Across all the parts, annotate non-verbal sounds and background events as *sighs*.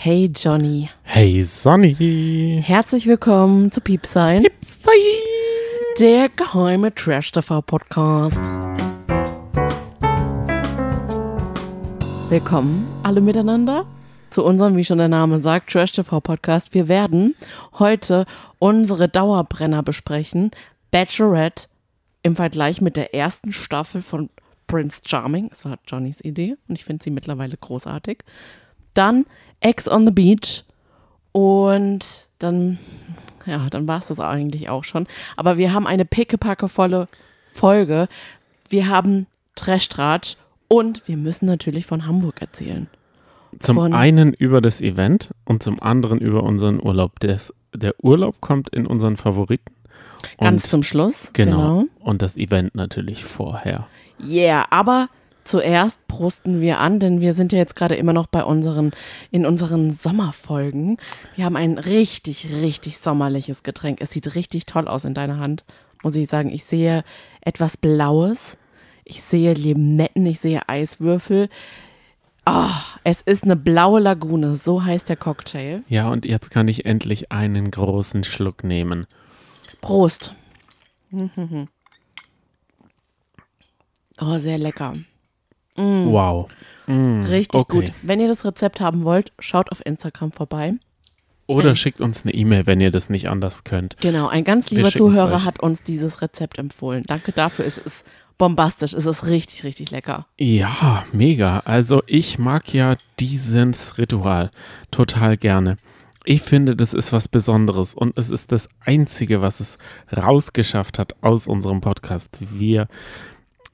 Hey Johnny. Hey Sonny. Herzlich willkommen zu Piepsein. Piepsein. Der geheime Trash-TV-Podcast. Willkommen alle miteinander zu unserem, wie schon der Name sagt, Trash-TV-Podcast. Wir werden heute unsere Dauerbrenner besprechen. Bachelorette im Vergleich mit der ersten Staffel von Prince Charming. Das war Johnnys Idee und ich finde sie mittlerweile großartig. Dann Ex on the Beach und dann, ja, dann war es das eigentlich auch schon. Aber wir haben eine pickepackevolle Folge. Wir haben Trashtratsch und wir müssen natürlich von Hamburg erzählen. Zum Von- einen über das Event und zum anderen über unseren Urlaub. Des, der Urlaub kommt in unseren Favoriten. Ganz zum Schluss. genau. Und das Event natürlich vorher. Yeah, aber zuerst prosten wir an, denn wir sind ja jetzt gerade immer noch bei unseren, in unseren Sommerfolgen. Wir haben ein richtig, richtig sommerliches Getränk. Es sieht richtig toll aus in deiner Hand, muss ich sagen. Ich sehe etwas Blaues. Ich sehe Limetten, ich sehe Eiswürfel. Ah, es ist eine blaue Lagune, so heißt der Cocktail. Ja, und jetzt kann ich endlich einen großen Schluck nehmen. Prost. Mhm. Oh, sehr lecker. Wow. Mm, Richtig okay. gut. Wenn ihr das Rezept haben wollt, schaut auf Instagram vorbei. Oder Hey. schickt uns eine E-Mail, wenn ihr das nicht anders könnt. Genau, ein ganz lieber Zuhörer euch. hat uns dieses Rezept empfohlen. Danke dafür. Es ist bombastisch. Es ist richtig, richtig lecker. Ja, mega. Also ich mag ja dieses Ritual total gerne. Ich finde, das ist was Besonderes und es ist das Einzige, was es rausgeschafft hat aus unserem Podcast. Wir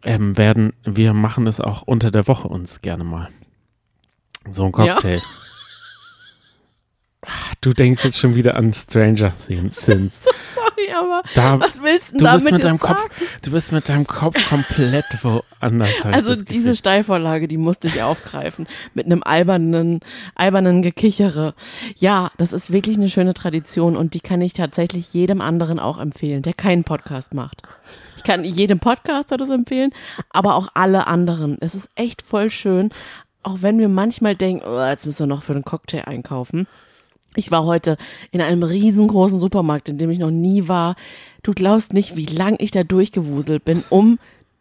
ähm, werden, wir machen es auch unter der Woche uns gerne mal. So ein Ja? Cocktail. Ach, Du denkst jetzt schon wieder an Stranger Things. *laughs* Sorry, aber Da, was willst du du damit bist mit deinem sagen? Kopf, du bist mit deinem Kopf komplett woanders. Also diese Steilvorlage, die musste ich aufgreifen mit einem albernen, albernen Gekichere. Ja, das ist wirklich eine schöne Tradition und die kann ich tatsächlich jedem anderen auch empfehlen, der keinen Podcast macht. Ich kann jedem Podcaster das empfehlen, aber auch alle anderen. Es ist echt voll schön, auch wenn wir manchmal denken, oh, jetzt müssen wir noch für den Cocktail einkaufen. Ich war heute in einem riesengroßen Supermarkt, in dem ich noch nie war. Du glaubst nicht, wie lang ich da durchgewuselt bin, um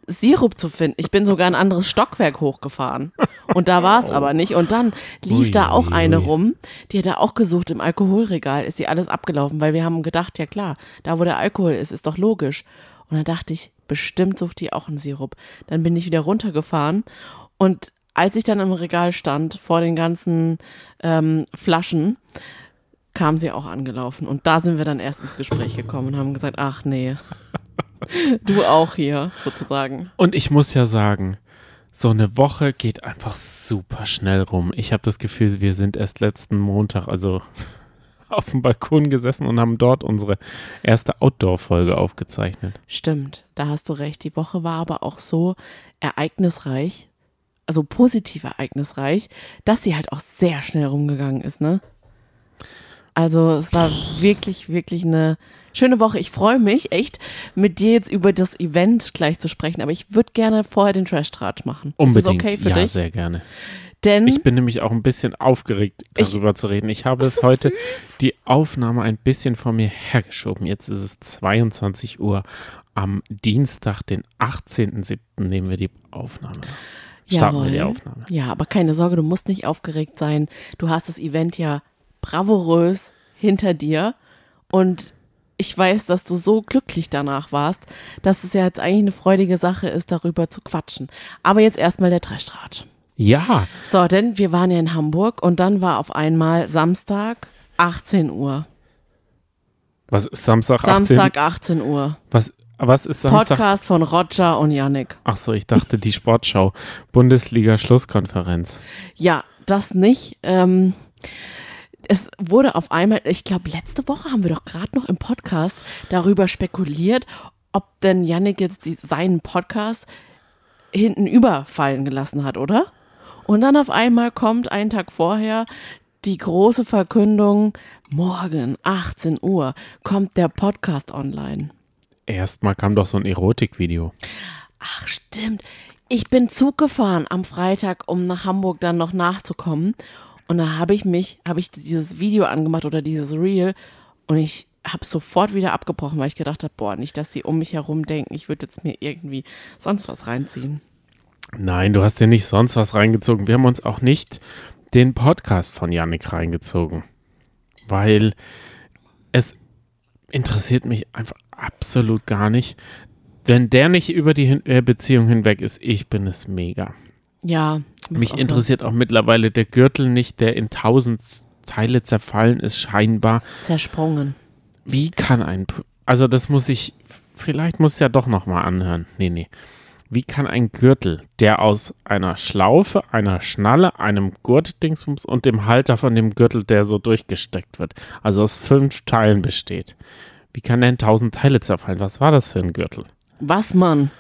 Sirup zu finden. Ich bin sogar ein anderes Stockwerk hochgefahren. Und da war es aber nicht. Und dann lief Ui, da auch ui, eine ui. rum, die hat da auch gesucht im Alkoholregal. Ist sie alles abgelaufen, weil wir haben gedacht, ja klar, da wo der Alkohol ist, ist doch logisch. Und dann dachte ich, bestimmt sucht die auch einen Sirup. Dann bin ich wieder runtergefahren und als ich dann im Regal stand, vor den ganzen ähm, Flaschen, kam sie auch angelaufen. Und da sind wir dann erst ins Gespräch gekommen und haben gesagt, ach nee, *laughs* du auch hier, sozusagen. Und ich muss ja sagen, so eine Woche geht einfach super schnell rum. Ich habe das Gefühl, wir sind erst letzten Montag, also auf dem Balkon gesessen und haben dort unsere erste Outdoor-Folge aufgezeichnet. Stimmt, da hast du recht. Die Woche war aber auch so ereignisreich, also positiv ereignisreich, dass sie halt auch sehr schnell rumgegangen ist, ne? Also es war wirklich, wirklich eine schöne Woche. Ich freue mich echt, mit dir jetzt über das Event gleich zu sprechen, aber ich würde gerne vorher den Trash-Tratsch machen. Unbedingt. Ist das okay für ja, dich? sehr gerne. Denn Ich bin nämlich auch ein bisschen aufgeregt, Ich- darüber zu reden. Ich habe es heute süß. die Aufnahme ein bisschen vor mir hergeschoben. Jetzt ist es 22 Uhr. Am Dienstag, den 18.07. nehmen wir die Aufnahme. Starten wir die Jawohl. Aufnahme. Ja, aber keine Sorge, du musst nicht aufgeregt sein. Du hast das Event ja bravourös hinter dir und ich weiß, dass du so glücklich danach warst, dass es ja jetzt eigentlich eine freudige Sache ist, darüber zu quatschen. Aber jetzt erstmal der Trashtratsch. Ja, So, denn wir waren ja in Hamburg und dann war auf einmal Samstag 18 Uhr. was ist Samstag 18? Samstag 18 Uhr. Was, was ist Samstag? Podcast von Roger und Yannick. Ach so, ich dachte die Sportschau. Bundesliga-Schlusskonferenz. Ja, das nicht. Ähm, es wurde auf einmal, ich glaube, letzte Woche haben wir doch gerade noch im Podcast darüber spekuliert, ob denn Yannick jetzt die, seinen Podcast hinten überfallen gelassen hat, oder? Und dann auf einmal kommt einen Tag vorher die große Verkündung, morgen 18 Uhr kommt der Podcast online. Erstmal kam doch so ein Erotikvideo. Ach, stimmt. Ich bin Zug gefahren am Freitag, um nach Hamburg dann noch nachzukommen. Und da habe ich mich, habe ich dieses Video angemacht oder dieses Reel und ich habe sofort wieder abgebrochen, weil ich gedacht habe, boah, nicht, dass sie um mich herum denken, ich würde jetzt mir irgendwie sonst was reinziehen. Nein, du hast dir nicht sonst was reingezogen. Wir haben uns auch nicht den Podcast von Yannick reingezogen, weil es interessiert mich einfach absolut gar nicht. Wenn der nicht über die Hin äh, Beziehung hinweg ist, ich bin es mega. Ja. Mich auch interessiert auch mittlerweile der Gürtel nicht, der in tausend Teile zerfallen ist, scheinbar. So zersprungen. Wie kann ein, also das muss ich, vielleicht muss ich ja doch nochmal anhören. Nee, nee. Wie kann ein Gürtel, der aus einer Schlaufe, einer Schnalle, einem Gurtdingsbums und dem Halter von dem Gürtel, der so durchgesteckt wird, also aus fünf Teilen besteht, wie kann der in tausend Teile zerfallen? Was war das für ein Gürtel? Was, Mann?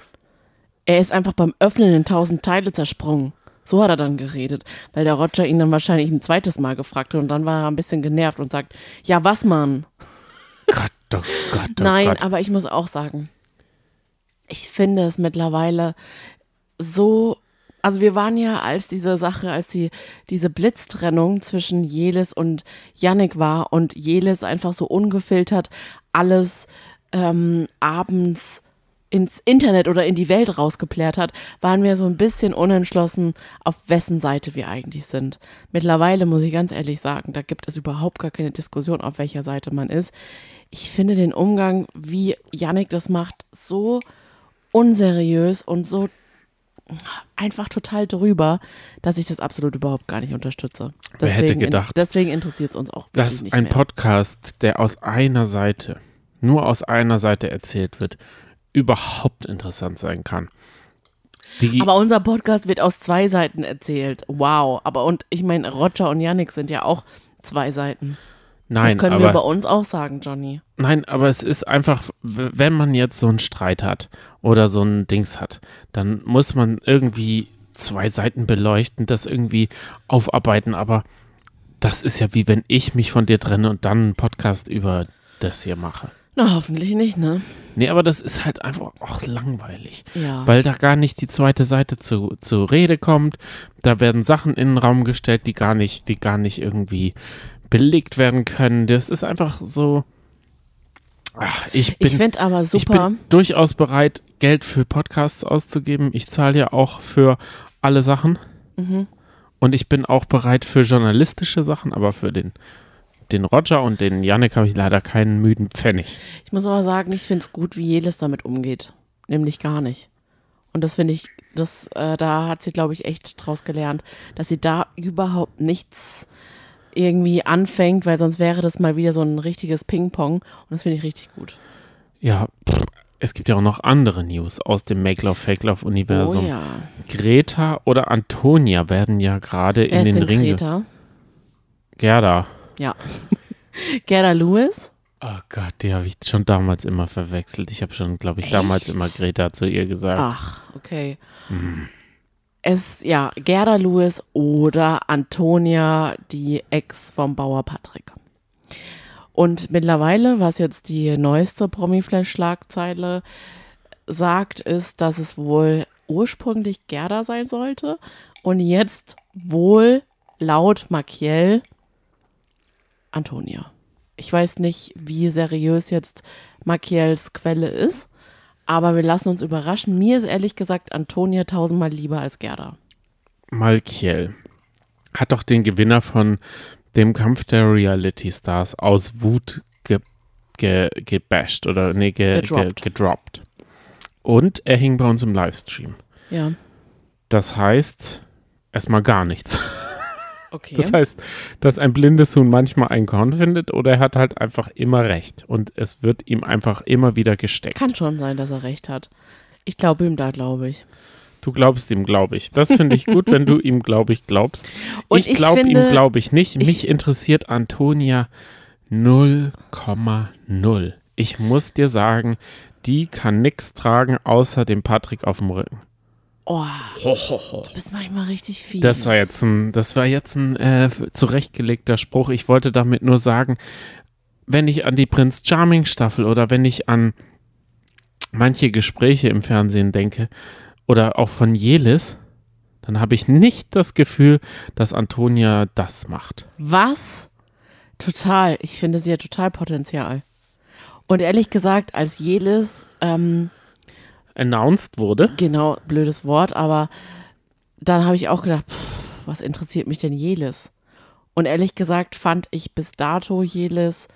Er ist einfach beim Öffnen in tausend Teile zersprungen. So hat er dann geredet, weil der Roger ihn dann wahrscheinlich ein zweites Mal gefragt hat und dann war er ein bisschen genervt und sagt, ja, was, Mann? Gott, oh Gott, oh Nein, Gott. aber ich muss auch sagen, ich finde es mittlerweile so, also wir waren ja, als diese Sache, als die, diese Blitztrennung zwischen Jelis und Yannick war und Jelis einfach so ungefiltert alles ähm, abends ins Internet oder in die Welt rausgeplärt hat, waren wir so ein bisschen unentschlossen, auf wessen Seite wir eigentlich sind. Mittlerweile muss ich ganz ehrlich sagen, da gibt es überhaupt gar keine Diskussion, auf welcher Seite man ist. Ich finde den Umgang, wie Yannick das macht, so unseriös und so einfach total drüber, dass ich das absolut überhaupt gar nicht unterstütze. Wer hätte gedacht, deswegen interessiert es uns auch dass ein mehr. Podcast, der aus einer Seite, nur aus einer Seite erzählt wird, überhaupt interessant sein kann. Die, Aber unser Podcast wird aus zwei Seiten erzählt. Wow. Aber und ich meine, Roger und Yannick sind ja auch zwei Seiten. Nein, das können aber, wir bei uns auch sagen, Johnny. nein, aber es ist einfach, wenn man jetzt so einen Streit hat oder so ein Dings hat, dann muss man irgendwie zwei Seiten beleuchten, das irgendwie aufarbeiten, aber das ist ja wie wenn ich mich von dir trenne und dann einen Podcast über das hier mache. Na, hoffentlich nicht, ne? Nee, aber das ist halt einfach auch langweilig. Ja. weil da gar nicht die zweite Seite zu, zu Rede kommt. Da werden Sachen in den Raum gestellt, die gar nicht, die gar nicht irgendwie belegt werden können. Das ist einfach so. Ach, ich bin, ich finde aber ich super. bin durchaus bereit, Geld für Podcasts auszugeben. Ich zahle ja auch für alle Sachen. Mhm. Und ich bin auch bereit für journalistische Sachen, aber für den, den Roger und den Yannick habe ich leider keinen müden Pfennig. Ich muss aber sagen, ich finde es gut, wie Jelis damit umgeht. Nämlich gar nicht. Und das finde ich, das, äh, da hat sie, glaube ich, echt draus gelernt, dass sie da überhaupt nichts irgendwie anfängt, weil sonst wäre das mal wieder so ein richtiges Ping-Pong. Und das finde ich richtig gut. Ja, pff, es gibt ja auch noch andere News aus dem Make-Love-Fake-Love-Universum. Oh ja. Greta oder Antonia werden ja gerade in den Ring. Greta? Gerda. Ja. *laughs* Gerda Lewis? Oh Gott, die habe ich schon damals immer verwechselt. Ich habe schon, glaube ich, damals Echt? immer Greta zu ihr gesagt. Ach, okay. Hm. Es, ja, Gerda Lewis oder Antonia, die Ex vom Bauer Patrick. Und mittlerweile, was jetzt die neueste Promi-Flash-Schlagzeile sagt, ist, dass es wohl ursprünglich Gerda sein sollte und jetzt wohl laut Maciel Antonia. Ich weiß nicht, wie seriös jetzt Maciels Quelle ist, aber wir lassen uns überraschen. Mir ist ehrlich gesagt Antonia tausendmal lieber als Gerda. Malkiel hat doch den Gewinner von dem Kampf der Reality Stars aus Wut ge ge gebasht oder nee, ge Gedroppt. Ge gedroppt. Und er hing bei uns im Livestream. Ja, Das heißt erstmal gar nichts. *laughs* okay. Das heißt, dass ein blindes Huhn manchmal ein Korn findet oder er hat halt einfach immer recht und es wird ihm einfach immer wieder gesteckt. Kann schon sein, dass er recht hat. Ich glaube ihm da, glaube ich. Du glaubst ihm, glaube ich. Das finde ich gut, wenn du ihm, glaube ich, glaubst. Und ich ich glaube ihm, glaube ich nicht. ich- Mich interessiert Antonia 0,0. Ich muss dir sagen, die kann nichts tragen, außer dem Patrick auf dem Rücken. Oh, du bist manchmal richtig fies. Das war jetzt ein, das war jetzt ein äh, zurechtgelegter Spruch. Ich wollte damit nur sagen, wenn ich an die Prinz Charming Staffel oder wenn ich an manche Gespräche im Fernsehen denke oder auch von Jelis, dann habe ich nicht das Gefühl, dass Antonia das macht. Was? Total. Ich finde, sie hat total Potenzial. Und ehrlich gesagt, als Jelis, ähm, Announced wurde. genau, blödes Wort, aber dann habe ich auch gedacht, pff, was interessiert mich denn Jelis? Und ehrlich gesagt fand ich bis dato Jelis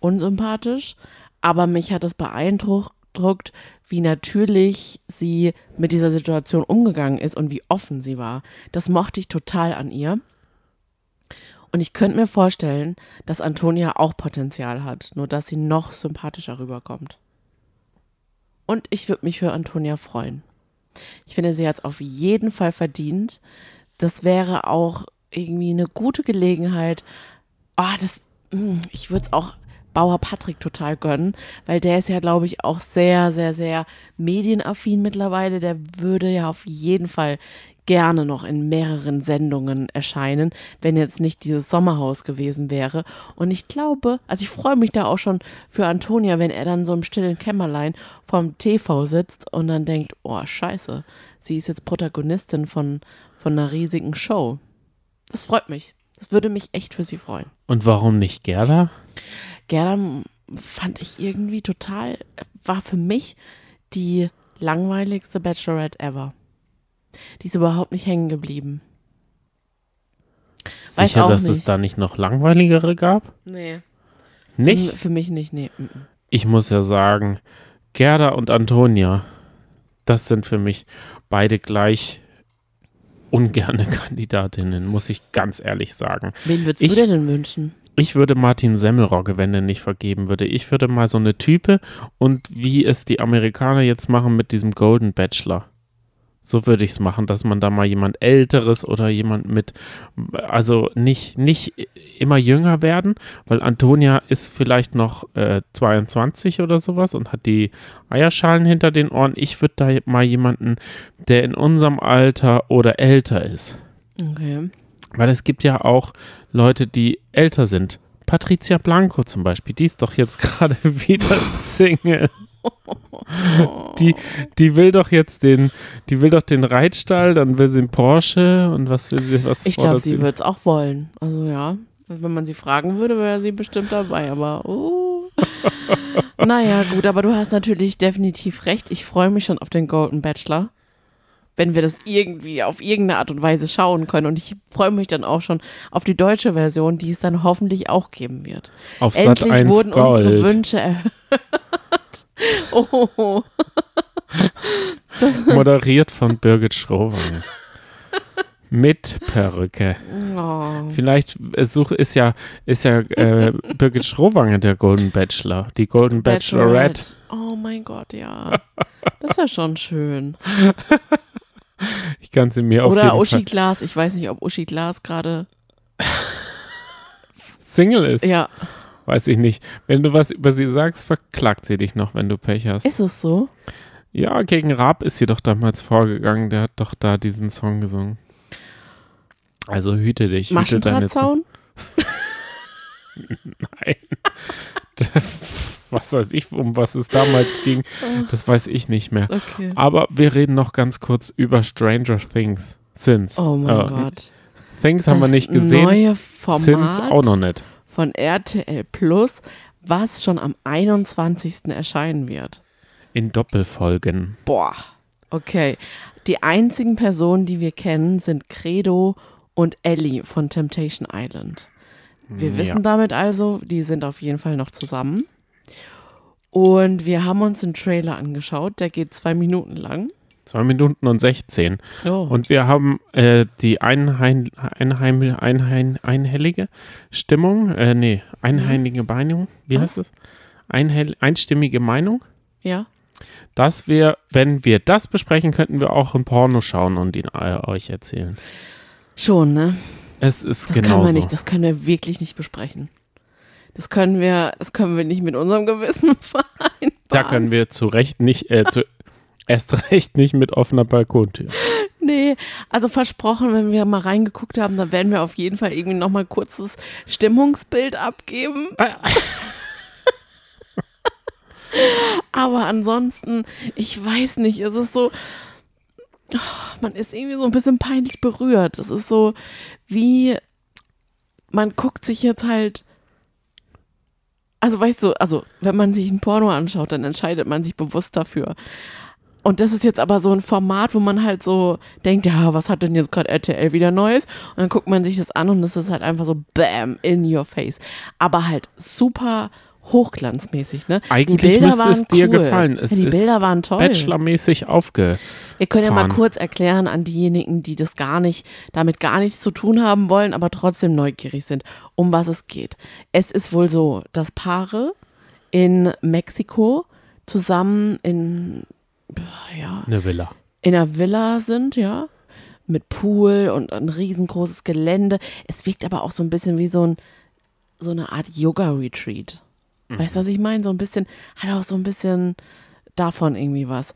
unsympathisch, aber mich hat es beeindruckt, wie natürlich sie mit dieser Situation umgegangen ist und wie offen sie war. Das mochte ich total an ihr. Und ich könnte mir vorstellen, dass Antonia auch Potenzial hat, nur dass sie noch sympathischer rüberkommt. Und ich würde mich für Antonia freuen. Ich finde, sie hat es auf jeden Fall verdient. Das wäre auch irgendwie eine gute Gelegenheit. Oh, das, mm, ich würde es auch Bauer Patrick total gönnen, weil der ist ja, glaube ich, auch sehr, sehr, sehr medienaffin mittlerweile. Der würde ja auf jeden Fall gerne noch in mehreren Sendungen erscheinen, wenn jetzt nicht dieses Sommerhaus gewesen wäre. Und ich glaube, also ich freue mich da auch schon für Antonia, wenn er dann so im stillen Kämmerlein vorm TV sitzt und dann denkt, oh scheiße, sie ist jetzt Protagonistin von, von einer riesigen Show. Das freut mich. Das würde mich echt für sie freuen. Und warum nicht Gerda? Gerda fand ich irgendwie total, war für mich die langweiligste Bachelorette ever. Die ist überhaupt nicht hängen geblieben. Weiß Sicher, dass es nicht. da nicht noch langweiligere gab? Nee. Nicht? Für, für mich nicht, nee. Ich muss ja sagen, Gerda und Antonia, das sind für mich beide gleich ungerne *laughs* Kandidatinnen, muss ich ganz ehrlich sagen. Wen würdest Ich- du dir denn wünschen? Ich würde Martin Semmelrogge, wenn der nicht vergeben würde. Ich würde mal so eine Type und wie es die Amerikaner jetzt machen mit diesem Golden Bachelor. So würde ich es machen, dass man da mal jemand Älteres oder jemand mit, also nicht, nicht immer jünger werden, weil Antonia ist vielleicht noch äh, 22 oder sowas und hat die Eierschalen hinter den Ohren. Ich würde da mal jemanden, der in unserem Alter oder älter ist. Okay. Weil es gibt ja auch Leute, die älter sind. Patricia Blanco zum Beispiel, die ist doch jetzt *laughs* gerade wieder Single. Die, die will doch jetzt den, die will doch den Reitstall, dann will sie einen Porsche und was will sie, was Ich glaube, sie wird es auch wollen. Also ja, wenn man sie fragen würde, wäre sie bestimmt dabei. Aber uh. naja, gut, aber du hast natürlich definitiv recht. Ich freue mich schon auf den Golden Bachelor. Wenn wir das irgendwie auf irgendeine Art und Weise schauen können. Und ich freue mich dann auch schon auf die deutsche Version, die es dann hoffentlich auch geben wird. Auf Endlich 1 wurden unsere Gold. Wünsche erhört. *laughs* *laughs* Oh, Moderiert von Birgit Schrowange. Mit Perücke. oh. Vielleicht äh, such, ist ja, ist ja äh, Birgit Schrowange der Golden Bachelor. Die Golden Bachelorette. Oh mein Gott, ja. Das wäre schon schön. Ich kann sie mir auf Oder jeden Uschi Fall Glas. Ich weiß nicht, ob Uschi Glas gerade. Single ist. Ja, Weiß ich nicht. Wenn du was über sie sagst, verklagt sie dich noch, wenn du Pech hast. ist es so? Ja, gegen Raab ist sie doch damals vorgegangen. Der hat doch da diesen Song gesungen. Also hüte dich. Hüte deine Z- Maschendrahtzaun? *laughs* Nein. was weiß ich, um was es damals ging. Das weiß ich nicht mehr. Okay. Aber wir reden noch ganz kurz über Stranger Things. Sins. Oh mein Äh, Gott. Things haben wir Das nicht gesehen. Neue Sins Format auch noch nicht. Von RTL Plus, was schon am 21. erscheinen wird. In Doppelfolgen. Boah. Okay. Die einzigen Personen, die wir kennen, sind Credo und Ellie von Temptation Island. Wir Ja. wissen damit also, die sind auf jeden Fall noch zusammen. Und wir haben uns den Trailer angeschaut, der geht zwei Minuten lang. Zwei Minuten und 16. Oh. Und wir haben äh, die einheim, einheim, einheim, einhellige Stimmung, äh, nee, einheilige Meinung, wie Was? heißt es? Einhell, einstimmige Meinung, ja. dass wir, wenn wir das besprechen, könnten wir auch ein Porno schauen und ihn äh, euch erzählen. Schon, ne? Es ist Das können wir genauso. nicht, das können wir wirklich nicht besprechen. Das können wir, das können wir nicht mit unserem Gewissen *laughs* vereinbaren. Da können wir zu Recht nicht, äh, zu, erst recht nicht mit offener Balkontür. Nee, also versprochen, wenn wir mal reingeguckt haben, dann werden wir auf jeden Fall irgendwie nochmal kurzes Stimmungsbild abgeben. Aber ansonsten, ich weiß nicht, es ist so, man ist irgendwie so ein bisschen peinlich berührt. Es ist so wie, man guckt sich jetzt halt, also weißt du, also wenn man sich ein Porno anschaut, dann entscheidet man sich bewusst dafür. Und das ist jetzt aber so ein Format, wo man halt so denkt, ja, was hat denn jetzt gerade RTL wieder Neues? Und dann guckt man sich das an und es ist halt einfach so bam in your face. Aber halt super hochglanzmäßig, ne? Eigentlich müsste es dir cool. gefallen. Es ja, die Bilder waren toll. Bachelormäßig aufge. Wir können ja mal kurz erklären an diejenigen, die das gar nicht, damit gar nichts zu tun haben wollen, aber trotzdem neugierig sind, um was es geht. Es ist wohl so, dass Paare in Mexiko zusammen in, ja, Eine Villa. in einer Villa sind, ja, mit Pool und ein riesengroßes Gelände. Es wirkt aber auch so ein bisschen wie so ein, so eine Art Yoga-Retreat. Weißt du, was ich meine? So ein bisschen, hat auch so ein bisschen davon irgendwie was.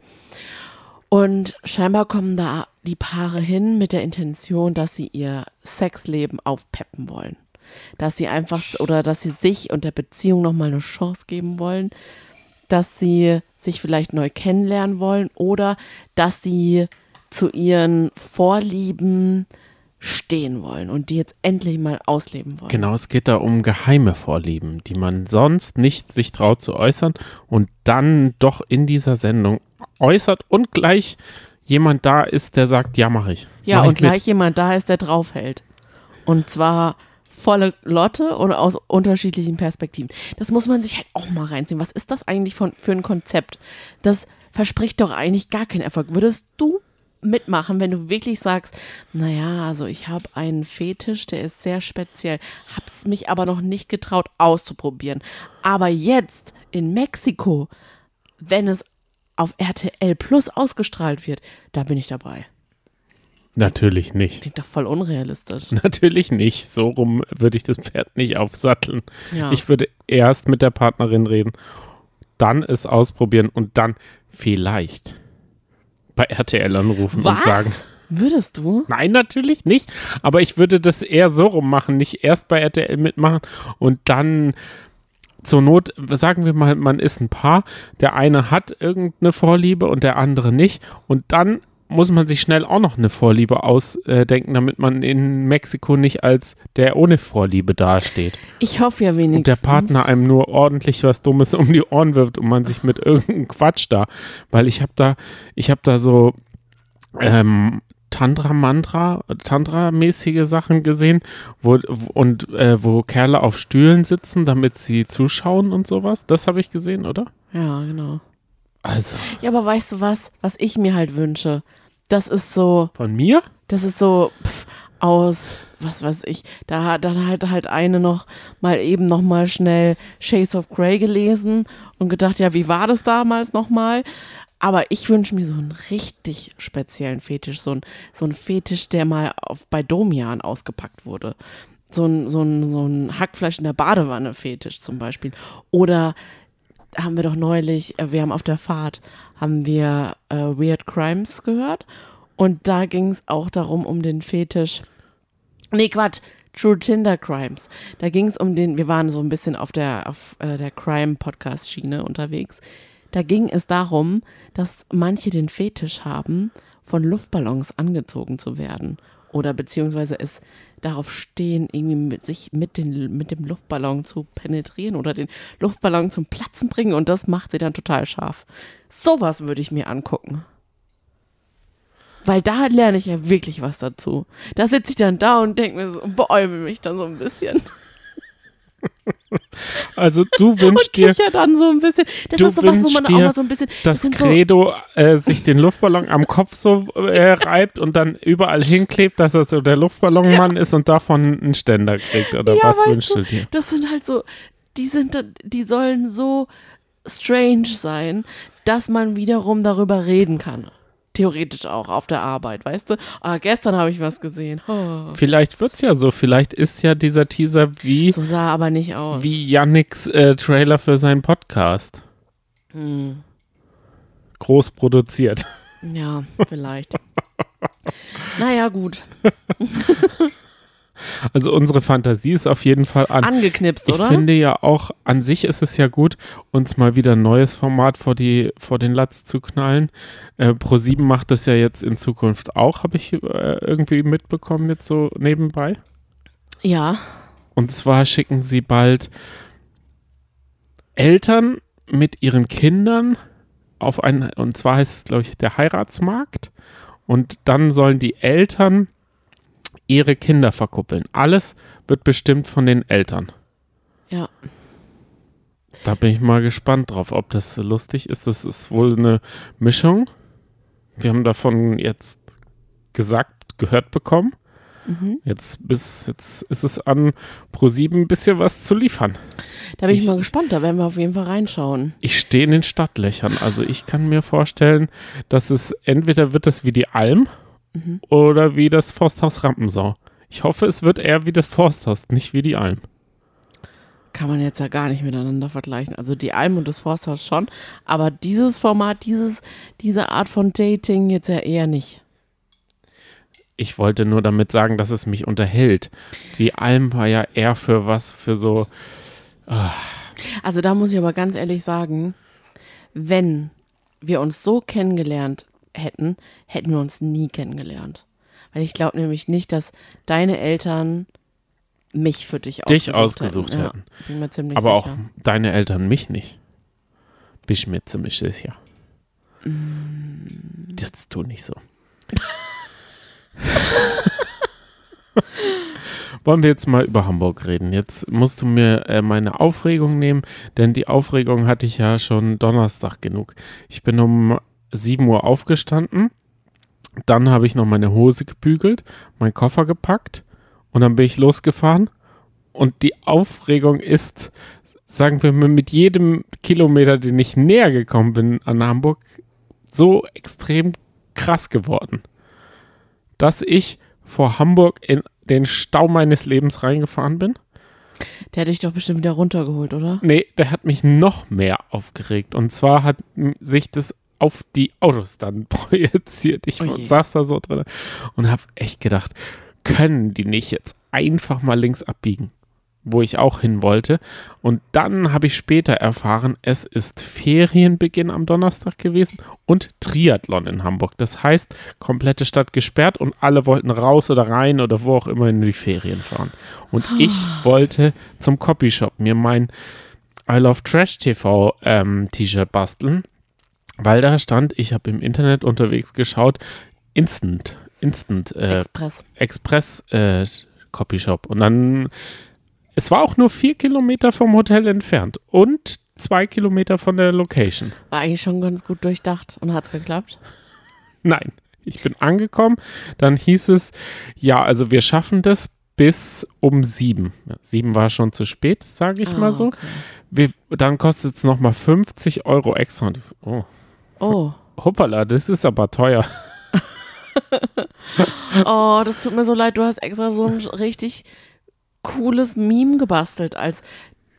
Und scheinbar kommen da die Paare hin mit der Intention, dass sie ihr Sexleben aufpeppen wollen. Dass sie einfach, oder dass sie sich und der Beziehung nochmal eine Chance geben wollen, dass sie sich vielleicht neu kennenlernen wollen oder dass sie zu ihren Vorlieben stehen wollen und die jetzt endlich mal ausleben wollen. Genau, es geht da um geheime Vorlieben, die man sonst nicht sich traut zu äußern und dann doch in dieser Sendung äußert und gleich jemand da ist, der sagt, ja, mache ich. Ja, Mach ich und gleich mit. jemand da ist, der draufhält. Und zwar volle Lotte oder aus unterschiedlichen Perspektiven. Das muss man sich halt auch mal reinziehen. Was ist das eigentlich von, für ein Konzept? Das verspricht doch eigentlich gar keinen Erfolg. Würdest du mitmachen, wenn du wirklich sagst, naja, also ich habe einen Fetisch, der ist sehr speziell, hab's mich aber noch nicht getraut auszuprobieren. Aber jetzt in Mexiko, wenn es auf RTL Plus ausgestrahlt wird, da bin ich dabei. Natürlich nicht. Klingt doch voll unrealistisch. Natürlich nicht. So rum würde ich das Pferd nicht aufsatteln. Ja. Ich würde erst mit der Partnerin reden, dann es ausprobieren und dann vielleicht bei RTL anrufen und Was? sagen, Würdest du? nein, natürlich nicht. Aber ich würde das eher so rum machen, nicht erst bei RTL mitmachen und dann zur Not, sagen wir mal, man ist ein Paar, der eine hat irgendeine Vorliebe und der andere nicht und dann muss man sich schnell auch noch eine Vorliebe ausdenken, damit man in Mexiko nicht als der ohne Vorliebe dasteht. Ich hoffe ja wenigstens. Und der Partner einem nur ordentlich was Dummes um die Ohren wirft und man sich mit irgendeinem Quatsch da, weil ich habe da, ich habe da so ähm, Tantra-Mantra, Tantra-mäßige Sachen gesehen, wo, und äh, wo Kerle auf Stühlen sitzen, damit sie zuschauen und sowas. Das habe ich gesehen, oder? Ja, genau. Also Ja, aber weißt du was, was ich mir halt wünsche? Das ist so, von mir? das ist so pff, aus, was weiß ich, da hat dann halt halt eine noch mal eben noch mal schnell Shades of Grey gelesen und gedacht, ja, wie war das damals noch mal? Aber ich wünsche mir so einen richtig speziellen Fetisch, so ein, so Fetisch, der mal auf, bei Domian ausgepackt wurde. So ein, so, ein, so ein Hackfleisch in der Badewanne Fetisch zum Beispiel. Oder haben wir doch neulich, äh, wir haben auf der Fahrt, haben wir äh, Weird Crimes gehört. Und da ging es auch darum, um den Fetisch. Nee, Quatsch. True Tinder Crimes. Da ging es um den, wir waren so ein bisschen auf der, auf, äh, der Crime-Podcast-Schiene unterwegs. Da ging es darum, dass manche den Fetisch haben, von Luftballons angezogen zu werden. Oder beziehungsweise es darauf stehen, irgendwie mit sich mit, den, mit dem Luftballon zu penetrieren oder den Luftballon zum Platzen bringen und das macht sie dann total scharf. Sowas würde ich mir angucken. Weil da lerne ich ja wirklich was dazu. Da sitze ich dann da und denke mir so, beäume mich dann so ein bisschen. *laughs* Also du wünschst dir ja dann so ein bisschen. Das Du ist sowas, wo man auch mal so ein bisschen. das so, Credo äh, sich den Luftballon am Kopf so äh, reibt und dann überall hinklebt, dass er so der Luftballonmann ist und davon einen Ständer kriegt. Oder Ja, was wünschst du, dir? Das sind halt so, die sind, die sollen so strange sein, dass man wiederum darüber reden kann. Theoretisch auch auf der Arbeit, weißt du? Ah, gestern habe ich was gesehen. Oh. Vielleicht wird's ja so. Vielleicht ist ja dieser Teaser wie, So sah aber nicht aus. wie Yannicks äh, Trailer für seinen Podcast. Hm. Groß produziert. Ja, vielleicht. naja, gut. *laughs* Also unsere Fantasie ist auf jeden Fall an. Angeknipst, Ich oder? finde ja auch, an sich ist es ja gut, uns mal wieder ein neues Format vor, die, vor den Latz zu knallen. Äh, Pro7 macht das ja jetzt in Zukunft auch, habe ich äh, irgendwie mitbekommen, jetzt so nebenbei. ja. Und zwar schicken sie bald Eltern mit ihren Kindern auf einen, und zwar heißt es, glaube ich, der Heiratsmarkt. Und dann sollen die Eltern ihre Kinder verkuppeln. Alles wird bestimmt von den Eltern. Ja. Da bin ich mal gespannt drauf, ob das lustig ist. Das ist wohl eine Mischung. Wir haben davon jetzt gesagt, gehört bekommen. Mhm. Jetzt, bis, jetzt ist es an Pro7 ein bisschen was zu liefern. Da bin ich, Ich- mal gespannt, da werden wir auf jeden Fall reinschauen. Ich stehe in den Stadtlöchern. Also ich kann mir vorstellen, dass es entweder wird es wie die Alm Mhm. oder wie das Forsthaus Rampensau. Ich hoffe, es wird eher wie das Forsthaus, nicht wie die Alm. Kann man jetzt ja gar nicht miteinander vergleichen. Also die Alm und das Forsthaus schon, aber dieses Format, dieses, diese Art von Dating jetzt ja eher nicht. Ich wollte nur damit sagen, dass es mich unterhält. Die Alm war ja eher für was, für so, Also da muss ich aber ganz ehrlich sagen, wenn wir uns so kennengelernt hätten, hätten wir uns nie kennengelernt. Weil ich glaube nämlich nicht, dass deine Eltern mich für dich ausgesucht, Dich ausgesucht hätten. hätten. Ja, aber auch sicher. deine Eltern mich nicht. Bin ich mir ziemlich sicher. Mm. Jetzt tu nicht so. *laughs* Wollen wir jetzt mal über Hamburg reden? Jetzt musst du mir äh, meine Aufregung nehmen, denn die Aufregung hatte ich ja schon Donnerstag genug. Ich bin um 7 Uhr aufgestanden, dann habe ich noch meine Hose gebügelt, meinen Koffer gepackt und dann bin ich losgefahren. Und die Aufregung ist, sagen wir mal, mit jedem Kilometer, den ich näher gekommen bin an Hamburg, so extrem krass geworden, dass ich vor Hamburg in den Stau meines Lebens reingefahren bin. Der hätte ich doch bestimmt wieder runtergeholt, oder? Nee, der hat mich noch mehr aufgeregt. Und zwar hat sich das auf die Autos dann *laughs* projiziert. Ich Oh saß da so drin und habe echt gedacht, können die nicht jetzt einfach mal links abbiegen, wo ich auch hin wollte. Und dann habe ich später erfahren, es ist Ferienbeginn am Donnerstag gewesen und Triathlon in Hamburg. Das heißt, komplette Stadt gesperrt und alle wollten raus oder rein oder wo auch immer in die Ferien fahren. Und ich wollte zum Copyshop mir mein I Love Trash TV ähm, T-Shirt basteln, weil da stand, ich habe im Internet unterwegs geschaut, Instant, Instant äh, Express. Express äh, Copyshop. Und dann, es war auch nur vier Kilometer vom Hotel entfernt und zwei Kilometer von der Location. War eigentlich schon ganz gut durchdacht und hat's geklappt. Nein, ich bin angekommen. Dann hieß es, ja, also wir schaffen das bis um sieben. Ja, sieben war schon zu spät, sage ich Ah, mal so. okay. Wir, dann kostet es nochmal 50 Euro extra. Und ich oh, Oh. hoppala, das ist aber teuer. *laughs* Oh, das tut mir so leid. Du hast extra so ein richtig cooles Meme gebastelt als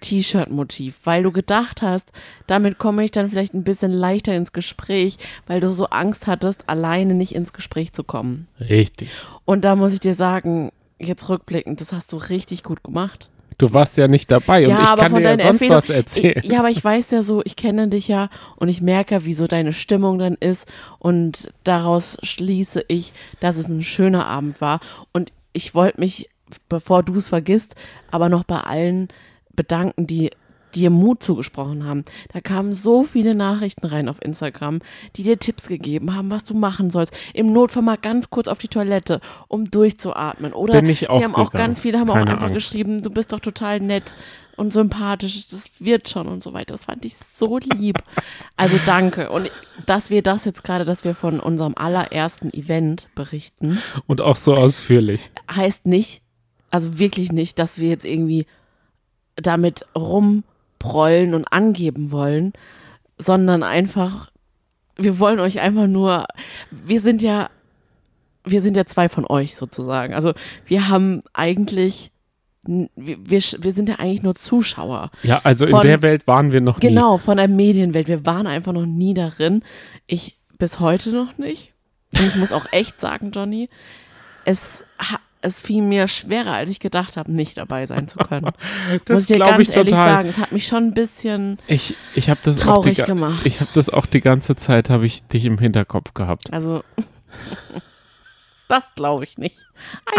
T-Shirt-Motiv, weil du gedacht hast, damit komme ich dann vielleicht ein bisschen leichter ins Gespräch, weil du so Angst hattest, alleine nicht ins Gespräch zu kommen. Richtig. Und da muss ich dir sagen, jetzt rückblickend, das hast du richtig gut gemacht. Du warst ja nicht dabei und Ja, ich aber kann dir ja sonst Empfehlung- was erzählen. Ich, ja, aber ich weiß ja so, ich kenne dich ja und ich merke, wie so deine Stimmung dann ist und daraus schließe ich, dass es ein schöner Abend war und ich wollte mich, bevor du es vergisst, aber noch bei allen bedanken, die dir Mut zugesprochen haben. Da kamen so viele Nachrichten rein auf Instagram, die dir Tipps gegeben haben, was du machen sollst. Im Notfall mal ganz kurz auf die Toilette, um durchzuatmen. Oder Bin auch haben auch ganz viele haben auch Keine einfach Angst. geschrieben, du bist doch total nett und sympathisch, das wird schon und so weiter. Das fand ich so lieb. Also danke. Und dass wir das jetzt gerade, dass wir von unserem allerersten Event berichten, Und auch so ausführlich. heißt nicht, also wirklich nicht, dass wir jetzt irgendwie damit rumprollen und angeben wollen, sondern einfach, wir wollen euch einfach nur, wir sind ja, wir sind ja zwei von euch sozusagen. Also wir haben eigentlich, wir, wir, wir sind ja eigentlich nur Zuschauer. Ja, also in Von- der Welt waren wir noch nie. Genau, von der Medienwelt. Wir waren einfach noch nie darin. Ich bis heute noch nicht. Und ich muss auch echt sagen, Johnny, es, ha- es fiel mir schwerer, als ich gedacht habe, nicht dabei sein zu können. *laughs* Das Muss ich dir ganz ich ehrlich total. sagen. Es hat mich schon ein bisschen Ich, ich habe das, auch die traurig ga- gemacht. ich hab das auch die ganze Zeit, habe ich dich im Hinterkopf gehabt. Also, *laughs* das glaube ich nicht.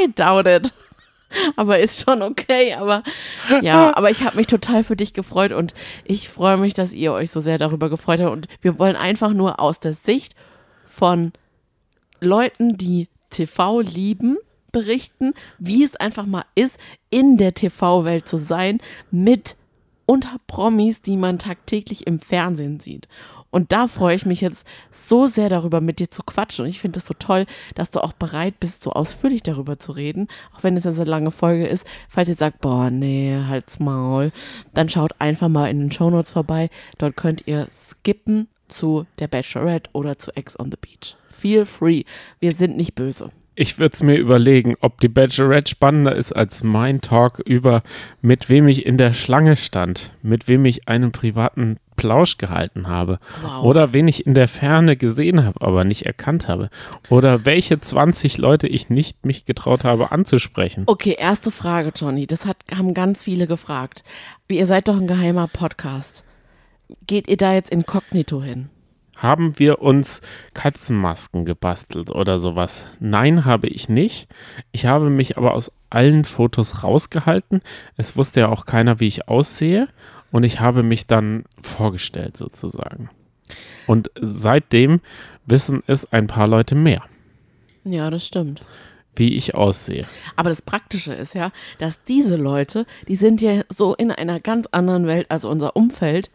I doubt it. *laughs* Aber ist schon okay. Aber ja, aber ich habe mich total für dich gefreut und ich freue mich, dass ihr euch so sehr darüber gefreut habt. Und wir wollen einfach nur aus der Sicht von Leuten, die TV lieben, berichten, wie es einfach mal ist, in der TV-Welt zu sein, mit unter Promis, die man tagtäglich im Fernsehen sieht. Und da freue ich mich jetzt so sehr darüber, mit dir zu quatschen. Und ich finde es so toll, dass du auch bereit bist, so ausführlich darüber zu reden. Auch wenn es jetzt eine lange Folge ist. Falls ihr sagt, boah, nee, halt's Maul, dann schaut einfach mal in den Shownotes vorbei. Dort könnt ihr skippen zu der Bachelorette oder zu Ex on the Beach. Feel free. Wir sind nicht böse. Ich würde es mir überlegen, ob die Bachelorette spannender ist als mein Talk über, mit wem ich in der Schlange stand, mit wem ich einen privaten Plausch gehalten habe Wow. oder wen ich in der Ferne gesehen habe, aber nicht erkannt habe oder welche 20 Leute ich nicht mich getraut habe anzusprechen. Okay, erste Frage, Johnny. Das hat, haben ganz viele gefragt. Ihr seid doch ein geheimer Podcast. Geht ihr da jetzt inkognito hin? Haben wir uns Katzenmasken gebastelt oder sowas? Nein, habe ich nicht. Ich habe mich aber aus allen Fotos rausgehalten. Es wusste ja auch keiner, wie ich aussehe. Und ich habe mich dann vorgestellt sozusagen. Und seitdem wissen es ein paar Leute mehr, Ja, das stimmt. wie ich aussehe. Aber das Praktische ist ja, dass diese Leute, die sind ja so in einer ganz anderen Welt als unser Umfeld.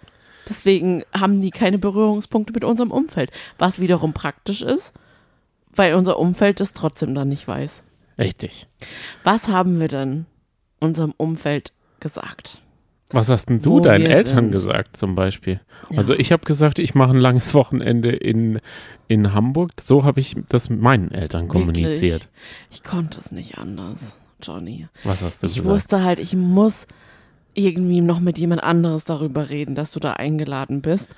Deswegen haben die keine Berührungspunkte mit unserem Umfeld. Was wiederum praktisch ist, weil unser Umfeld es trotzdem dann nicht weiß. Richtig. Was haben wir denn unserem Umfeld gesagt? Was hast denn du deinen Eltern sind. gesagt zum Beispiel? Ja. Also ich habe gesagt, ich mache ein langes Wochenende in, in Hamburg. So habe ich das meinen Eltern kommuniziert. Wirklich? Ich konnte es nicht anders, Johnny. Was hast du Ich gesagt? wusste halt, ich muss irgendwie noch mit jemand anderes darüber reden, dass du da eingeladen bist.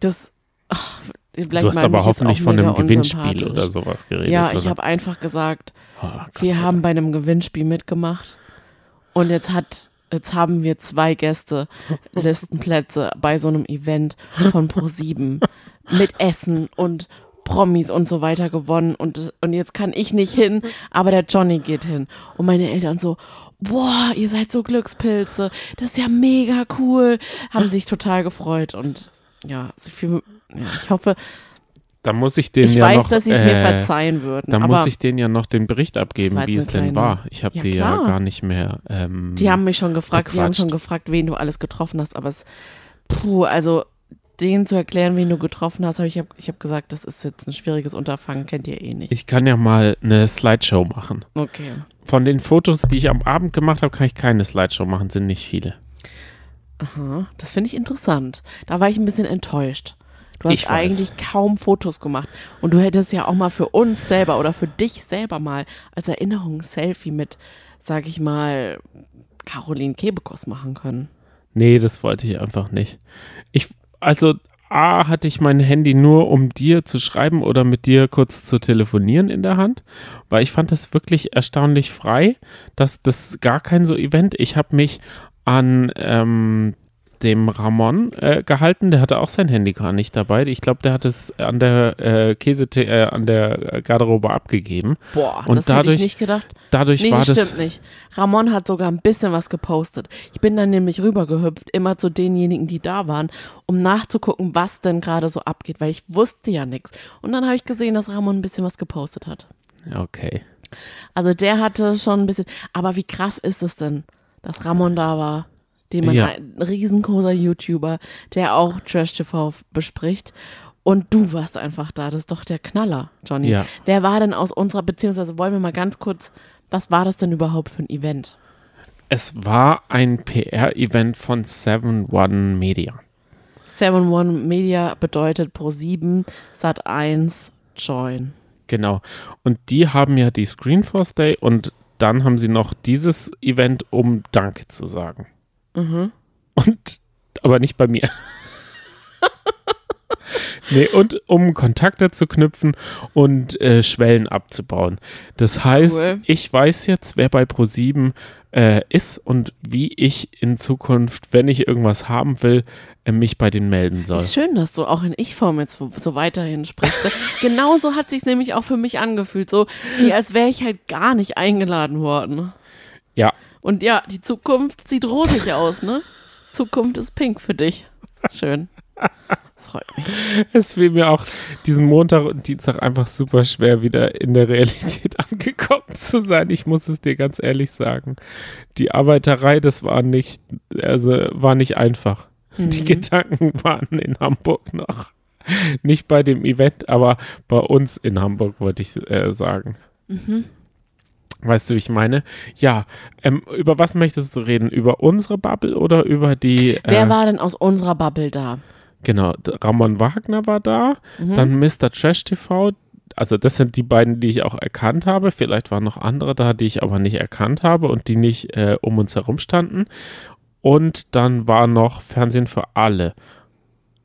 Das. ach, Du hast aber ich hoffentlich von einem Gewinnspiel oder sowas geredet. Ja, ich oder? habe einfach gesagt, Oh, wir haben bei einem Gewinnspiel mitgemacht und jetzt hat jetzt haben wir zwei Gäste *laughs* Listenplätze bei so einem Event von Pro7 *laughs* mit Essen und Promis und so weiter gewonnen und und jetzt kann ich nicht hin, aber der Johnny geht hin und meine Eltern so Boah, ihr seid so Glückspilze. Das ist ja mega cool. Haben sich total gefreut und ja, viel, ja ich hoffe, Da muss ich denen ich ja weiß, noch, dass sie es mir äh, verzeihen würden. Da muss ich denen ja noch den Bericht abgeben, wie es denn war. Ich habe Ja, die ja klar. gar nicht mehr. Ähm, Die haben mich schon gefragt, die haben schon gefragt, wen du alles getroffen hast, aber es, puh, also denen zu erklären, wen du getroffen hast, habe ich, hab, ich habe gesagt, das ist jetzt ein schwieriges Unterfangen, kennt ihr eh nicht. ich kann ja mal eine Slideshow machen. Okay. Von den Fotos, die ich am Abend gemacht habe, kann ich keine Slideshow machen, sind nicht viele. Aha, das finde ich interessant. Da war ich ein bisschen enttäuscht. Du hast Ich weiß. eigentlich kaum Fotos gemacht. Und du hättest ja auch mal für uns selber oder für dich selber mal als Erinnerung ein Selfie mit, sag ich mal, Caroline Kebekus machen können. Nee, das wollte ich einfach nicht. Ich, also, A, hatte ich mein Handy nur, um dir zu schreiben oder mit dir kurz zu telefonieren in der Hand, weil ich fand das wirklich erstaunlich frei, dass das gar kein so Event. Ich habe mich an ähm, dem Ramon äh, gehalten, der hatte auch sein Handy gar nicht dabei. Ich glaube, der hat es an der äh, Käse äh, an der Garderobe abgegeben. Boah, Und das hätte dadurch ich nicht gedacht. Dadurch Nee, war das stimmt nicht. Ramon hat sogar ein bisschen was gepostet. Ich bin dann nämlich rübergehüpft, immer zu denjenigen, die da waren, um nachzugucken, was denn gerade so abgeht, weil ich wusste ja nichts. Und dann habe ich gesehen, dass Ramon ein bisschen was gepostet hat. okay. Also der hatte schon ein bisschen, aber wie krass ist es denn, dass Ramon da war? Den man Ja. ein riesengroßer YouTuber, der auch Trash TV bespricht. Und du warst einfach da. Das ist doch der Knaller, Johnny. Ja. Wer war denn aus unserer, beziehungsweise wollen wir mal ganz kurz, was war das denn überhaupt für ein Event? Es war ein PR-Event von 7 One Media. 7 One Media bedeutet Pro7, Sat1, Join. Genau. Und die haben ja die Screenforce Day und dann haben sie noch dieses Event, um Danke zu sagen. Mhm. Und aber nicht bei mir. *laughs* Nee, und um Kontakte zu knüpfen und äh, Schwellen abzubauen. Das heißt, Cool. ich weiß jetzt, wer bei Pro7 äh, ist und wie ich in Zukunft, wenn ich irgendwas haben will, äh, mich bei denen melden soll. Ist schön, dass du auch in Ich-Form jetzt so, weiterhin sprichst. *laughs* Genauso hat sich nämlich auch für mich angefühlt. So, wie als wäre ich halt gar nicht eingeladen worden. Ja, Und ja, die Zukunft sieht rosig aus, ne? Zukunft ist pink für dich. Ist schön. Das freut mich. es fiel mir auch diesen Montag und Dienstag einfach super schwer, wieder in der Realität *laughs* angekommen zu sein. Ich muss es dir ganz ehrlich sagen. Die Arbeiterei, das war nicht, also war nicht einfach. Die Gedanken waren in Hamburg noch. Nicht bei dem Event, aber bei uns in Hamburg, wollte ich äh, sagen. Weißt du, wie ich meine? Ja, ähm, über was möchtest du reden? Über unsere Bubble oder über die. Wer äh, war denn aus unserer Bubble da? Genau, Ramon Wagner war da, dann Mr. Trash TV. Also das sind die beiden, die ich auch erkannt habe. Vielleicht waren noch andere da, die ich aber nicht erkannt habe und die nicht äh, um uns herum standen. Und dann war noch Fernsehen für alle.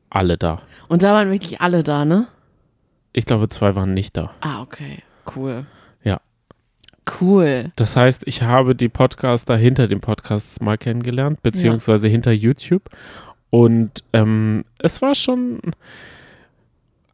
Alle da. Und da waren wirklich alle da, ne? Ich glaube, zwei waren nicht da. Ah, okay. Cool. Ja. Cool. Das heißt, ich habe die Podcaster hinter den Podcasts mal kennengelernt, beziehungsweise hinter YouTube. Und ähm, es war schon,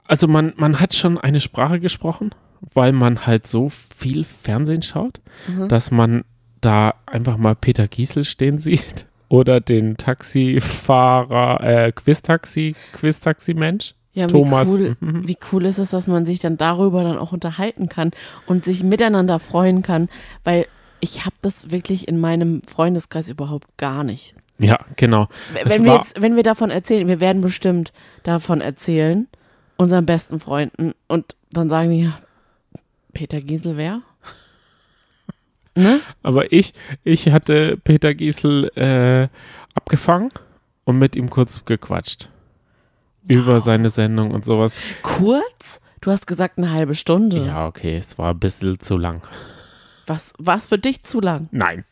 also man, man hat schon eine Sprache gesprochen, weil man halt so viel Fernsehen schaut, dass man da einfach mal Peter Giesel stehen *laughs* sieht oder den Taxifahrer, äh, Quiz-Taxi, Quiz-Taxi-Mensch. Ja, Thomas. Wie cool, Mhm. wie cool ist es, dass man sich dann darüber dann auch unterhalten kann und sich miteinander freuen kann, weil ich habe das wirklich in meinem Freundeskreis überhaupt gar nicht. Ja, genau. Wenn wir, jetzt, wenn wir davon erzählen, wir werden bestimmt davon erzählen, unseren besten Freunden, und dann sagen die, ja, Peter Giesel wer? *laughs* Ne? Aber ich, ich hatte Peter Giesel äh, abgefangen und mit ihm kurz gequatscht. Über seine Sendung und sowas. Kurz? Du hast gesagt eine halbe Stunde. Ja, okay, es war ein bisschen zu lang. Was war für dich zu lang? Nein.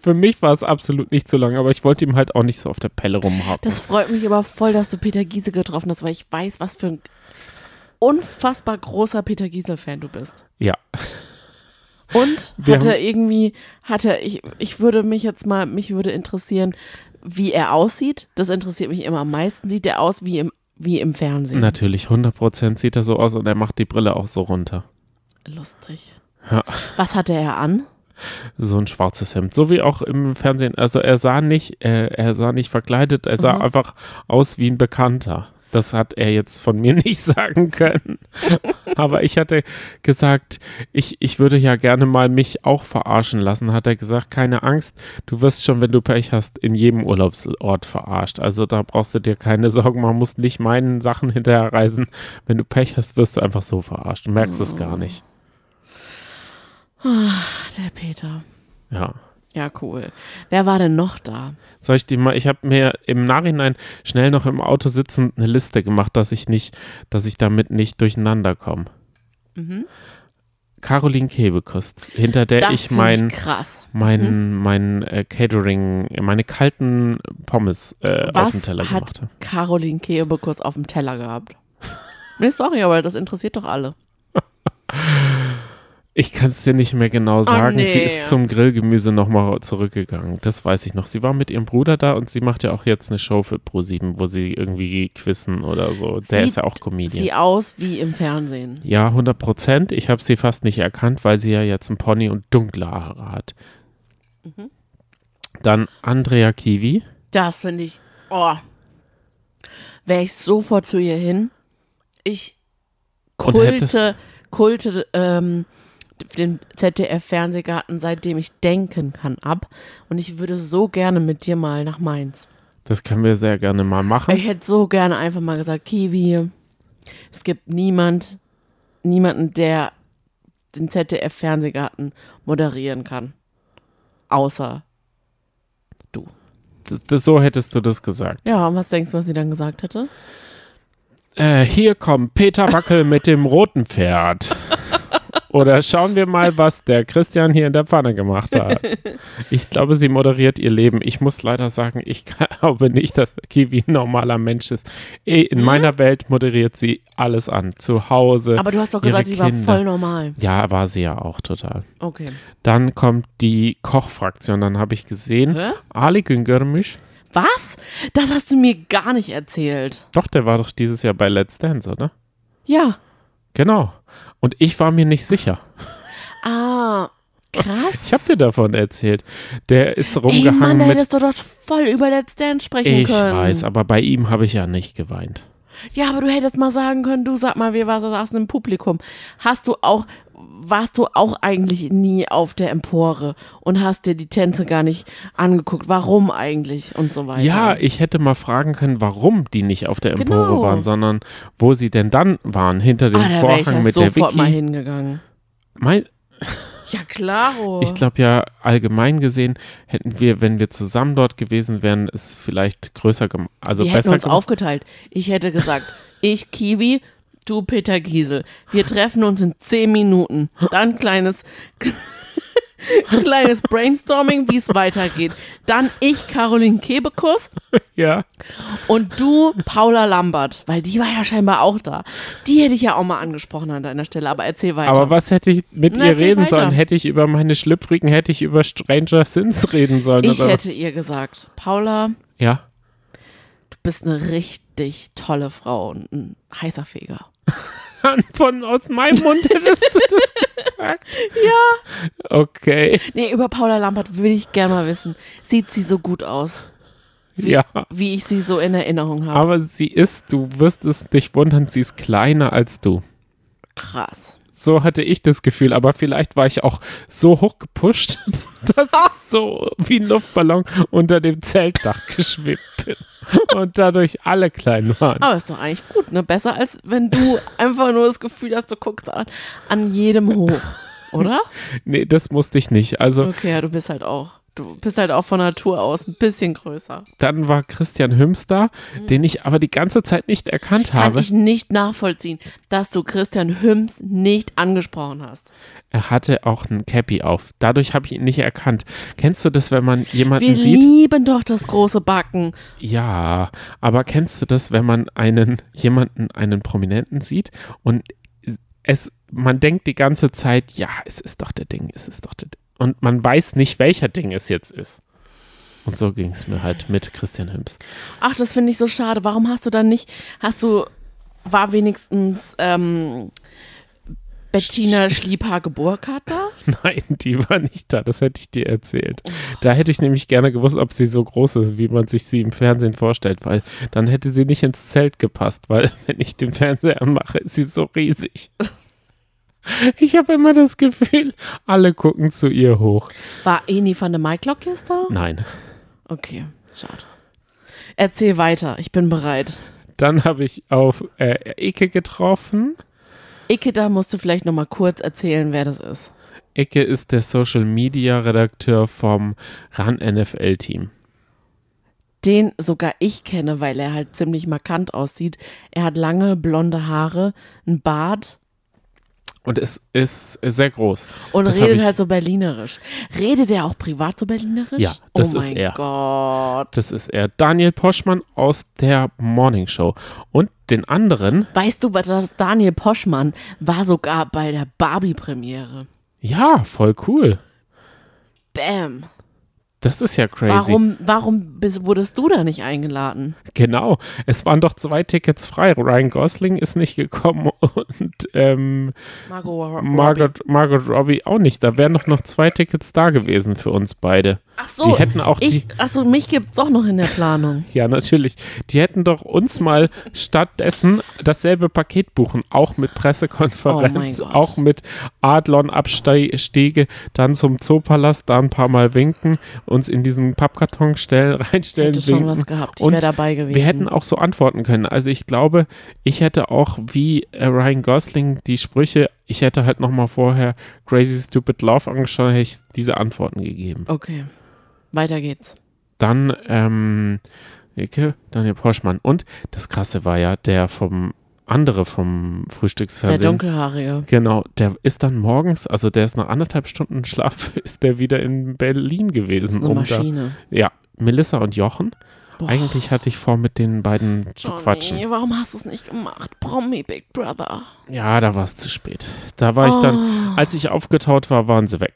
Für mich war es absolut nicht zu lang, aber ich wollte ihm halt auch nicht so auf der Pelle rumhaken. Das freut mich aber voll, dass du Peter Giesel getroffen hast, weil ich weiß, was für ein unfassbar großer Peter Giesel-Fan du bist. ja, Und hat er irgendwie, hat er, ich, ich würde mich jetzt mal, mich würde interessieren, wie er aussieht. Das interessiert mich immer am meisten. Sieht er aus wie im, wie im Fernsehen? natürlich, 100% sieht er so aus und er macht die Brille auch so runter. Lustig. Ja. Was hatte er an? So ein schwarzes Hemd. So wie auch im Fernsehen. Also er sah nicht, äh, er sah nicht verkleidet, er sah Mhm. einfach aus wie ein Bekannter. Das hat er jetzt von mir *laughs* nicht sagen können. Aber ich hatte gesagt, ich, ich würde ja gerne mal mich auch verarschen lassen. Hat er gesagt, keine Angst, du wirst schon, wenn du Pech hast, in jedem Urlaubsort verarscht. Also da brauchst du dir keine Sorgen, man muss nicht meinen Sachen hinterherreisen. Wenn du Pech hast, wirst du einfach so verarscht. Du merkst es gar nicht. Der Peter. Ja. Ja, cool. Wer war denn noch da? Soll ich die mal, ich habe mir im Nachhinein schnell noch im Auto sitzend eine Liste gemacht, dass ich nicht, dass ich damit nicht durcheinander komme. Mhm. Caroline Kebekus, hinter der Das ich mein, ich krass. mein, mein äh, Catering, meine kalten Pommes äh, auf dem Teller gemacht habe. Caroline Kebekus auf dem Teller gehabt? *laughs* nee, sorry, aber das interessiert doch alle. *laughs* Ich kann es dir nicht mehr genau sagen. Sie Oh, nee. ist zum Grillgemüse nochmal zurückgegangen. Das weiß ich noch. Sie war mit ihrem Bruder da und sie macht ja auch jetzt eine Show für Pro7, wo sie irgendwie quissen oder so. Der Sieht ist ja auch Comedian. Sie aus wie im Fernsehen. Ja, 100 Prozent. Ich habe sie fast nicht erkannt, weil sie ja jetzt ein Pony und dunkle Haare hat. Mhm. Dann Andrea Kiwi. Das finde ich, oh, wäre ich sofort zu ihr hin. Ich kulte, kulte ähm, den ZDF-Fernsehgarten, seitdem ich denken kann, ab. Und ich würde so gerne mit dir mal nach Mainz. Das können wir sehr gerne mal machen. Ich hätte so gerne einfach mal gesagt, Kiwi, es gibt niemand, niemanden, der den ZDF-Fernsehgarten moderieren kann. Außer du. Das, das, so hättest du das gesagt. Ja, und was denkst du, was sie dann gesagt hätte? Äh, hier kommt Peter Wackel mit dem roten Pferd. *laughs* Oder schauen wir mal, was der Christian hier in der Pfanne gemacht hat. *laughs* Ich glaube, sie moderiert ihr Leben. Ich muss leider sagen, ich *laughs* glaube nicht, dass Kiwi ein normaler Mensch ist. Eh, In meiner Welt moderiert sie alles an. Zu Hause. Aber du hast doch gesagt, sie war voll normal. Ja, war sie ja auch total. Okay. Dann kommt die Kochfraktion. Dann habe ich gesehen, Hä? Ali Güngörmüş. Was? Das hast du mir gar nicht erzählt. Doch, der war doch dieses Jahr bei Let's Dance, oder? Ja. Genau. Und ich war mir nicht sicher. Ah, krass. Ich habe dir davon erzählt. Der ist Ey, rumgehangen Mann, da mit. hättest du doch voll über Let's Dance sprechen Ich können. weiß, aber bei ihm habe ich ja nicht geweint. Ja, aber du hättest mal sagen können, du sag mal, wir saßen im Publikum. Hast du auch, warst du auch eigentlich nie auf der Empore und hast dir die Tänze gar nicht angeguckt? Warum eigentlich und so weiter? Ja, ich hätte mal fragen können, warum die nicht auf der Empore Genau. waren, sondern wo sie denn dann waren, hinter dem ah, ich Vorhang mit der sofort mal Vicky. hingegangen. Mein, *laughs* Ja, klaro. ich glaube ja, allgemein gesehen hätten wir, wenn wir zusammen dort gewesen wären, es vielleicht größer gemacht. Also wir hätten besser uns gemacht. aufgeteilt. Ich hätte gesagt, *laughs* ich Kiwi, du Peter Giesel. Wir treffen uns in zehn Minuten. Dann kleines, *laughs* kleines Brainstorming, wie es weitergeht. Dann ich Caroline Kebekus Ja. und du Paula Lambert, weil die war ja scheinbar auch da. Die hätte ich ja auch mal angesprochen an deiner Stelle, aber erzähl weiter. Aber was hätte ich mit Na, ihr reden weiter. sollen? Hätte ich über meine Schlüpfrigen, hätte ich über Stranger Sins reden sollen? ich oder? hätte ihr gesagt, Paula, Ja. du bist eine richtig tolle Frau und ein heißer Feger. Von aus meinem Mund *laughs* hättest du das gesagt. Ja. Okay. Nee, über Paula Lambert will ich gerne mal wissen. Sieht sie so gut aus, Ja. wie ich sie so in Erinnerung habe? Aber sie ist, du wirst es dich wundern, sie ist kleiner als du. Krass. So hatte ich das Gefühl, aber vielleicht war ich auch so hoch gepusht, *laughs* dass ich *laughs* so wie ein Luftballon unter dem Zeltdach geschwebt bin. Und dadurch alle klein waren. Aber ist doch eigentlich gut, ne? Besser als wenn du einfach nur das Gefühl hast, du guckst an, an jedem hoch, oder? Nee, das musste ich nicht. Also Okay, ja, du bist halt auch, du bist halt auch von Natur aus ein bisschen größer. dann war Christian Hüms da, den ich aber die ganze Zeit nicht erkannt Kann habe. ich nicht nachvollziehen, dass du Christian Hüms nicht angesprochen hast. Er hatte auch ein Cappy auf. Dadurch habe ich ihn nicht erkannt. Kennst du das, wenn man jemanden Wir sieht? lieben doch das große Backen. Ja, aber kennst du das, wenn man einen jemanden, einen Prominenten sieht und es, man denkt die ganze Zeit, ja, es ist doch der Ding, es ist doch der Ding. Und man weiß nicht, welcher Ding es jetzt ist. Und so ging es mir halt mit Christian Hüms. Ach, das finde ich so schade. Warum hast du dann nicht, hast du, war wenigstens ähm, Bettina Schliephage-Burkhardt da? *laughs* Nein, die war nicht da, das hätte ich dir erzählt. Da hätte ich nämlich gerne gewusst, ob sie so groß ist, wie man sich sie im Fernsehen vorstellt, weil dann hätte sie nicht ins Zelt gepasst, weil *laughs* wenn ich den Fernseher anmache, ist sie so riesig. *laughs* Ich habe immer das Gefühl, alle gucken zu ihr hoch. War Eni van der Maiklock jetzt da? Nein. Okay, schade. Erzähl weiter, ich bin bereit. Dann habe ich auf äh, Icke getroffen. Icke, da musst du vielleicht nochmal kurz erzählen, wer das ist. Icke ist der Social Media Redakteur vom RAN NFL Team. Den sogar ich kenne, weil er halt ziemlich markant aussieht. Er hat lange blonde Haare, einen Bart Und es ist sehr groß. und Das redet halt so berlinerisch. Redet er auch privat so berlinerisch? Ja, das oh ist mein er. Gott. Das ist er. Daniel Poschmann aus der Morning Show. Und den anderen, Weißt du, was Daniel Poschmann war sogar bei der Barbie-Premiere. ja, voll cool. Bam. Das ist ja crazy. Warum, warum bist, wurdest du da nicht eingeladen? Genau. Es waren doch zwei Tickets frei. Ryan Gosling ist nicht gekommen *laughs* und ähm, Margot Robbie. Margot, Margot Robbie auch nicht. Da wären doch noch zwei Tickets da gewesen für uns beide. Ach so, die hätten auch ich, die- ach so, mich gibt's doch noch in der Planung. *laughs* Ja, natürlich. Die hätten doch uns mal stattdessen dasselbe Paket buchen, auch mit Pressekonferenz, Oh auch mit Adlon-Abstiege, dann zum Zoopalast, da ein paar Mal winken, uns in diesen Pappkarton stellen, *laughs* reinstellen, Hätte schon was gehabt. Ich wäre dabei gewesen. Wir hätten auch so antworten können. Also ich glaube, ich hätte auch wie äh, Ryan Gosling die Sprüche, ich hätte halt nochmal vorher Crazy Stupid Love angeschaut, hätte ich diese Antworten gegeben. Okay. Weiter geht's. Dann, ähm, Icke, Daniel Poschmann. Und das Krasse war ja, der vom andere vom Der Frühstücksfernsehen. dunkelhaarige. Genau, der ist dann morgens, also der ist nach anderthalb Stunden Schlaf, *laughs* ist der wieder in Berlin Das gewesen. eine um da, Maschine. ja, Melissa und Jochen. Boah. Eigentlich hatte ich vor, mit den beiden zu Johnny, quatschen. warum hast du es nicht gemacht? Promi Big Brother. Ja, da war es zu spät. Da war ich dann, Oh, als ich aufgetaut war, waren sie weg.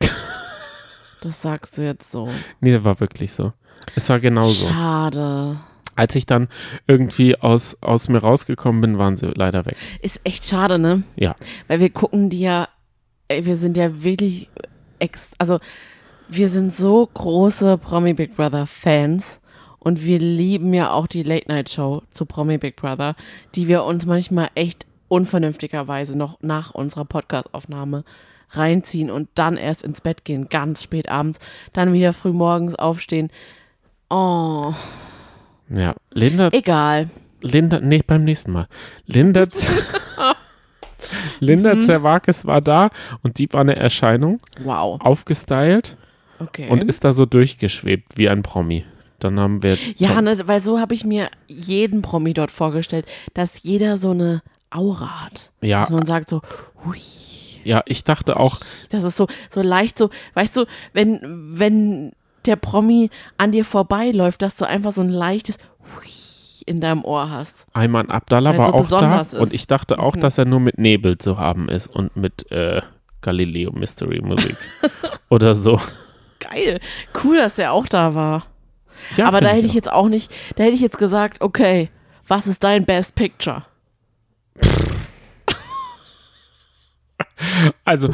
das sagst du jetzt so. nee, war wirklich so. Es war genauso. Schade. Als ich dann irgendwie aus, aus mir rausgekommen bin, waren sie leider weg. Ist echt schade, ne? Ja. Weil wir gucken die ja, ey, wir sind ja wirklich, ex also wir sind so große Promi Big Brother Fans und wir lieben ja auch die Late Night Show zu Promi Big Brother, die wir uns manchmal echt unvernünftigerweise noch nach unserer Podcast-Aufnahme reinziehen und dann erst ins Bett gehen, ganz spät abends, dann wieder früh morgens aufstehen. Oh, Ja, Linda, egal. Linda, nee, beim nächsten Mal. Linda, *laughs* Linda Mhm. Zerwakis war da und die war eine Erscheinung, Wow. aufgestylt Okay. und ist da so durchgeschwebt wie ein Promi. Dann haben wir. Ja, ne, weil so habe ich mir jeden Promi dort vorgestellt, dass jeder so eine Aura hat. ja, Dass man sagt so, hui, ja, ich dachte auch, das ist so, so leicht so, weißt du, wenn, wenn der Promi an dir vorbeiläuft, dass du einfach so ein leichtes in deinem Ohr hast. Ayman Abdallah war so auch da ist. und ich dachte auch, Mhm. dass er nur mit Nebel zu haben ist und mit äh, Galileo Mystery Musik *laughs* oder so. Geil. Cool, dass der auch da war. Ja, Aber da hätte ich jetzt auch nicht, da hätte ich jetzt gesagt, okay, was ist dein Best Picture? *laughs* Also,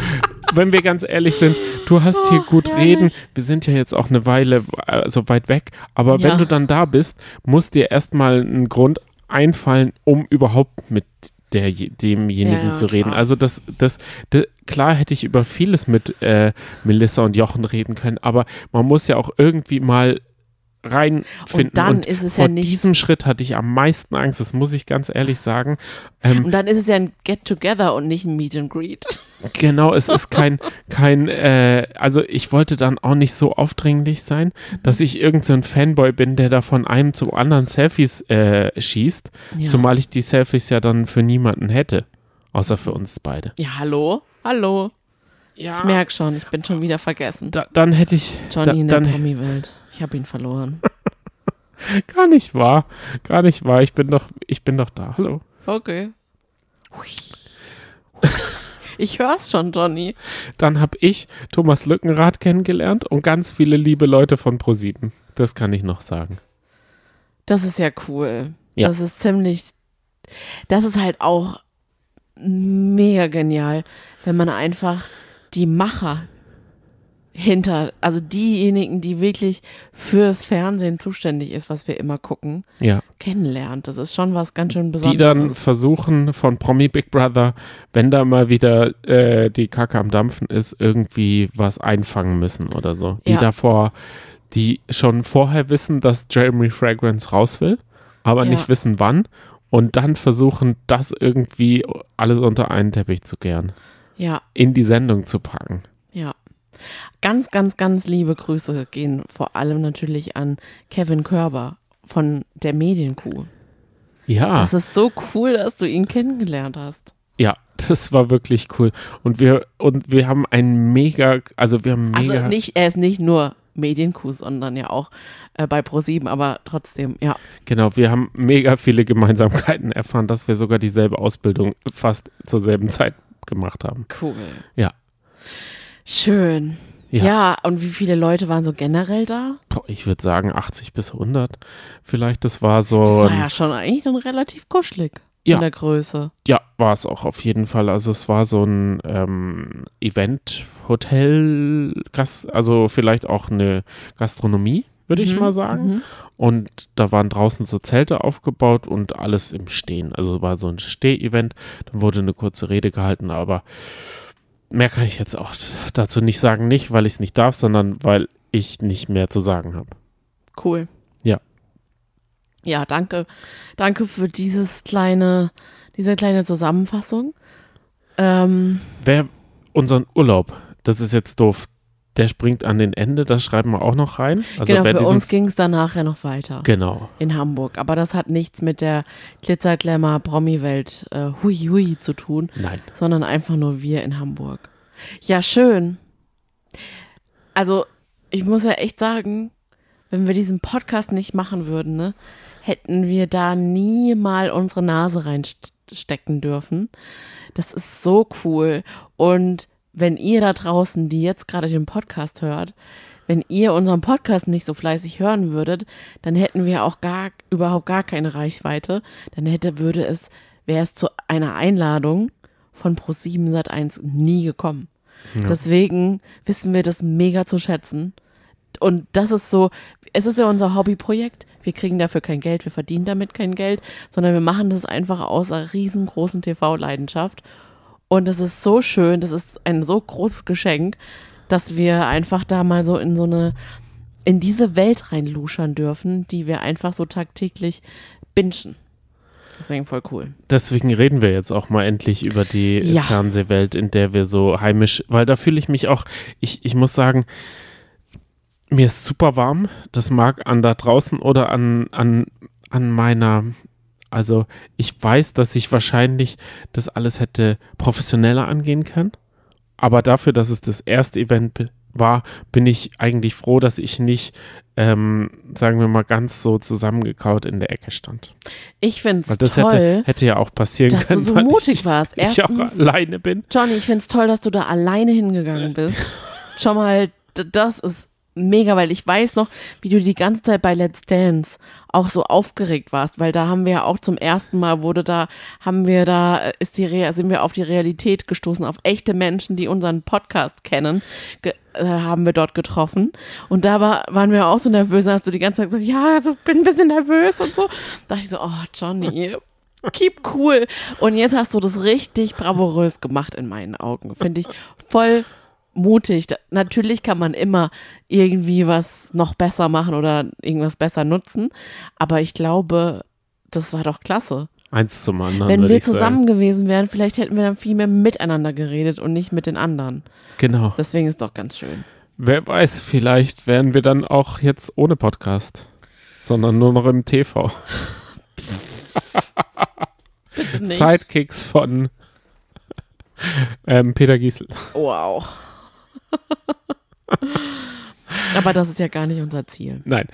wenn wir ganz ehrlich sind, du hast hier Oh, gut herrlich. reden. Wir sind ja jetzt auch eine Weile äh, so weit weg. Aber Ja. wenn du dann da bist, muss dir erstmal ein Grund einfallen, um überhaupt mit der, demjenigen Ja, ja, zu reden. klar. Also das, das, das, klar hätte ich über vieles mit äh, Melissa und Jochen reden können, aber man muss ja auch irgendwie mal reinfinden. Und dann ist es vor ja nicht diesem Schritt hatte ich am meisten Angst, das muss ich ganz ehrlich sagen. Ähm, Und dann ist es ja ein Get-Together und nicht ein Meet and Greet. Genau, es ist kein, *laughs* kein, äh, also ich wollte dann auch nicht so aufdringlich sein, dass ich irgendein so ein Fanboy bin, der da von einem zum anderen Selfies äh, schießt, Ja. zumal ich die Selfies ja dann für niemanden hätte, außer für uns beide. ja, hallo? Hallo? Ja, Ich merke schon, ich bin schon wieder vergessen. da, dann hätte ich, Johnny da, in der Promi-Welt. Ich habe ihn verloren. *laughs* gar nicht wahr, gar nicht wahr, ich bin doch, ich bin doch da, hallo. Okay. *laughs* Ich hör's schon, Johnny. Dann habe ich Thomas Lückenrath kennengelernt und ganz viele liebe Leute von ProSieben. Das kann ich noch sagen. Das ist ja cool. Ja. Das ist ziemlich. Das ist halt auch mega genial, wenn man einfach die Macher hinter, also diejenigen, die wirklich fürs Fernsehen zuständig ist, was wir immer gucken, Ja. kennenlernt. Das ist schon was ganz schön die Besonderes. dann versuchen von Promi Big Brother, wenn da mal wieder äh, die Kacke am Dampfen ist, irgendwie was einfangen müssen oder so. Die Ja. davor, die schon vorher wissen, dass Jeremy Fragrance raus will, aber Ja. nicht wissen wann und dann versuchen, das irgendwie alles unter einen Teppich zu kehren, ja, in die Sendung zu packen. Ganz, ganz, ganz liebe Grüße gehen vor allem natürlich an Kevin Körber von der Medienkuh. Ja. Das ist so cool, dass du ihn kennengelernt hast. Ja, das war wirklich cool. Und wir, und wir haben ein mega, also wir haben mega. Also nicht, er ist nicht nur Medienkuh, sondern ja auch äh, bei ProSieben, aber trotzdem, ja. Genau, wir haben mega viele Gemeinsamkeiten erfahren, dass wir sogar dieselbe Ausbildung fast zur selben Zeit gemacht haben. Cool. Ja. Schön. Ja. Ja. und wie viele Leute waren so generell da? Ich würde sagen 80 bis 100. Vielleicht, das war so. Das war ja schon eigentlich dann relativ kuschelig Ja. in der Größe. Ja, war es auch auf jeden Fall. Also es war so ein ähm, Event-Hotel, Gas- also vielleicht auch eine Gastronomie, würde ich Mhm, mal sagen. mhm. Und da waren draußen so Zelte aufgebaut und alles im Stehen. Also war so ein Steh-Event. Dann wurde eine kurze Rede gehalten, aber mehr kann ich jetzt auch dazu nicht sagen. Nicht, weil ich es nicht darf, sondern weil ich nicht mehr zu sagen habe. Cool. Ja. Ja, danke. Danke für dieses kleine, diese kleine Zusammenfassung. Ähm, Wer unseren Urlaub, das ist jetzt doof, der springt an den Ende, das schreiben wir auch noch rein. Also genau, für uns ging es dann nachher noch weiter. Genau. in Hamburg. Aber das hat nichts mit der Glitzer-Glamour-Promi-Welt äh, hui hui zu tun, Nein. sondern einfach nur wir in Hamburg. Ja, schön. Also, ich muss ja echt sagen, wenn wir diesen Podcast nicht machen würden, ne, hätten wir da nie mal unsere Nase reinstecken dürfen. Das ist so cool. Und wenn ihr da draußen, die jetzt gerade den Podcast hört, wenn ihr unseren Podcast nicht so fleißig hören würdet, dann hätten wir auch gar überhaupt gar keine Reichweite. Dann hätte würde es wäre es zu einer Einladung von Pro7 Sat1 nie gekommen. Deswegen wissen wir das mega zu schätzen. Und das ist so, es ist ja unser Hobbyprojekt. Wir kriegen dafür kein Geld, wir verdienen damit kein Geld, sondern wir machen das einfach aus einer riesengroßen TV-Leidenschaft. Und es ist so schön, das ist ein so großes Geschenk, dass wir einfach da mal so in so eine, in diese Welt reinluschern dürfen, die wir einfach so tagtäglich bingen. Deswegen voll cool. Deswegen reden wir jetzt auch mal endlich über die Ja. Fernsehwelt, in der wir so heimisch, weil da fühle ich mich auch, ich, ich muss sagen, mir ist super warm. Das mag an da draußen oder an, an, an meiner, also ich weiß, dass ich wahrscheinlich das alles hätte professioneller angehen können. Aber dafür, dass es das erste Event war, bin ich eigentlich froh, dass ich nicht, ähm, sagen wir mal, ganz so zusammengekaut in der Ecke stand. Ich finde es das toll, hätte, hätte ja auch passieren dass du können, so weil mutig ich, warst. *laughs* ich auch Erstens, alleine bin. Johnny, ich finde es toll, dass du da alleine hingegangen *laughs* bist. Schon mal, das ist mega, weil ich weiß noch, wie du die ganze Zeit bei Let's Dance auch so aufgeregt warst, weil da haben wir ja auch zum ersten Mal wurde da, haben wir da, äh, ist die Rea sind wir auf die Realität gestoßen, auf echte Menschen, die unseren Podcast kennen, ge äh, haben wir dort getroffen. Und da war, waren wir auch so nervös, da hast du die ganze Zeit gesagt, ja, also bin ein bisschen nervös und so. Da dachte ich so, oh, Johnny, keep cool. Und jetzt hast du das richtig bravourös gemacht in meinen Augen. Finde ich voll mutig. Natürlich kann man immer irgendwie was noch besser machen oder irgendwas besser nutzen. Aber ich glaube, das war doch klasse. Eins zum anderen. Wenn wir ich sagen. zusammen gewesen wären, vielleicht hätten wir dann viel mehr miteinander geredet und nicht mit den anderen. Genau. Deswegen ist doch ganz schön. Wer weiß, vielleicht wären wir dann auch jetzt ohne Podcast, sondern nur noch im TV. *laughs* *laughs* Sidekicks von ähm, Peter Giesel. Wow. *laughs* Aber das ist ja gar nicht unser Ziel. Nein.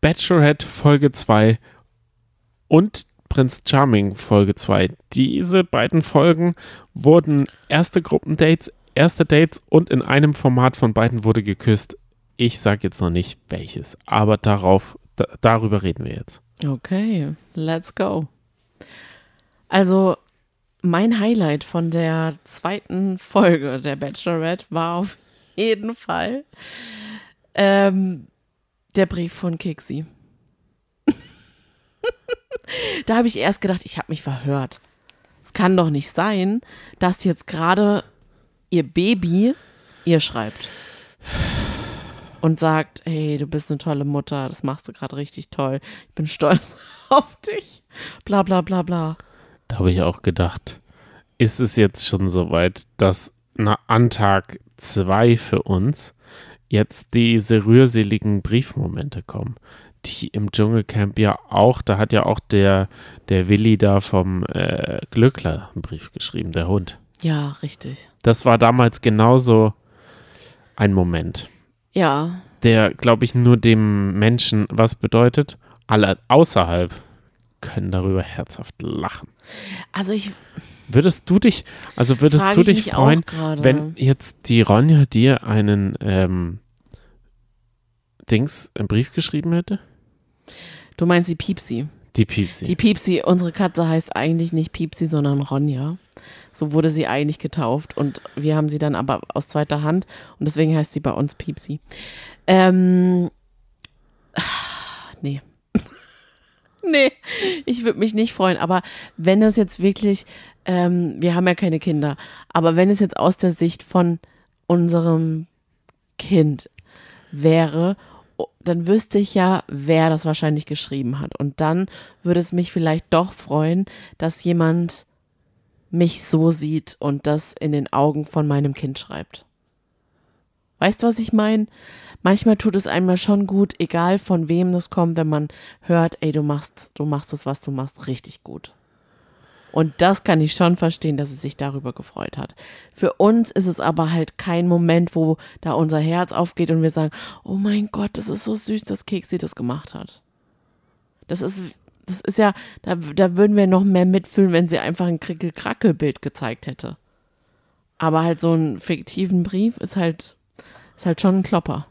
Bachelorette Folge 2 und Prinz Charming Folge 2. Diese beiden Folgen wurden erste Gruppendates, erste Dates und in einem Format von beiden wurde geküsst. Ich sage jetzt noch nicht welches, aber darauf, da, darüber reden wir jetzt. Okay, let's go. Also, mein Highlight von der zweiten Folge der Bachelorette war auf jeden Fall ähm, der Brief von Kixi. *laughs* da habe ich erst gedacht, ich habe mich verhört. Es kann doch nicht sein, dass jetzt gerade ihr Baby ihr schreibt und sagt, hey, du bist eine tolle Mutter, das machst du gerade richtig toll, ich bin stolz *laughs* auf dich, bla bla bla bla. Da habe ich auch gedacht, ist es jetzt schon soweit, dass na, an Tag 2 für uns jetzt diese rührseligen Briefmomente kommen, die im Dschungelcamp ja auch, da hat ja auch der, der Willi da vom äh, Glückler einen Brief geschrieben, der Hund. Ja, richtig. Das war damals genauso ein Moment, Ja, der, glaube ich, nur dem Menschen was bedeutet. Alle außerhalb können darüber herzhaft lachen. also ich Würdest du dich, also würdest frage du ich dich freuen, wenn jetzt die Ronja dir einen ähm, Dings, einen Brief geschrieben hätte? Du meinst die Piepsi. Die Piepsi. Die Piepsi, unsere Katze heißt eigentlich nicht Piepsi, sondern Ronja. So wurde sie eigentlich getauft und wir haben sie dann aber aus zweiter Hand und deswegen heißt sie bei uns Piepsi. Ähm, *sighs* nee. *laughs* nee, ich würde mich nicht freuen, aber wenn es jetzt wirklich, ähm, wir haben ja keine Kinder, aber wenn es jetzt aus der Sicht von unserem Kind wäre, dann wüsste ich ja, wer das wahrscheinlich geschrieben hat. Und dann würde es mich vielleicht doch freuen, dass jemand mich so sieht und das in den Augen von meinem Kind schreibt. Weißt du, was ich meine? Manchmal tut es einmal schon gut, egal von wem das kommt, wenn man hört, ey, du machst, du machst das, was du machst, richtig gut. Und das kann ich schon verstehen, dass es sich darüber gefreut hat. Für uns ist es aber halt kein Moment, wo da unser Herz aufgeht und wir sagen, oh mein Gott, das ist so süß, dass Keksi das gemacht hat. Das ist, das ist ja, da, da würden wir noch mehr mitfühlen, wenn sie einfach ein Krickel-Krackel-Bild gezeigt hätte. Aber halt so einen fiktiven Brief ist halt, ist halt schon ein Klopper.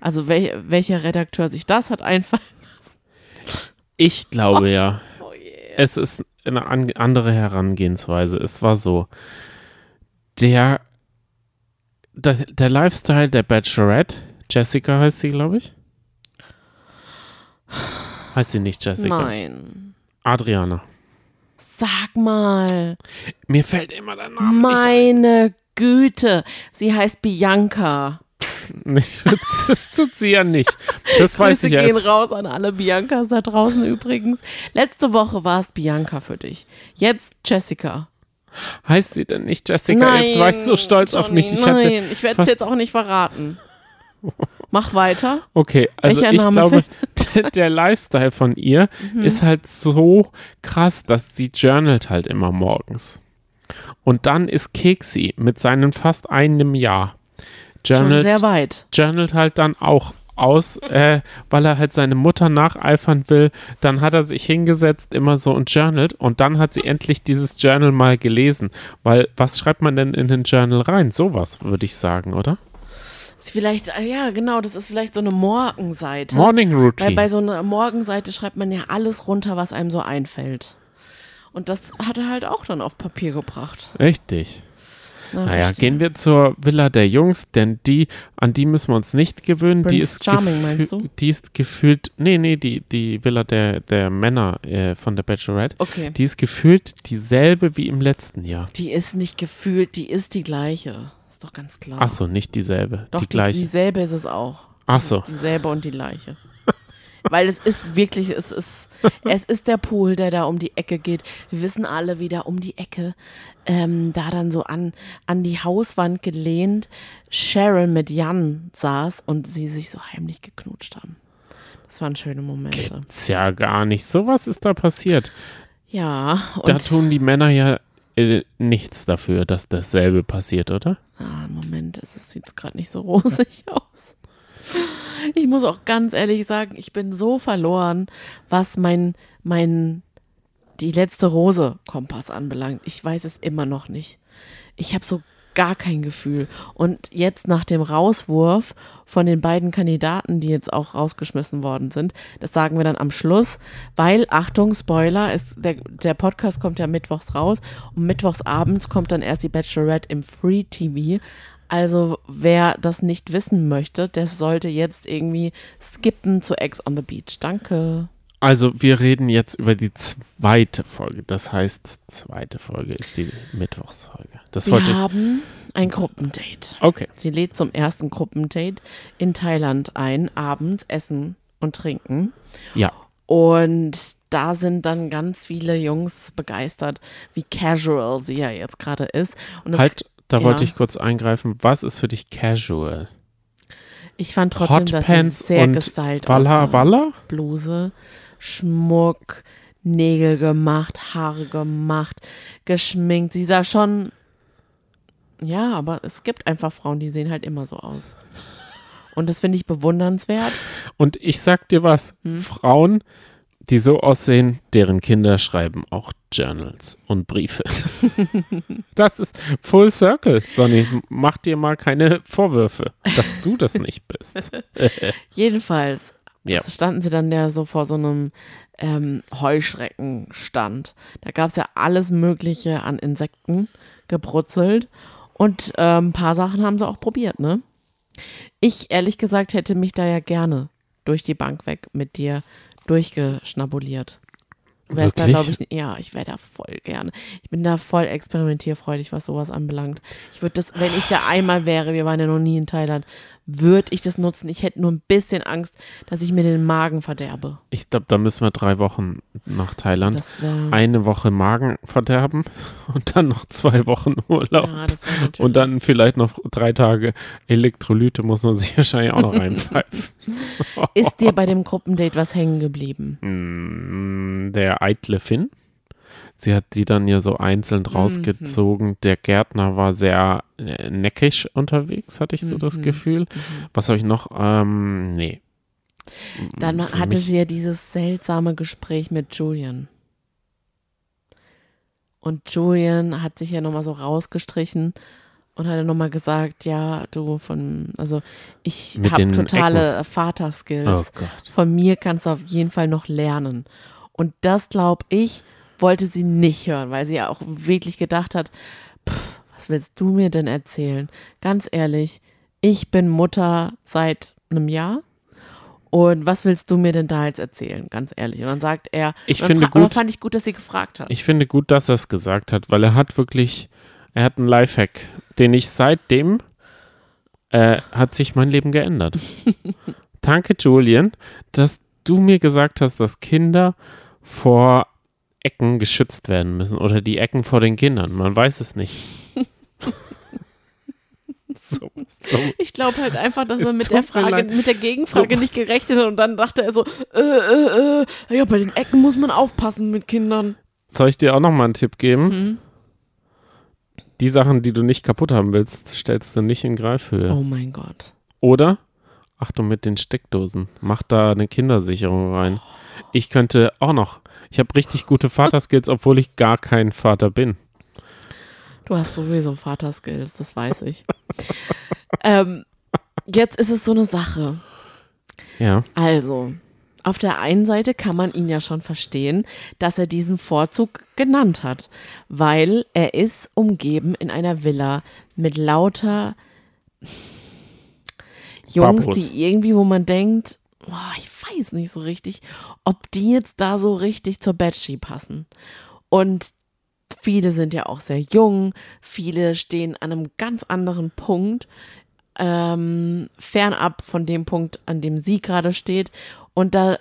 Also wel, welcher Redakteur sich das hat einfallen lassen. Ich glaube ja. Oh yeah. Es ist eine an andere Herangehensweise. Es war so, der, der, der Lifestyle der Bachelorette, Jessica heißt sie, glaube ich. Heißt sie nicht Jessica? Nein. Adriana. Sag mal. Mir fällt immer der Name nicht Meine Güte. Sie heißt Bianca. Nicht, *laughs* das tut sie ja nicht. Das weiß Grüße ich ja. gehen raus an alle Biancas da draußen übrigens. Letzte Woche war es Bianca für dich. Jetzt Jessica. Heißt sie denn nicht Jessica? Jetzt war ich so stolz auf mich. Ich Nein, ich werde es jetzt auch nicht verraten. Mach weiter. Okay, also Welcher ich Name glaube, *laughs* der, der Lifestyle von ihr Mhm. ist halt so krass, dass sie journalt halt immer morgens. Und dann ist Keksi mit seinen fast einem Jahr Schon journalt, sehr weit. journalt halt dann auch aus, äh, weil er halt seine Mutter nacheifern will. Dann hat er sich hingesetzt, immer so und journalt. Und dann hat sie endlich dieses Journal mal gelesen. Weil, was schreibt man denn in den Journal rein? Sowas, würde ich sagen, oder? Ist vielleicht, äh, ja, genau, das ist vielleicht so eine Morgenseite. Morning Weil Routine. bei so einer Morgenseite schreibt man ja alles runter, was einem so einfällt. Und das hat er halt auch dann auf Papier gebracht. Richtig. Na, Naja, verstehe. gehen wir zur Villa der Jungs, denn die, an die müssen wir uns nicht gewöhnen. die Prince ist Charming, meinst du? Die ist gefühlt, nee, nee, die, die Villa der, der Männer äh, von der Bachelorette, Okay. die ist gefühlt dieselbe wie im letzten Jahr. Die ist nicht gefühlt, die ist die gleiche. Ist doch ganz klar. Ach so, nicht dieselbe, Doch, die gleiche. dieselbe ist es auch. Ach so. dieselbe und die gleiche. Weil es ist wirklich, es ist, es ist der Pool, der da um die Ecke geht. Wir wissen alle, wie da um die Ecke, ähm, da dann so an, an die Hauswand gelehnt, Sharon mit Jan saß und sie sich so heimlich geknutscht haben. Das waren schöne Momente. Gibt's ja gar nicht. Sowas ist da passiert. Ja, da tun die Männer ja äh, nichts dafür, dass dasselbe passiert, oder? Ah, Moment es sieht gerade nicht so rosig *laughs* aus. Ich muss auch ganz ehrlich sagen, ich bin so verloren, was mein, mein, die letzte Rose Kompass anbelangt. Ich weiß es immer noch nicht. Ich habe so gar kein Gefühl. Und jetzt nach dem Rauswurf von den beiden Kandidaten, die jetzt auch rausgeschmissen worden sind, das sagen wir dann am Schluss, weil, Achtung, Spoiler, ist, der, der Podcast kommt ja mittwochs raus und mittwochs abends kommt dann erst die Bachelorette im Free TV. Also wer das nicht wissen möchte, der sollte jetzt irgendwie skippen zu Ex on the Beach. Danke. Also, wir reden jetzt über die zweite Folge. Das heißt, zweite Folge ist die Mittwochsfolge. Das wollte Wir ich. haben ein Gruppendate. Okay. Sie lädt zum ersten Gruppendate in Thailand ein, abends essen und trinken. Ja. Und da sind dann ganz viele Jungs begeistert, wie casual sie ja jetzt gerade ist. Halt, da ja. wollte ich kurz eingreifen. Was ist für dich casual? ich fand trotzdem, dass sie Hotpants sehr und gestylt Walla. Walla? Bluse, Schmuck, Nägel gemacht, Haare gemacht, geschminkt. Sie sah schon. Ja, aber es gibt einfach Frauen, die sehen halt immer so aus. Und das finde ich bewundernswert. Und ich sag dir was, Hm? Frauen, die so aussehen, deren Kinder schreiben auch Journals und Briefe. *laughs* das ist Full Circle, Sonny. Mach dir mal keine Vorwürfe, dass du das nicht bist. *laughs* Jedenfalls Ja. standen sie dann ja so vor so einem ähm, Heuschreckenstand. Da gab es ja alles Mögliche an Insekten gebrutzelt. Und ähm, ein paar Sachen haben sie auch probiert, ne? Ich, ehrlich gesagt, hätte mich da ja gerne durch die Bank weg mit dir durchgeschnabuliert. wär's da, Wirklich? glaube ich, ja, ich wäre da voll gerne. Ich bin da voll experimentierfreudig, was sowas anbelangt. Ich würde das, wenn ich da einmal wäre, wir waren ja noch nie in Thailand, würde ich das nutzen. Ich hätte nur ein bisschen Angst, dass ich mir den Magen verderbe. Ich glaube, da müssen wir drei Wochen nach Thailand. Eine Woche Magen verderben *laughs* und dann noch zwei Wochen Urlaub. Ja, das. Und dann vielleicht noch drei Tage Elektrolyte muss man sich *laughs* wahrscheinlich auch noch reinpfeifen. Ist dir bei dem Gruppendate was hängen geblieben? *laughs* Mm, Der eitle Finn. Sie hat die dann ja so einzeln rausgezogen. Der Gärtner war sehr äh, neckisch unterwegs, hatte ich so das Mhm. Gefühl. Was habe ich noch? Ähm, nee. Dann Für hatte sie ja dieses seltsame Gespräch mit Julian. Und Julian hat sich ja nochmal so rausgestrichen und hat dann nochmal gesagt, ja, du von, also ich habe totale Oh Vaterskills. Gott. Von mir kannst du auf jeden Fall noch lernen. Und das, glaube ich, wollte sie nicht hören, weil sie ja auch wirklich gedacht hat, pff, was willst du mir denn erzählen? Ganz ehrlich, ich bin Mutter seit einem Jahr. Und was willst du mir denn da jetzt erzählen? Ganz ehrlich. Und dann sagt er, Ich finde fra- und dann gut- fand ich gut, dass sie gefragt hat. Ich finde gut, dass er es gesagt hat, weil er hat wirklich, er hat einen Lifehack, den ich seitdem, äh, hat sich mein Leben geändert. *laughs* Danke, Julian, dass du mir gesagt hast, dass Kinder vor Ecken geschützt werden müssen oder die Ecken vor den Kindern. Man weiß es nicht. *laughs* so, so. Ich glaube halt einfach, dass Es er mit der Frage, mit der Gegenfrage So nicht gerechnet hat und dann dachte er so, äh, äh, äh, ja, bei den Ecken muss man aufpassen mit Kindern. Soll ich dir auch noch mal einen Tipp geben? Hm? Die Sachen, die du nicht kaputt haben willst, stellst du nicht in Greifhöhe. Oh mein Gott. Oder, Achtung mit den Steckdosen, mach da eine Kindersicherung rein. Ich könnte auch noch, ich habe richtig gute Vaterskills, obwohl ich gar kein Vater bin. Du hast sowieso Vaterskills, das weiß ich. ähm, jetzt ist es so eine Sache. Ja, Also, auf der einen Seite kann man ihn ja schon verstehen, dass er diesen Vorzug genannt hat, weil er ist umgeben in einer Villa mit lauter Jungs, Babos. die irgendwie, wo man denkt, oh, ich weiß nicht so richtig, ob die jetzt da so richtig zur Betsy passen. Und viele sind ja auch sehr jung, viele stehen an einem ganz anderen Punkt, ähm, fernab von dem Punkt, an dem sie gerade steht. Und da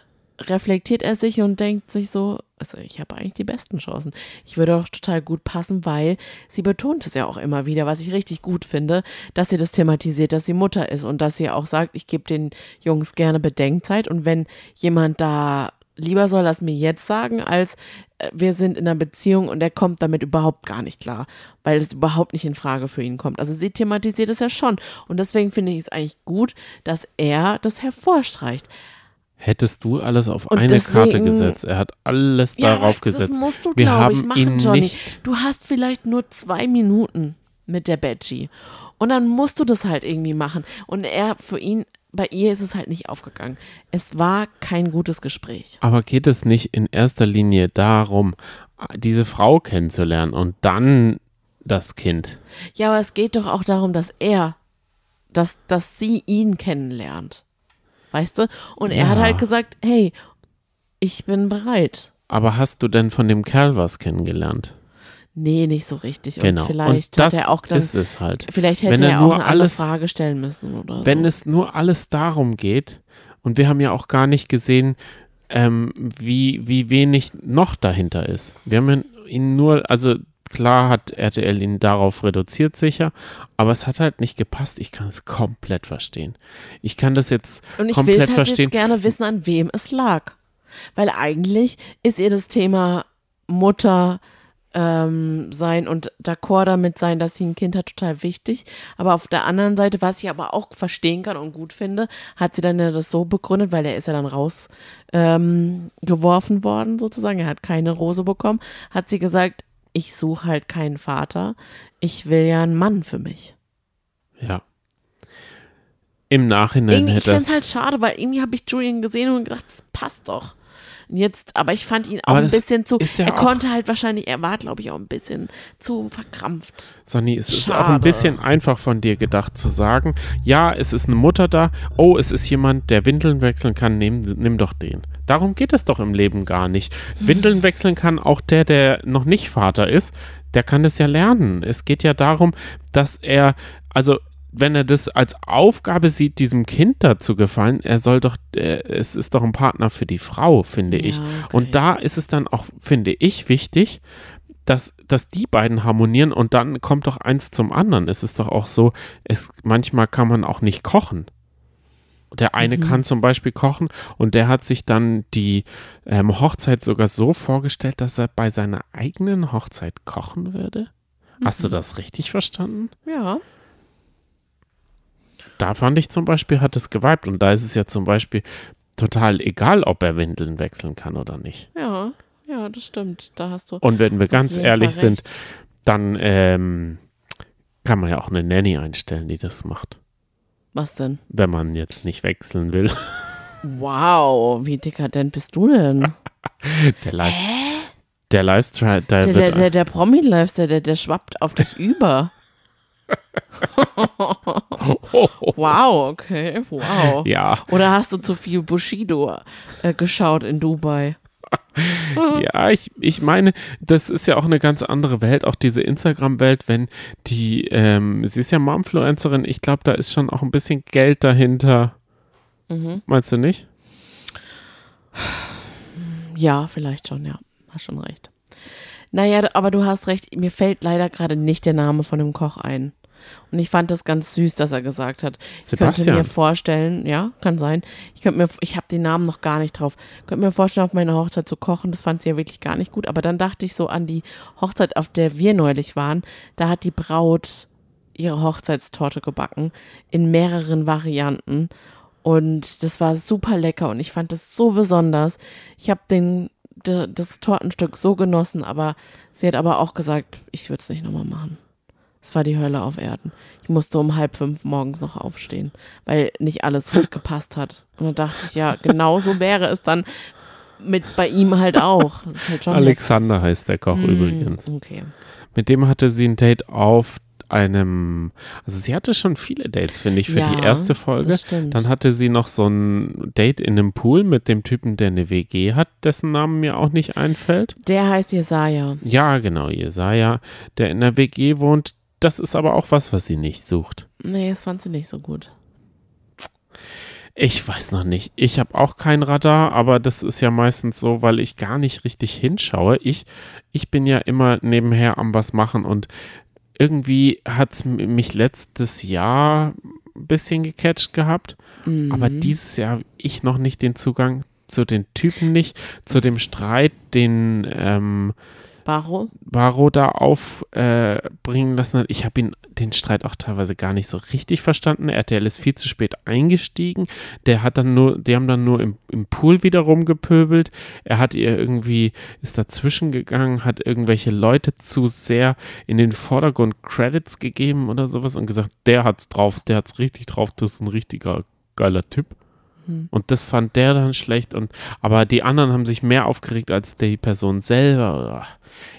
reflektiert er sich und denkt sich so, also ich habe eigentlich die besten Chancen. Ich würde auch total gut passen, weil sie betont es ja auch immer wieder, was ich richtig gut finde, dass sie das thematisiert, dass sie Mutter ist und dass sie auch sagt, ich gebe den Jungs gerne Bedenkzeit und wenn jemand da lieber soll das mir jetzt sagen, als äh, wir sind in einer Beziehung und er kommt damit überhaupt gar nicht klar, weil es überhaupt nicht in Frage für ihn kommt. Also sie thematisiert es ja schon und deswegen finde ich es eigentlich gut, dass er das hervorstreicht. Hättest du alles auf Und eine Karte deswegen- gesetzt. Er hat alles Ja, darauf gesetzt. Das musst du, Wir glaube ich, haben machen, ihn Johnny. nicht. Du hast vielleicht nur zwei Minuten mit der Betty. Und dann musst du das halt irgendwie machen. Und er, für ihn, bei ihr ist es halt nicht aufgegangen. Es war kein gutes Gespräch. Aber geht es nicht in erster Linie darum, diese Frau kennenzulernen und dann das Kind? Ja, aber es geht doch auch darum, dass er, dass, dass sie ihn kennenlernt. Weißt du? Und er hat halt gesagt, hey, ich bin bereit. Aber hast du denn von dem Kerl was kennengelernt? Nee, nicht so richtig. Und Genau. vielleicht und das hat er auch dann, ist es halt. vielleicht hätte wenn er er auch nur eine andere alles- Frage stellen müssen oder Wenn so. es nur alles darum geht, und wir haben ja auch gar nicht gesehen, ähm, wie, wie wenig noch dahinter ist. Wir haben ihn nur, also klar hat RTL ihn darauf reduziert, sicher, aber es hat halt nicht gepasst. Ich kann es komplett verstehen. Ich kann das jetzt Und ich will komplett halt verstehen. jetzt gerne wissen, an wem es lag. Weil eigentlich ist ihr das Thema Mutter ähm, sein und d'accord damit sein, dass sie ein Kind hat, total wichtig. Aber auf der anderen Seite, was ich aber auch verstehen kann und gut finde, hat sie dann ja das so begründet, weil er ist ja dann rausgeworfen ähm, worden, sozusagen. Er hat keine Rose bekommen. Hat sie gesagt, ich suche halt keinen Vater. Ich will ja einen Mann für mich. Ja. Im Nachhinein Irgendwie, ich hätte finde es das. halt schade, weil irgendwie habe ich Julian gesehen und gedacht, das passt doch. Jetzt, aber ich fand ihn auch Aber ein bisschen zu. ja er konnte halt wahrscheinlich, er war, glaube ich, auch ein bisschen zu verkrampft. Sonny, es ist auch Schade. ein bisschen einfach von dir gedacht zu sagen, ja, es ist eine Mutter da, oh, es ist jemand, der Windeln wechseln kann, nimm, nimm doch den. Darum geht es doch im Leben gar nicht. Windeln wechseln kann auch der, der noch nicht Vater ist, der kann das ja lernen. Es geht ja darum, dass er, also wenn er das als Aufgabe sieht, diesem Kind da zu gefallen, er soll doch, äh, es ist doch ein Partner für die Frau, finde ich. Ja, okay. Und da ist es dann auch, finde ich, wichtig, dass, dass die beiden harmonieren und dann kommt doch eins zum anderen. Es ist doch auch so, es, manchmal kann man auch nicht kochen. Der eine Mhm. kann zum Beispiel kochen und der hat sich dann die ähm, Hochzeit sogar so vorgestellt, dass er bei seiner eigenen Hochzeit kochen würde. Hast du Mhm. das richtig verstanden? Ja. Da fand ich zum Beispiel, hat es geweibt und da ist es ja zum Beispiel total egal, ob er Windeln wechseln kann oder nicht. Ja, ja, das stimmt. Da hast du. Und wenn wir ganz ehrlich sind, dann ähm, kann man ja auch eine Nanny einstellen, die das macht, Was denn? wenn man jetzt nicht wechseln will. *laughs* Wow, wie dekadent bist du denn? *laughs* Der Livest der Livestream, der, Der, der, der, der Promi-Lifestyle, der, der schwappt auf dich *laughs* über. *laughs* wow, okay, wow. ja, Oder hast du zu viel Bushido äh, geschaut in Dubai? *laughs* ja, ich, ich meine, das ist ja auch eine ganz andere Welt, auch diese Instagram-Welt, wenn die, ähm, sie ist ja Momfluencerin, ich glaube, da ist schon auch ein bisschen Geld dahinter. Mhm. Meinst du nicht? Ja, vielleicht schon, ja. Hast schon recht. Naja, aber du hast recht, mir fällt leider gerade nicht der Name von dem Koch ein. Und ich fand das ganz süß, dass er gesagt hat, ich könnte Sebastian. mir vorstellen, ja, kann sein. Ich könnte mir, ich habe den Namen noch gar nicht drauf. Könnte mir vorstellen, auf meiner Hochzeit zu kochen. Das fand sie ja wirklich gar nicht gut. Aber dann dachte ich so an die Hochzeit, auf der wir neulich waren. Da hat die Braut ihre Hochzeitstorte gebacken in mehreren Varianten. Und das war super lecker und ich fand das so besonders. Ich habe den de- das Tortenstück so genossen, aber sie hat aber auch gesagt, ich würde es nicht nochmal machen. Es war die Hölle auf Erden. Ich musste um halb fünf morgens noch aufstehen, weil nicht alles *laughs* gepasst hat. Und dann dachte ich, ja, genau so wäre es dann mit bei ihm halt auch. Halt Alexander heißt der Koch heftig. übrigens. Okay. Mit dem hatte sie ein Date auf einem, also sie hatte schon viele Dates, finde ich, für Ja, die erste Folge. Das stimmt. Dann hatte sie noch so ein Date in einem Pool mit dem Typen, der eine WG hat, dessen Namen mir auch nicht einfällt. Der heißt Jesaja. Ja, genau, Jesaja, der in der WG wohnt. Das ist aber auch was, was sie nicht sucht. Nee, das fand sie nicht so gut. Ich weiß noch nicht. Ich habe auch kein Radar, aber das ist ja meistens so, weil ich gar nicht richtig hinschaue. Ich, ich bin ja immer nebenher am was machen und irgendwie hat es mich letztes Jahr ein bisschen gecatcht gehabt, Mhm. aber dieses Jahr hab ich noch nicht den Zugang zu den Typen nicht, zu dem Streit, den ähm, Baro? Varo da aufbringen äh, lassen hat. Ich habe ihn den Streit auch teilweise gar nicht so richtig verstanden. RTL ist viel zu spät eingestiegen. Der hat dann nur, die haben dann nur im, im Pool wieder rumgepöbelt. Er hat ihr irgendwie, ist dazwischen gegangen, hat irgendwelche Leute zu sehr in den Vordergrund Credits gegeben oder sowas und gesagt, der hat's drauf, der hat's richtig drauf, das ist ein richtiger geiler Typ. Und das fand der dann schlecht und aber die anderen haben sich mehr aufgeregt als die Person selber.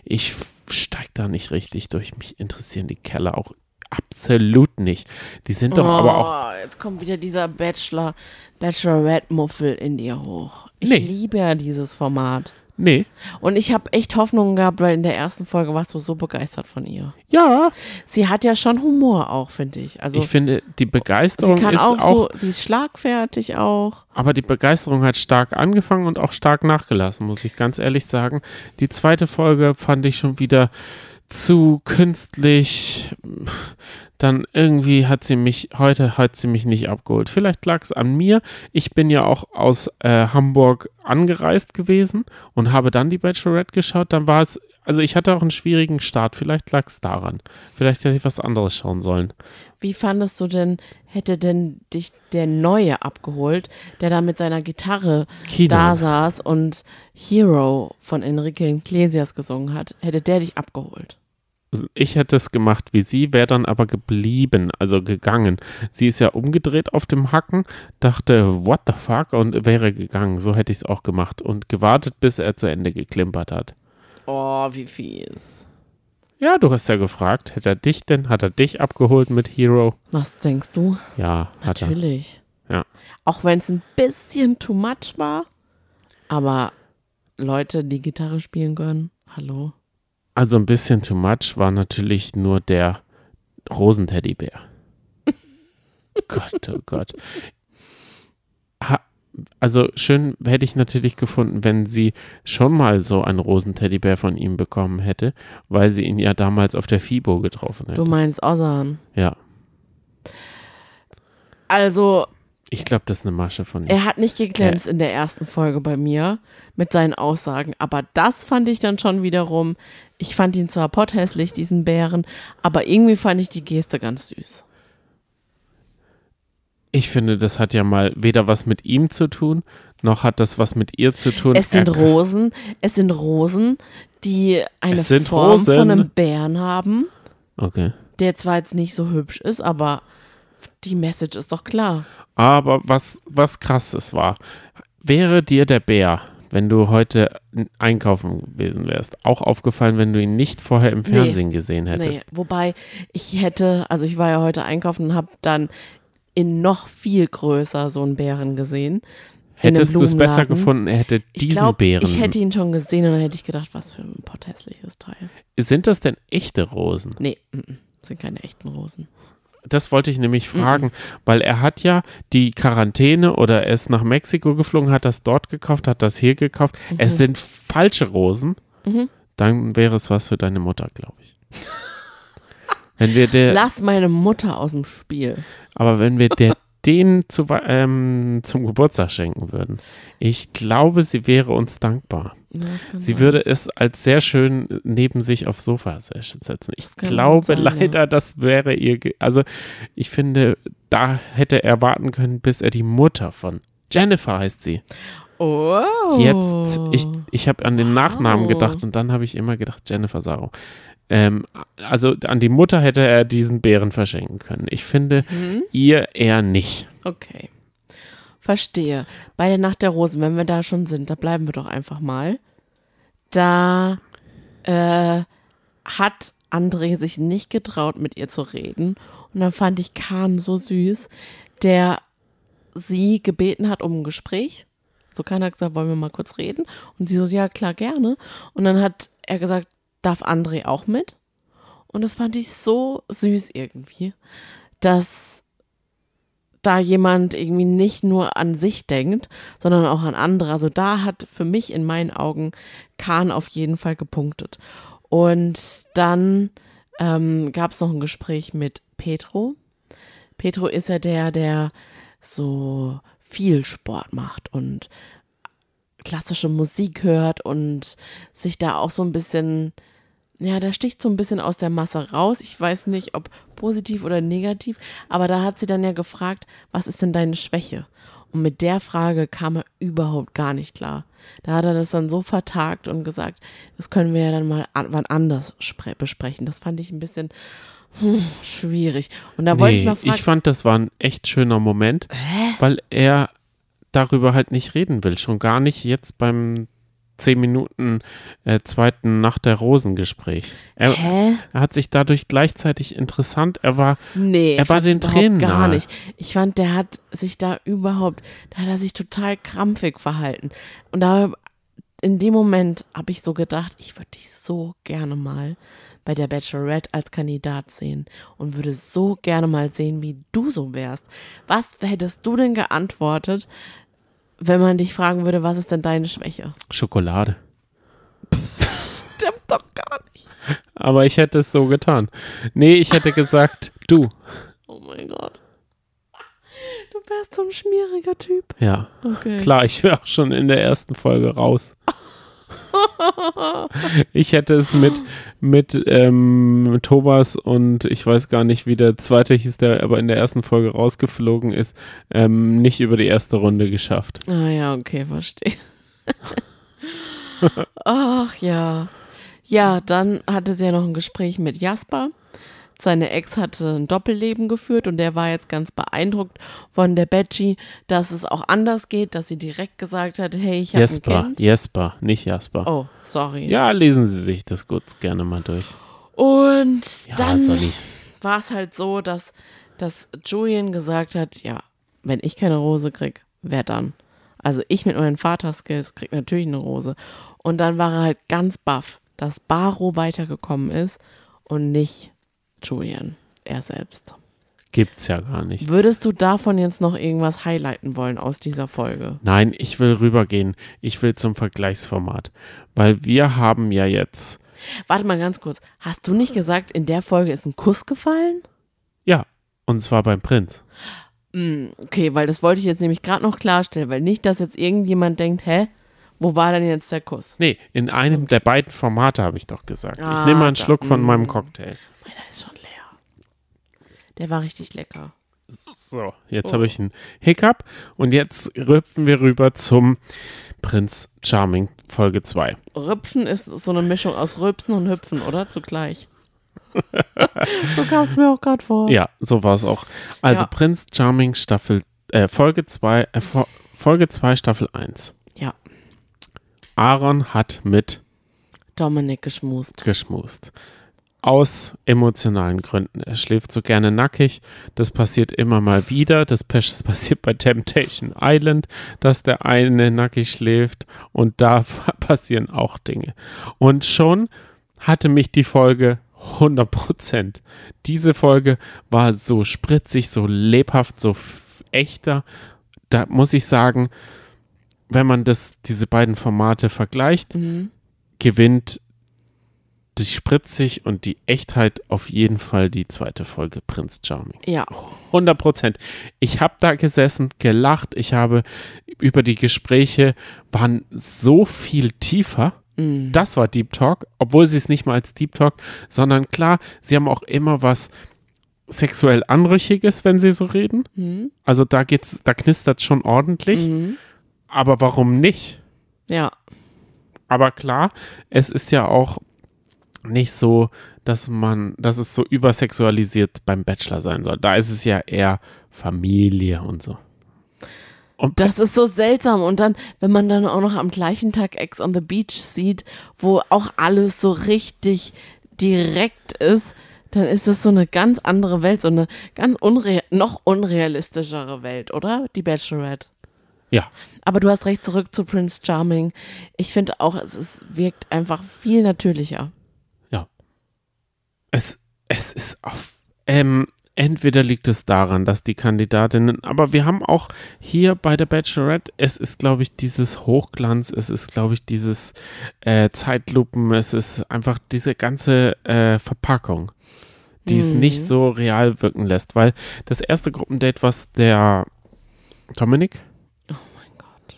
Ich steig da nicht richtig durch. Mich interessieren die Keller auch absolut nicht. Die sind doch aber auch. Oh, jetzt kommt wieder dieser Bachelor, Bachelorette-Muffel in dir hoch. Ich Nee. liebe ja dieses Format. Nee. Und ich habe echt Hoffnungen gehabt, weil in der ersten Folge warst du so begeistert von ihr. Ja, Sie hat ja schon Humor auch, finde ich. Also ich finde, die sie Begeisterung kann ist auch, auch, so, sie ist schlagfertig auch. aber die Begeisterung hat stark angefangen und auch stark nachgelassen, muss ich ganz ehrlich sagen. Die zweite Folge fand ich schon wieder zu künstlich. Dann irgendwie hat sie mich, heute hat sie mich nicht abgeholt. Vielleicht lag es an mir. Ich bin ja auch aus äh, Hamburg angereist gewesen und habe dann die Bachelorette geschaut. Dann war es, also ich hatte auch einen schwierigen Start. Vielleicht lag es daran. Vielleicht hätte ich was anderes schauen sollen. Wie fandest du denn, hätte denn dich der Neue abgeholt, der da mit seiner Gitarre Kino. da saß und Hero von Enrique Iglesias gesungen hat? Hätte der dich abgeholt? Ich hätte es gemacht wie sie, wäre dann aber geblieben, also gegangen. Sie ist ja umgedreht auf dem Hacken, dachte, what the fuck, und wäre gegangen. So hätte ich es auch gemacht und gewartet, bis er zu Ende geklimpert hat. Oh, wie fies. Ja, du hast ja gefragt, hätte er dich denn, hat er dich abgeholt mit Hero? Was denkst du? Ja, hat Natürlich. Ja. Auch wenn es ein bisschen too much war. Aber Leute, die Gitarre spielen können, hallo. Also ein bisschen too much war natürlich nur der Rosenteddybär. *laughs* Gott, oh Gott. Ha, also schön hätte ich natürlich gefunden, wenn sie schon mal so einen Rosenteddybär von ihm bekommen hätte, weil sie ihn ja damals auf der FIBO getroffen hätte. Du meinst Ozan. Ja, Also, ich glaube, das ist eine Masche von ihm. er hat nicht geglänzt in der ersten Folge bei mir mit seinen Aussagen. Aber das fand ich dann schon wiederum. Ich fand ihn zwar potthässlich, diesen Bären, aber irgendwie fand ich die Geste ganz süß. Ich finde, das hat ja mal weder was mit ihm zu tun, noch hat das was mit ihr zu tun. Es sind Er- Rosen, es sind Rosen, die eine Form Rosen. von einem Bären haben, Okay. der zwar jetzt nicht so hübsch ist, aber die Message ist doch klar. Aber was, was krasses war, wäre dir der Bär, wenn du heute einkaufen gewesen wärst, auch aufgefallen, wenn du ihn nicht vorher im Fernsehen gesehen hättest? Nee, wobei ich hätte, also ich war ja heute einkaufen und habe dann in noch viel größer so einen Bären gesehen. Hättest du es besser gefunden, er hätte Ich diesen glaube, Bären. ich hätte ihn schon gesehen und dann hätte ich gedacht, was für ein potthässliches Teil. Sind das denn echte Rosen? Nee, mm, mm, sind keine echten Rosen. Das wollte ich nämlich Mhm. fragen, weil er hat ja die Quarantäne oder er ist nach Mexiko geflogen, hat das dort gekauft, hat das hier gekauft. Es sind falsche Rosen. Mhm. Dann wäre es was für deine Mutter, glaube ich. *laughs* wenn wir der, Lass meine Mutter aus dem Spiel. aber wenn wir der *laughs* den zu, ähm, zum Geburtstag schenken würden, ich glaube, sie wäre uns dankbar. Ja, Sie sein. würde es als sehr schön neben sich aufs Sofa se- setzen. Ich glaube sein, ja. leider, das wäre ihr. ge- Also, ich finde, da hätte er warten können, bis er die Mutter von Jennifer heißt sie. Oh. Jetzt, ich, ich habe an den Nachnamen Wow. gedacht und dann habe ich immer gedacht, Jennifer Saro. Ähm, also an die Mutter hätte er diesen Bären verschenken können. Ich finde, Hm? ihr eher nicht. Okay. Verstehe. Bei der Nacht der Rosen, wenn wir da schon sind, da bleiben wir doch einfach mal. Da äh, hat André sich nicht getraut, mit ihr zu reden. Und dann fand ich Kahn so süß, der sie gebeten hat um ein Gespräch. So Kahn hat gesagt, wollen wir mal kurz reden? Und sie so, ja, klar, gerne. Und dann hat er gesagt, darf André auch mit? Und das fand ich so süß irgendwie, dass da jemand irgendwie nicht nur an sich denkt, sondern auch an andere. Also da hat für mich in meinen Augen Kahn auf jeden Fall gepunktet. Und dann ähm, gab es noch ein Gespräch mit Petro. Petro ist ja der, der so viel Sport macht und klassische Musik hört und sich da auch so ein bisschen, ja, der sticht so ein bisschen aus der Masse raus. Ich weiß nicht, ob positiv oder negativ, aber da hat sie dann ja gefragt, was ist denn deine Schwäche? Und mit der Frage kam er überhaupt gar nicht klar. Da hat er das dann so vertagt und gesagt, das können wir ja dann mal an, wann anders spre- besprechen. Das fand ich ein bisschen hm, schwierig. Und da wollte ich mal fragen, ich fand, das war ein echt schöner Moment, weil er darüber halt nicht reden will. Schon gar nicht jetzt beim 10 Minuten äh, zweiten Nach der Rosengespräch. Er, hä? er hat sich dadurch gleichzeitig interessant, er war, Nee, Er war den Tränen gar nahe. nicht. Ich fand, der hat sich da überhaupt, da hat er sich total krampfig verhalten. Und da in dem Moment habe ich so gedacht, ich würde dich so gerne mal bei der Bachelorette als Kandidat sehen und würde so gerne mal sehen, wie du so wärst. Was hättest du denn geantwortet, wenn man dich fragen würde, was ist denn deine Schwäche? Schokolade. Stimmt doch gar nicht. Aber ich hätte es so getan. Nee, ich hätte gesagt, *laughs* du. Oh mein Gott. Du wärst so ein schmieriger Typ. Ja, Okay. klar, ich wäre auch schon in der ersten Folge raus. *laughs* *laughs* Ich hätte es mit, mit ähm, Thomas und ich weiß gar nicht, wie der zweite hieß, der aber in der ersten Folge rausgeflogen ist, ähm, nicht über die erste Runde geschafft. Ah ja, okay, verstehe. *laughs* Ach ja. Ja, dann hatte sie ja noch ein Gespräch mit Jasper. Seine Ex hatte ein Doppelleben geführt und der war jetzt ganz beeindruckt von der Betsy, dass es auch anders geht, dass sie direkt gesagt hat, hey, ich habe ein Jesper, Kind. Jesper, nicht Jasper. Oh, sorry. Ja, lesen Sie sich das kurz gerne mal durch. Und Ja, dann war es halt so, dass, dass Julian gesagt hat, ja, wenn ich keine Rose krieg, wer dann? Also ich mit meinen Vaterskills krieg natürlich eine Rose. Und dann war er halt ganz baff, dass Baro weitergekommen ist und nicht Julian, er selbst. Gibt's ja gar nicht. Würdest du davon jetzt noch irgendwas highlighten wollen aus dieser Folge? Nein, ich will rübergehen. Ich will zum Vergleichsformat. Weil wir haben ja jetzt, Warte mal ganz kurz. Hast du nicht gesagt, in der Folge ist ein Kuss gefallen? ja, und zwar beim Prinz. Mm, Okay, weil das wollte ich jetzt nämlich gerade noch klarstellen, weil nicht, dass jetzt irgendjemand denkt, hä, wo war denn jetzt der Kuss? Nee, in einem der beiden Formate habe ich doch gesagt. ich Ah, nehme mal einen da- Schluck von mm. meinem Cocktail. Meiner ist schon leer. Der war richtig lecker. So, jetzt Oh. habe ich einen Hiccup und jetzt rüpfen wir rüber zum Prinz Charming Folge 2. Rüpfen ist so eine Mischung aus Rübsen und Hüpfen, oder? Zugleich. *laughs* so kam es mir auch gerade vor. Ja, so war es auch. Also Ja. Prinz Charming Staffel äh, Folge 2 äh, Fo- Folge 2 Staffel 1. Ja. Aaron hat mit Dominik geschmust. geschmust. Aus emotionalen Gründen. Er schläft so gerne nackig. Das passiert immer mal wieder. Das pas- passiert bei Temptation Island, dass der eine nackig schläft. Und da *laughs* passieren auch Dinge. Und schon hatte mich die Folge 100%. Diese Folge war so spritzig, so lebhaft, so echter. Da muss ich sagen, wenn man das, diese beiden Formate vergleicht, Mhm. gewinnt die Spritzig und die Echtheit auf jeden Fall die zweite Folge Prinz Charming. Ja. 100 Prozent. Ich habe da gesessen, gelacht. Ich habe über die Gespräche waren so viel tiefer. Mhm. Das war Deep Talk, obwohl sie es nicht mal als Deep Talk, sondern klar, sie haben auch immer was sexuell Anrüchiges, wenn sie so reden. Mhm. Also da geht's, da knistert schon ordentlich. Mhm. Aber warum nicht? Ja. Aber klar, es ist ja auch nicht so, dass man, dass es so übersexualisiert beim Bachelor sein soll. Da ist es ja eher Familie und so. Und Das ist so seltsam. Und dann, wenn man dann auch noch am gleichen Tag Ex on the Beach sieht, wo auch alles so richtig direkt ist, dann ist das so eine ganz andere Welt, so eine ganz unre noch unrealistischere Welt, oder? Die Bachelorette. ja, Aber du hast recht, zurück zu Prince Charming. Ich finde auch, es ist, wirkt einfach viel natürlicher. Es, es ist auf, ähm, entweder liegt es daran, dass die Kandidatinnen, aber wir haben auch hier bei der Bachelorette, es ist, glaube ich, dieses Hochglanz, es ist, glaube ich, dieses äh, Zeitlupen, es ist einfach diese ganze äh, Verpackung, die es Mhm. nicht so real wirken lässt, weil das erste Gruppendate, was der Dominik? Oh mein Gott.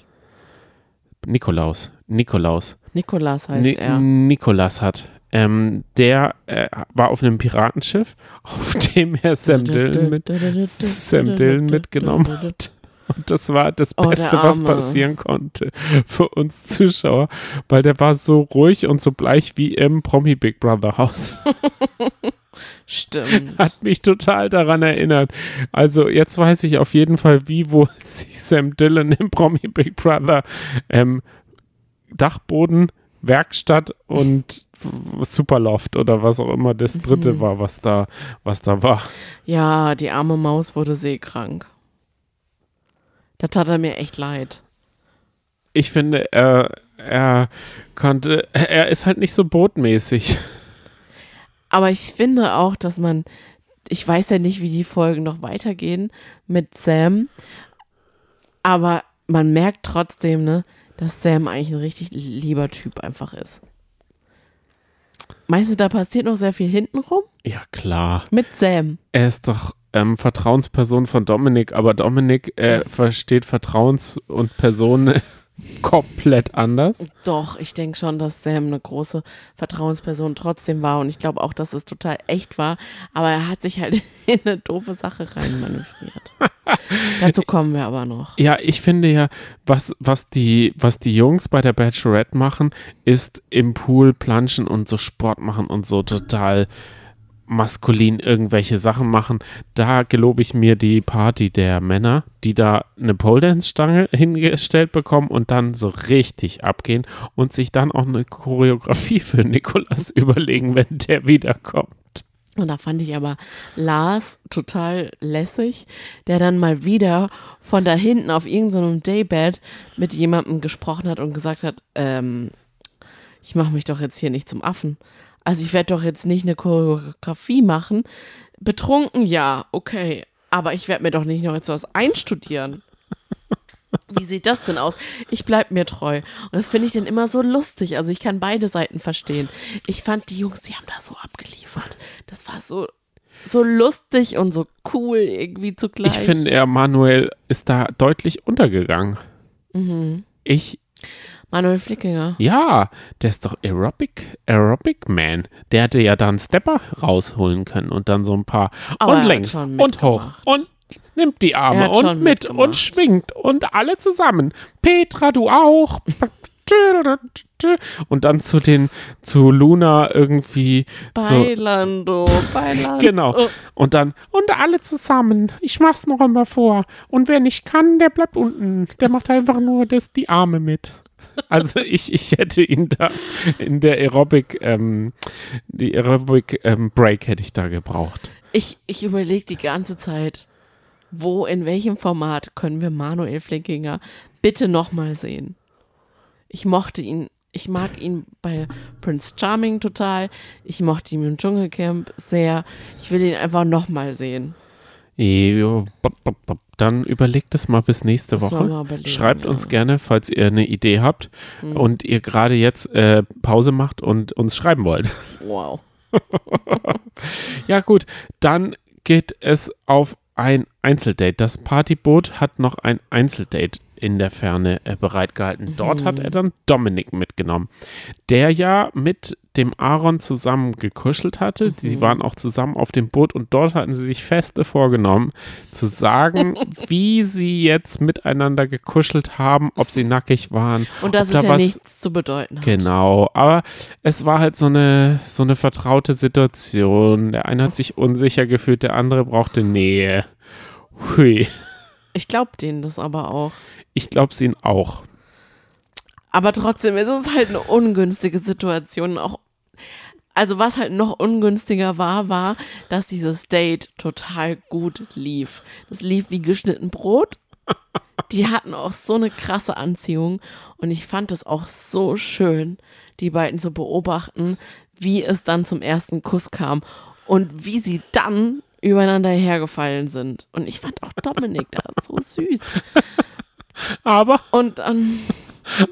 Nikolaus, Nikolaus, Nikolas heißt Ni er. Nikolas hat. Ähm, der äh, war auf einem Piratenschiff, *laughs* auf dem er Sam Dillon, mit, Sam Dillon mitgenommen hat. Und das war das Oh, Beste, was passieren konnte für uns Zuschauer, weil der war so ruhig und so bleich wie im Promi Big Brother Haus. *laughs* Stimmt. Hat mich total daran erinnert. Also jetzt weiß ich auf jeden Fall, wie wohl *laughs* sich Sam Dillon im Promi Big Brother ähm, Dachboden, Werkstatt und Superloft oder was auch immer das dritte Mhm. war, was da, was da war. Ja, die arme Maus wurde seekrank. Da tat er mir echt leid. Ich finde, er, er konnte, er ist halt nicht so bootmäßig. Aber ich finde auch, dass man, ich weiß ja nicht, wie die Folgen noch weitergehen mit Sam, aber man merkt trotzdem, ne, dass Sam eigentlich ein richtig lieber Typ einfach ist. Meinst du, da passiert noch sehr viel hintenrum? Ja, klar. Mit Sam. Er ist doch ähm, Vertrauensperson von Dominik, aber Dominik äh, versteht Vertrauens- und Personen komplett anders. Doch, ich denke schon, dass Sam eine große Vertrauensperson trotzdem war und ich glaube auch, dass es total echt war, aber er hat sich halt *laughs* in eine doofe Sache reinmanövriert. *laughs* Dazu kommen wir aber noch. Ja, ich finde ja, was, was, die, was die Jungs bei der Bachelorette machen, ist im Pool planschen und so Sport machen und so total maskulin irgendwelche Sachen machen. Da gelobe ich mir die Party der Männer, die da eine Pole Dance Stange hingestellt bekommen und dann so richtig abgehen und sich dann auch eine Choreografie für Nikolas *laughs* überlegen, wenn der wiederkommt. Und da fand ich aber Lars total lässig, der dann mal wieder von da hinten auf irgendeinem so Daybed mit jemandem gesprochen hat und gesagt hat, ähm, ich mache mich doch jetzt hier nicht zum Affen. Also ich werde doch jetzt nicht eine Choreografie machen. Betrunken, ja, okay. Aber ich werde mir doch nicht noch jetzt was einstudieren. Wie sieht das denn aus? Ich bleibe mir treu. Und das finde ich dann immer so lustig. Also ich kann beide Seiten verstehen. Ich fand die Jungs, die haben da so abgeliefert. Das war so, so lustig und so cool irgendwie zugleich. Ich finde, er Manuel ist da deutlich untergegangen. Mhm. Ich Manuel Flickinger. Ja, der ist doch Aerobic, Aerobic Man. Der hätte ja dann Stepper rausholen können und dann so ein paar Aber und längs und hoch und nimmt die Arme und mit und schwingt und alle zusammen. Petra, du auch. Und dann zu den, zu Luna irgendwie. Bailando, so, bailando. Genau. Oh. Und dann, und alle zusammen. Ich mach's noch einmal vor. Und wer nicht kann, der bleibt unten. Der macht einfach nur das, die Arme mit. Also ich, ich hätte ihn da in der Aerobic, ähm, die Aerobic ähm, Break hätte ich da gebraucht. Ich, ich überlege die ganze Zeit, wo, in welchem Format können wir Manuel Flinkinger bitte nochmal sehen? Ich mochte ihn, ich mag ihn bei Prince Charming total. Ich mochte ihn im Dschungelcamp sehr. Ich will ihn einfach nochmal sehen. Dann überlegt es mal bis nächste das Woche. Schreibt ja. uns gerne, falls ihr eine Idee habt hm. und ihr gerade jetzt äh, Pause macht und uns schreiben wollt. Wow. *laughs* ja, gut. Dann geht es auf ein Einzeldate. Das Partyboot hat noch ein Einzeldate in der Ferne äh, bereitgehalten. Dort mhm. hat er dann Dominik mitgenommen, der ja mit dem Aaron zusammen gekuschelt hatte. Mhm. Sie waren auch zusammen auf dem Boot und dort hatten sie sich feste vorgenommen, zu sagen, *laughs* wie sie jetzt miteinander gekuschelt haben, ob sie nackig waren. Und dass es da ja was, nichts zu bedeuten hat. Genau, aber es war halt so eine, so eine vertraute Situation. Der eine hat sich unsicher gefühlt, der andere brauchte Nähe. Hui. Ich glaube denen das aber auch. Ich glaube es ihnen auch. Aber trotzdem ist es halt eine ungünstige Situation. Auch, also was halt noch ungünstiger war, war, dass dieses Date total gut lief. Das lief wie geschnitten Brot. Die hatten auch so eine krasse Anziehung. Und ich fand es auch so schön, die beiden zu beobachten, wie es dann zum ersten Kuss kam und wie sie dann übereinander hergefallen sind. Und ich fand auch Dominik da so süß. Aber. Und dann.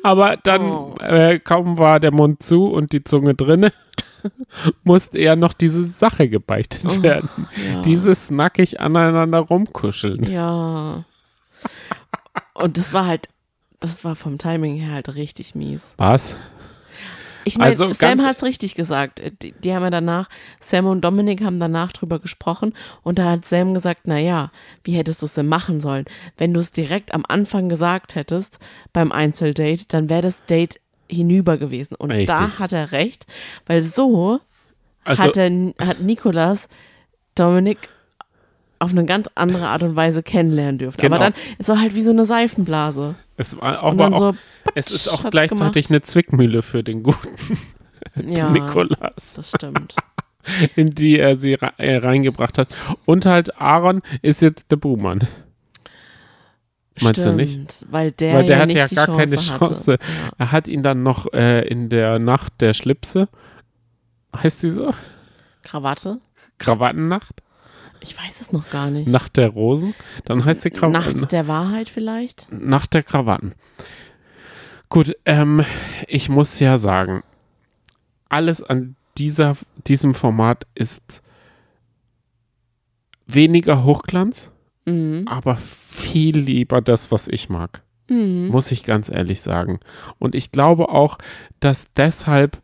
Aber dann, oh. äh, kaum war der Mund zu und die Zunge drinne, *laughs* musste ja noch diese Sache gebeichtet oh, werden. Ja. Dieses nackig aneinander rumkuscheln. Ja. Und das war halt, das war vom Timing her halt richtig mies. Was? Ich meine, also Sam hat es richtig gesagt. Äh, die, die, haben ja danach, Sam und Dominik haben danach drüber gesprochen und da hat Sam gesagt, naja, wie hättest du es denn machen sollen? Wenn du es direkt am Anfang gesagt hättest beim Einzeldate, dann wäre das Date hinüber gewesen. Und richtig. da hat er recht, weil so also, hat, er, hat Nikolas Dominik auf eine ganz andere Art und Weise kennenlernen dürfen. Genau. Aber dann ist er halt wie so eine Seifenblase. Es, war auch, auch so, es ist auch gleichzeitig gemacht. eine Zwickmühle für den guten *laughs* ja, Nikolas. Das stimmt. *laughs* In die er sie äh, reingebracht hat. Und halt Aaron ist jetzt der Buhmann. Meinst Stimmt, du nicht? Weil der, weil der ja hat ja gar Chance keine Chance. Ja. Er hat ihn dann noch äh, in der Nacht der Schlipse, heißt die so? Krawatte? Krawattennacht? Ich weiß es noch gar nicht. Nacht der Rosen? Dann heißt sie Krawatten. Nacht der Wahrheit vielleicht? Nacht der Krawatten. Gut, ähm, ich muss ja sagen, alles an dieser, diesem Format ist weniger Hochglanz, mhm. aber viel lieber das, was ich mag. muss ich ganz ehrlich sagen. Und ich glaube auch, dass deshalb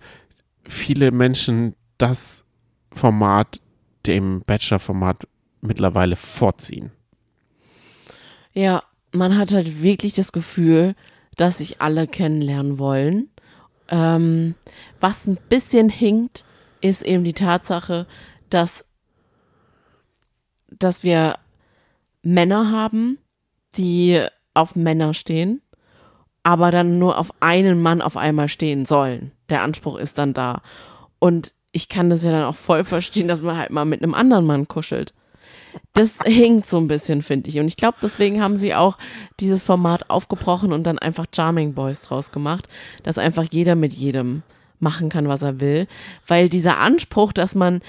viele Menschen das Format dem Bachelor-Format mittlerweile vorziehen. Ja, man hat halt wirklich das Gefühl, dass sich alle kennenlernen wollen. Ähm, was ein bisschen hinkt, ist eben die Tatsache, dass, dass wir Männer haben, die auf Männer stehen, aber dann nur auf einen Mann auf einmal stehen sollen. Der Anspruch ist dann da. Und ich kann das ja dann auch voll verstehen, dass man halt mal mit einem anderen Mann kuschelt. Das hinkt so ein bisschen, finde ich. Und ich glaube, deswegen haben sie auch dieses Format aufgebrochen und dann einfach Charming Boys draus gemacht, dass einfach jeder mit jedem machen kann, was er will. Weil dieser Anspruch, dass man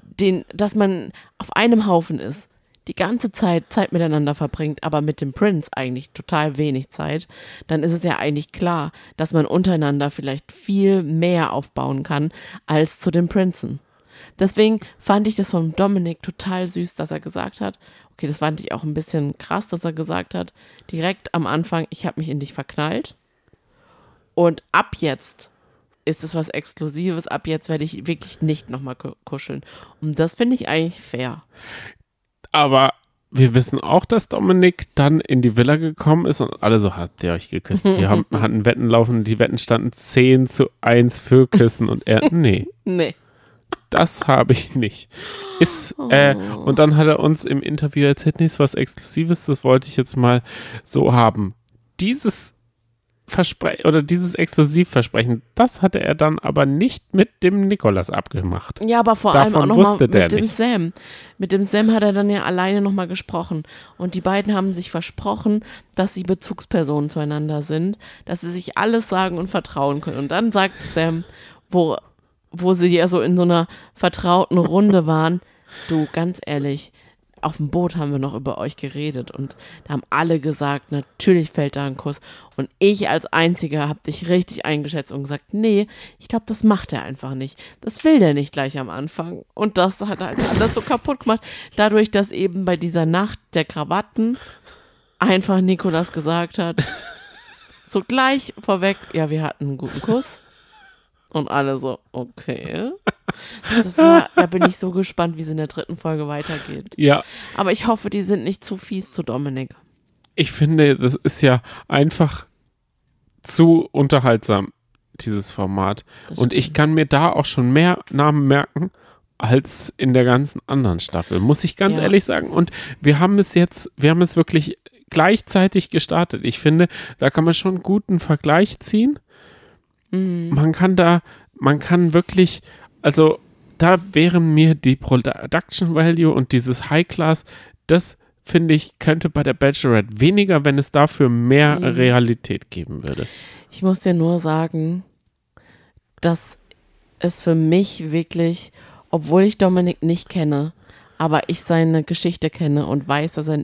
den, dass man auf einem Haufen ist, die ganze Zeit Zeit miteinander verbringt, aber mit dem Prince eigentlich total wenig Zeit, dann ist es ja eigentlich klar, dass man untereinander vielleicht viel mehr aufbauen kann als zu den Prinzen. Deswegen fand ich das von Dominik total süß, dass er gesagt hat, okay, das fand ich auch ein bisschen krass, dass er gesagt hat, direkt am Anfang, ich habe mich in dich verknallt und ab jetzt ist es was Exklusives, ab jetzt werde ich wirklich nicht nochmal kuscheln. Und das finde ich eigentlich fair. Aber wir wissen auch, dass Dominik dann in die Villa gekommen ist und alle so, habt ihr euch geküsst? *laughs* Wir haben, hatten Wetten laufen, die Wetten standen 10 zu 1 für Küssen und er, *laughs* nee. Nee. Das habe ich nicht. Ist, äh, und dann hat er uns im Interview erzählt, nichts was Exklusives, das wollte ich jetzt mal so haben. Dieses Versprechen oder dieses Exklusivversprechen, das hatte er dann aber nicht mit dem Nikolas abgemacht. Ja, aber vor Davon allem auch der mit dem nicht. Sam. Mit dem Sam hat er dann ja alleine nochmal gesprochen. Und die beiden haben sich versprochen, dass sie Bezugspersonen zueinander sind, dass sie sich alles sagen und vertrauen können. Und dann sagt Sam, wo, wo sie ja so in so einer vertrauten Runde waren, du, ganz ehrlich, auf dem Boot haben wir noch über euch geredet und da haben alle gesagt, natürlich fällt da ein Kuss. Und ich als Einziger habe dich richtig eingeschätzt und gesagt, nee, ich glaube, das macht er einfach nicht. Das will der nicht gleich am Anfang. Und das hat halt alles so kaputt gemacht. Dadurch, dass eben bei dieser Nacht der Krawatten einfach Nikolas gesagt hat, so gleich vorweg, ja, wir hatten einen guten Kuss. Und alle so, okay. War, da bin ich so gespannt, wie es in der dritten Folge weitergeht. Ja, Aber ich hoffe, die sind nicht zu fies zu Dominik. ich finde, das ist ja einfach zu unterhaltsam, dieses Format. Das und ich stimmt. kann mir da auch schon mehr Namen merken als in der ganzen anderen Staffel, muss ich ganz Ja. ehrlich sagen. Und wir haben es jetzt, wir haben es wirklich gleichzeitig gestartet. Ich finde, da kann man schon einen guten Vergleich ziehen. Mhm. Man kann da, man kann wirklich, also da wären mir die Production Value und dieses High Class, das finde ich, könnte bei der Bachelorette weniger, wenn es dafür mehr Mhm. Realität geben würde. Ich muss dir nur sagen, dass es für mich wirklich, obwohl ich Dominik nicht kenne, aber ich seine Geschichte kenne und weiß, dass er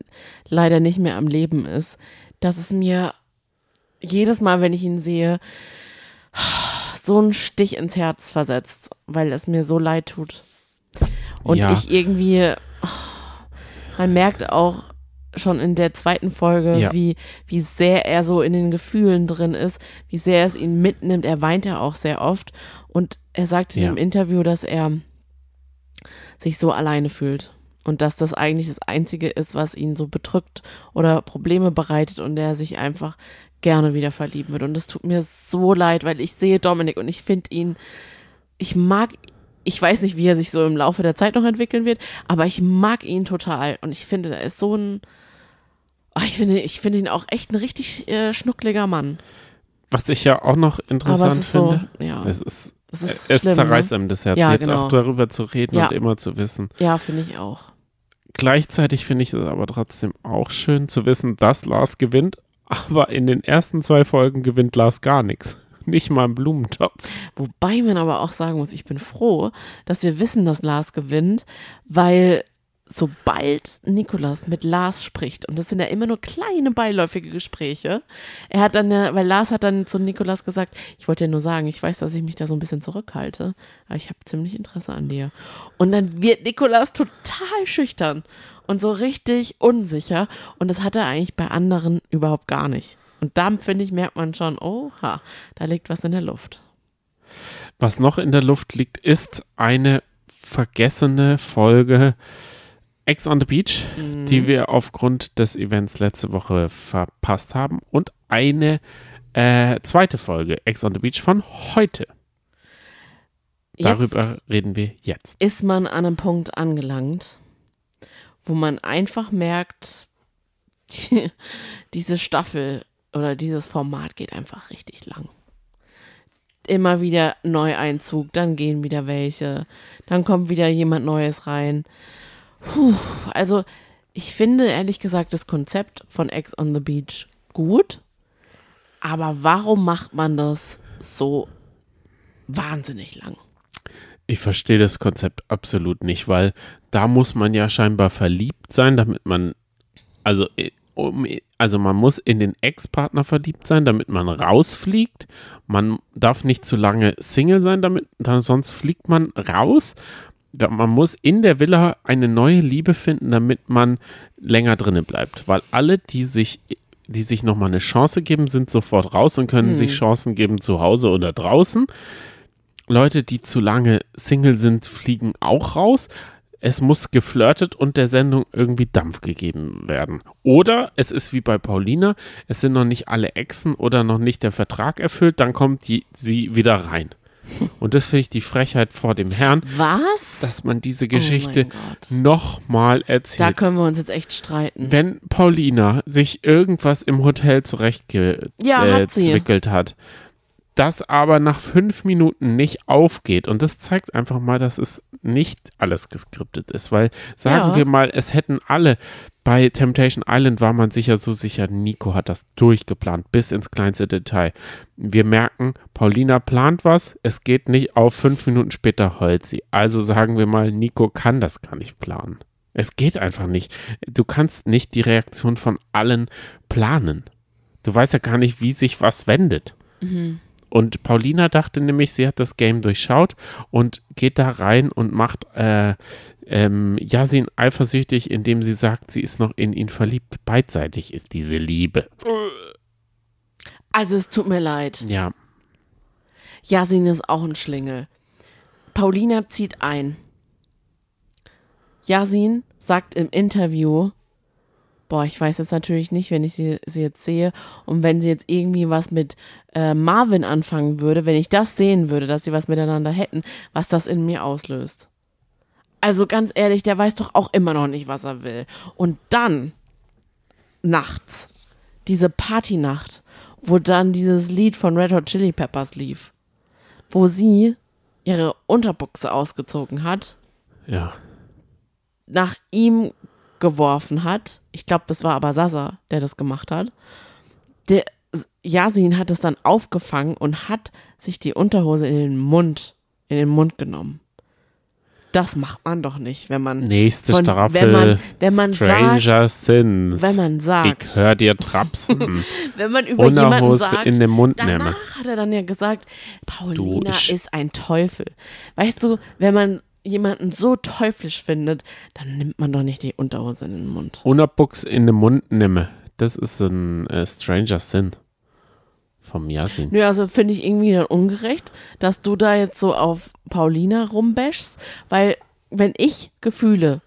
leider nicht mehr am Leben ist, dass es mir jedes Mal, wenn ich ihn sehe, so einen Stich ins Herz versetzt, weil es mir so leid tut. Und Ja. ich irgendwie, man merkt auch schon in der zweiten Folge, Ja. wie, wie sehr er so in den Gefühlen drin ist, wie sehr es ihn mitnimmt. Er weint ja auch sehr oft. Und er sagt in Ja. dem Interview, dass er sich so alleine fühlt. Und dass das eigentlich das Einzige ist, was ihn so bedrückt oder Probleme bereitet und er sich einfach gerne wieder verlieben wird. Und das tut mir so leid, weil ich sehe Dominik und ich finde ihn, ich mag, ich weiß nicht, wie er sich so im Laufe der Zeit noch entwickeln wird, aber ich mag ihn total. Und ich finde, er ist so ein, oh, ich finde, ich finde ihn auch echt ein richtig äh, schnuckliger Mann. Was ich ja auch noch interessant es ist so, finde, ja, es ist, es ist es schlimm, zerreißt ne? einem das Herz, Ja, jetzt genau. auch darüber zu reden Ja. und immer zu wissen. Ja, finde ich auch. Gleichzeitig finde ich es aber trotzdem auch schön zu wissen, dass Lars gewinnt, aber in den ersten zwei Folgen gewinnt Lars gar nichts. *laughs* Nicht mal einen Blumentopf. Wobei man aber auch sagen muss, ich bin froh, dass wir wissen, dass Lars gewinnt, weil sobald Nikolas mit Lars spricht, und das sind ja immer nur kleine beiläufige Gespräche, er hat dann, weil Lars hat dann zu Nikolas gesagt, ich wollte ja nur sagen, ich weiß, dass ich mich da so ein bisschen zurückhalte, aber ich habe ziemlich Interesse an dir. Und dann wird Nikolas total schüchtern und so richtig unsicher und das hat er eigentlich bei anderen überhaupt gar nicht. Und da, finde ich, merkt man schon, oha, da liegt was in der Luft. Was noch in der Luft liegt, ist eine vergessene Folge Ex on the Beach, Mhm. die wir aufgrund des Events letzte Woche verpasst haben. Und eine äh, zweite Folge Ex on the Beach von heute. Darüber reden wir jetzt. Jetzt ist man an einem Punkt angelangt, wo man einfach merkt, *laughs* diese Staffel oder dieses Format geht einfach richtig lang. Immer wieder Neueinzug, dann gehen wieder welche, dann kommt wieder jemand Neues rein. Puh, also ich finde ehrlich gesagt das Konzept von Ex on the Beach gut, aber warum macht man das so wahnsinnig lang? Ich verstehe das Konzept absolut nicht, weil da muss man ja scheinbar verliebt sein, damit man, also, äh, um, also man muss in den Ex-Partner verliebt sein, damit man rausfliegt. Man darf nicht zu lange Single sein, damit, dann, sonst fliegt man raus. Man muss in der Villa eine neue Liebe finden, damit man länger drinnen bleibt. Weil alle, die sich, die sich nochmal eine Chance geben, sind sofort raus und können sich Chancen geben zu Hause oder draußen. Leute, die zu lange Single sind, fliegen auch raus. Es muss geflirtet und der Sendung irgendwie Dampf gegeben werden. Oder es ist wie bei Paulina, es sind noch nicht alle Exen oder noch nicht der Vertrag erfüllt, dann kommt die, sie wieder rein. Und das finde ich die Frechheit vor dem Herrn, Was? dass man diese Geschichte Oh nochmal Da erzählt. können wir uns jetzt echt streiten. Wenn Paulina sich irgendwas im Hotel Ja, hat zurechtgezwickelt hat, das aber nach fünf Minuten nicht aufgeht. Und das zeigt einfach mal, dass es nicht alles geskriptet ist. Weil, sagen Ja. wir mal, es hätten alle, bei Temptation Island war man sicher so sicher, Nico hat das durchgeplant, bis ins kleinste Detail. Wir merken, Paulina plant was, es geht nicht auf, fünf Minuten später heult sie. Also sagen wir mal, Nico kann das gar nicht planen. Es geht einfach nicht. Du kannst nicht die Reaktion von allen planen. Du weißt ja gar nicht, wie sich was wendet. Und Paulina dachte nämlich, sie hat das Game durchschaut und geht da rein und macht äh, ähm, Yasin eifersüchtig, indem sie sagt, sie ist noch in ihn verliebt. Beidseitig ist diese Liebe. Also es tut mir leid. Ja, Yasin ist auch ein Schlingel. Paulina zieht ein. Yasin sagt im Interview, boah, ich weiß jetzt natürlich nicht, wenn ich sie, sie jetzt sehe und wenn sie jetzt irgendwie was mit äh, Marvin anfangen würde, wenn ich das sehen würde, dass sie was miteinander hätten, was das in mir auslöst. Also ganz ehrlich, der weiß doch auch immer noch nicht, was er will. Und dann, nachts, diese Partynacht, wo dann dieses Lied von Red Hot Chili Peppers lief, wo sie ihre Unterbuchse ausgezogen hat, ja. nach ihm geworfen hat. Ich glaube, das war aber Sasa, der das gemacht hat. Der Yasin hat es dann aufgefangen und hat sich die Unterhose in den Mund, in den Mund genommen. Das macht man doch nicht, wenn man, Nächste Von- Staffel. wenn man- wenn man Stranger Sins. wenn man sagt, ich höre dir trapsen. *laughs* wenn man über Unterhose sagt, in den Mund danach nehme. hat er dann ja gesagt, Paulina ist ein Teufel. Weißt du, wenn man jemanden so teuflisch findet, dann nimmt man doch nicht die Unterhose in den Mund. Unterbuchs in den Mund nehme. Das ist ein äh, Stranger Sin. Vom Yasin. Nö, also finde ich irgendwie dann ungerecht, dass du da jetzt so auf Paulina rumbäschst, weil wenn ich Gefühle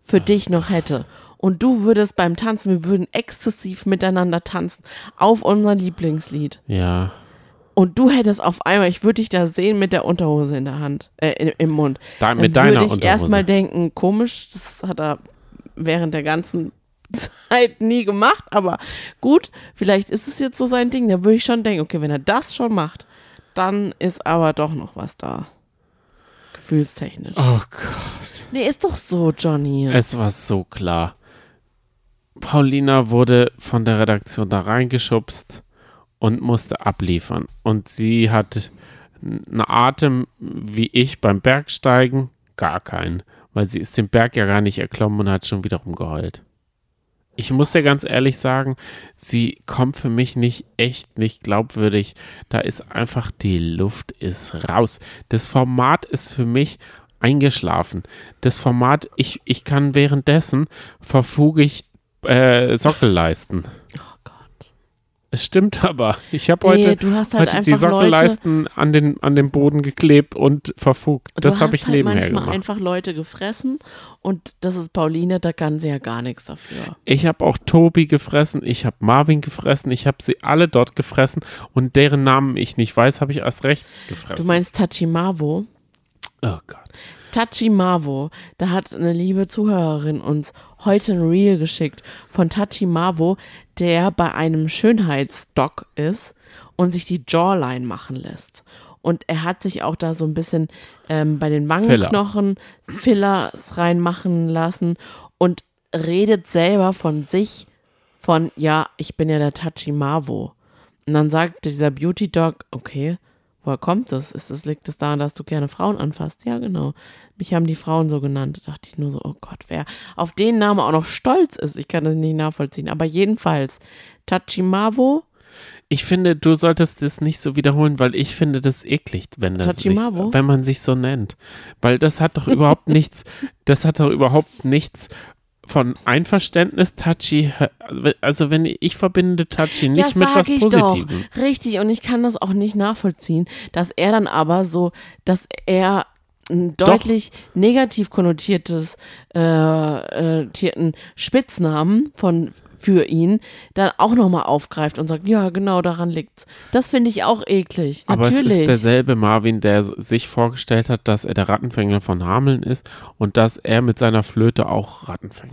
für dich noch hätte und du würdest beim Tanzen, wir würden exzessiv miteinander tanzen auf unser Lieblingslied Ja. Und du hättest auf einmal, ich würde dich da sehen mit der Unterhose in der Hand, äh, in, im Mund. Da, Dann mit deiner würde ich erstmal denken, komisch, das hat er während der ganzen *laughs* Zeit nie gemacht, aber gut, vielleicht ist es jetzt so sein Ding. Da würde ich schon denken, okay, wenn er das schon macht, dann ist aber doch noch was da. Gefühlstechnisch. oh Gott. Nee, ist doch so, Johnny. Es war so klar. Paulina wurde von der Redaktion da reingeschubst und musste abliefern. Und sie hat einen Atem wie ich beim Bergsteigen, gar keinen. Weil sie ist den Berg ja gar nicht erklommen und hat schon wiederum geheult. Ich muss dir ganz ehrlich sagen, sie kommt für mich nicht echt nicht glaubwürdig. Da ist einfach die Luft ist raus. Das Format ist für mich eingeschlafen. Das Format, ich, ich kann währenddessen verfuge ich äh, Sockel leisten. Es stimmt *laughs* aber. Ich habe Nee, heute, du hast halt heute die einfach Leute, Sockenleisten an den, an den Boden geklebt und verfugt. Das habe ich halt nebenher manchmal gemacht. einfach Leute gefressen und das ist Pauline, da kann sie ja gar nichts dafür. Ich habe auch Tobi gefressen, ich habe Marvin gefressen, ich habe sie alle dort gefressen und deren Namen ich nicht weiß, habe ich erst recht gefressen. Du meinst Tachimavo? oh Gott. Tachimavo, da hat eine liebe Zuhörerin uns heute ein Reel geschickt von Tachimavo, der bei einem Schönheitsdoc ist und sich die Jawline machen lässt. Und er hat sich auch da so ein bisschen ähm, bei den Wangenknochen Fillers reinmachen lassen und redet selber von sich von, ja, ich bin ja der Tachimavo. Und dann sagt dieser Beauty Doc, okay, woher kommt das? Ist das, liegt es daran, dass du gerne Frauen anfasst? Ja, genau. Mich haben die Frauen so genannt. Da dachte ich nur so, oh Gott, wer auf den Namen auch noch stolz ist, ich kann das nicht nachvollziehen. Aber jedenfalls, Tachimavo, Ich finde, du solltest das nicht so wiederholen, weil ich finde das eklig, wenn das sich, wenn man sich so nennt. Weil das hat doch überhaupt nichts, das hat doch überhaupt nichts von Einverständnis, Tachi, also wenn ich, verbinde Tachi nicht ja, mit was ich Positivem. Doch. Richtig, und ich kann das auch nicht nachvollziehen, dass er dann aber so, dass er ein deutlich negativ konnotiertes äh, äh, Spitznamen von für ihn dann auch nochmal aufgreift und sagt, ja, genau daran liegt's. Das finde ich auch eklig. Aber Natürlich. es ist derselbe Marvin, der sich vorgestellt hat, dass er der Rattenfänger von Hameln ist und dass er mit seiner Flöte auch Ratten fängt.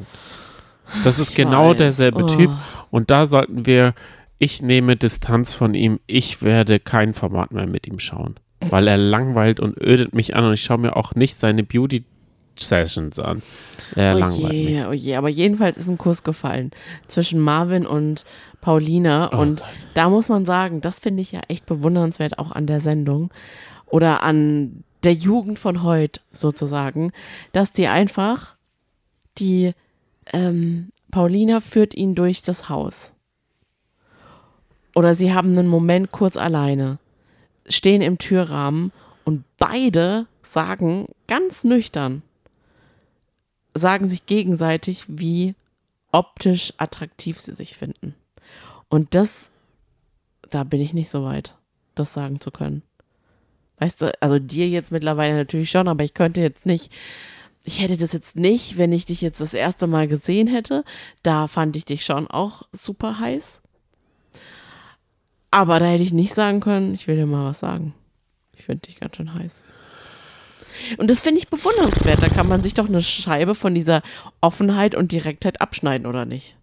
Das ist Ich genau weiß. derselbe Oh. Typ und da sollten wir, ich nehme Distanz von ihm, ich werde kein Format mehr mit ihm schauen, weil er langweilt und ödet mich an und ich schaue mir auch nicht seine Beauty Sessions an. Er Oh langweilt mich. je, oh je, aber jedenfalls ist ein Kuss gefallen zwischen Marvin und Paulina Oh und Gott. da muss man sagen, das finde ich ja echt bewundernswert auch an der Sendung oder an der Jugend von heute sozusagen, dass die einfach die ähm, Paulina führt ihn durch das Haus oder sie haben einen Moment kurz alleine, stehen im Türrahmen und beide sagen ganz nüchtern, sagen sich gegenseitig, wie optisch attraktiv sie sich finden. Und das, da bin ich nicht so weit, das sagen zu können. Weißt du, also dir jetzt mittlerweile natürlich schon, aber ich könnte jetzt nicht, ich hätte das jetzt nicht, wenn ich dich jetzt das erste Mal gesehen hätte. Da fand ich dich schon auch super heiß. Aber da hätte ich nicht sagen können, ich will dir mal was sagen. Ich finde dich ganz schön heiß. Und das finde ich bewundernswert. Da kann man sich doch eine Scheibe von dieser Offenheit und Direktheit abschneiden, oder nicht?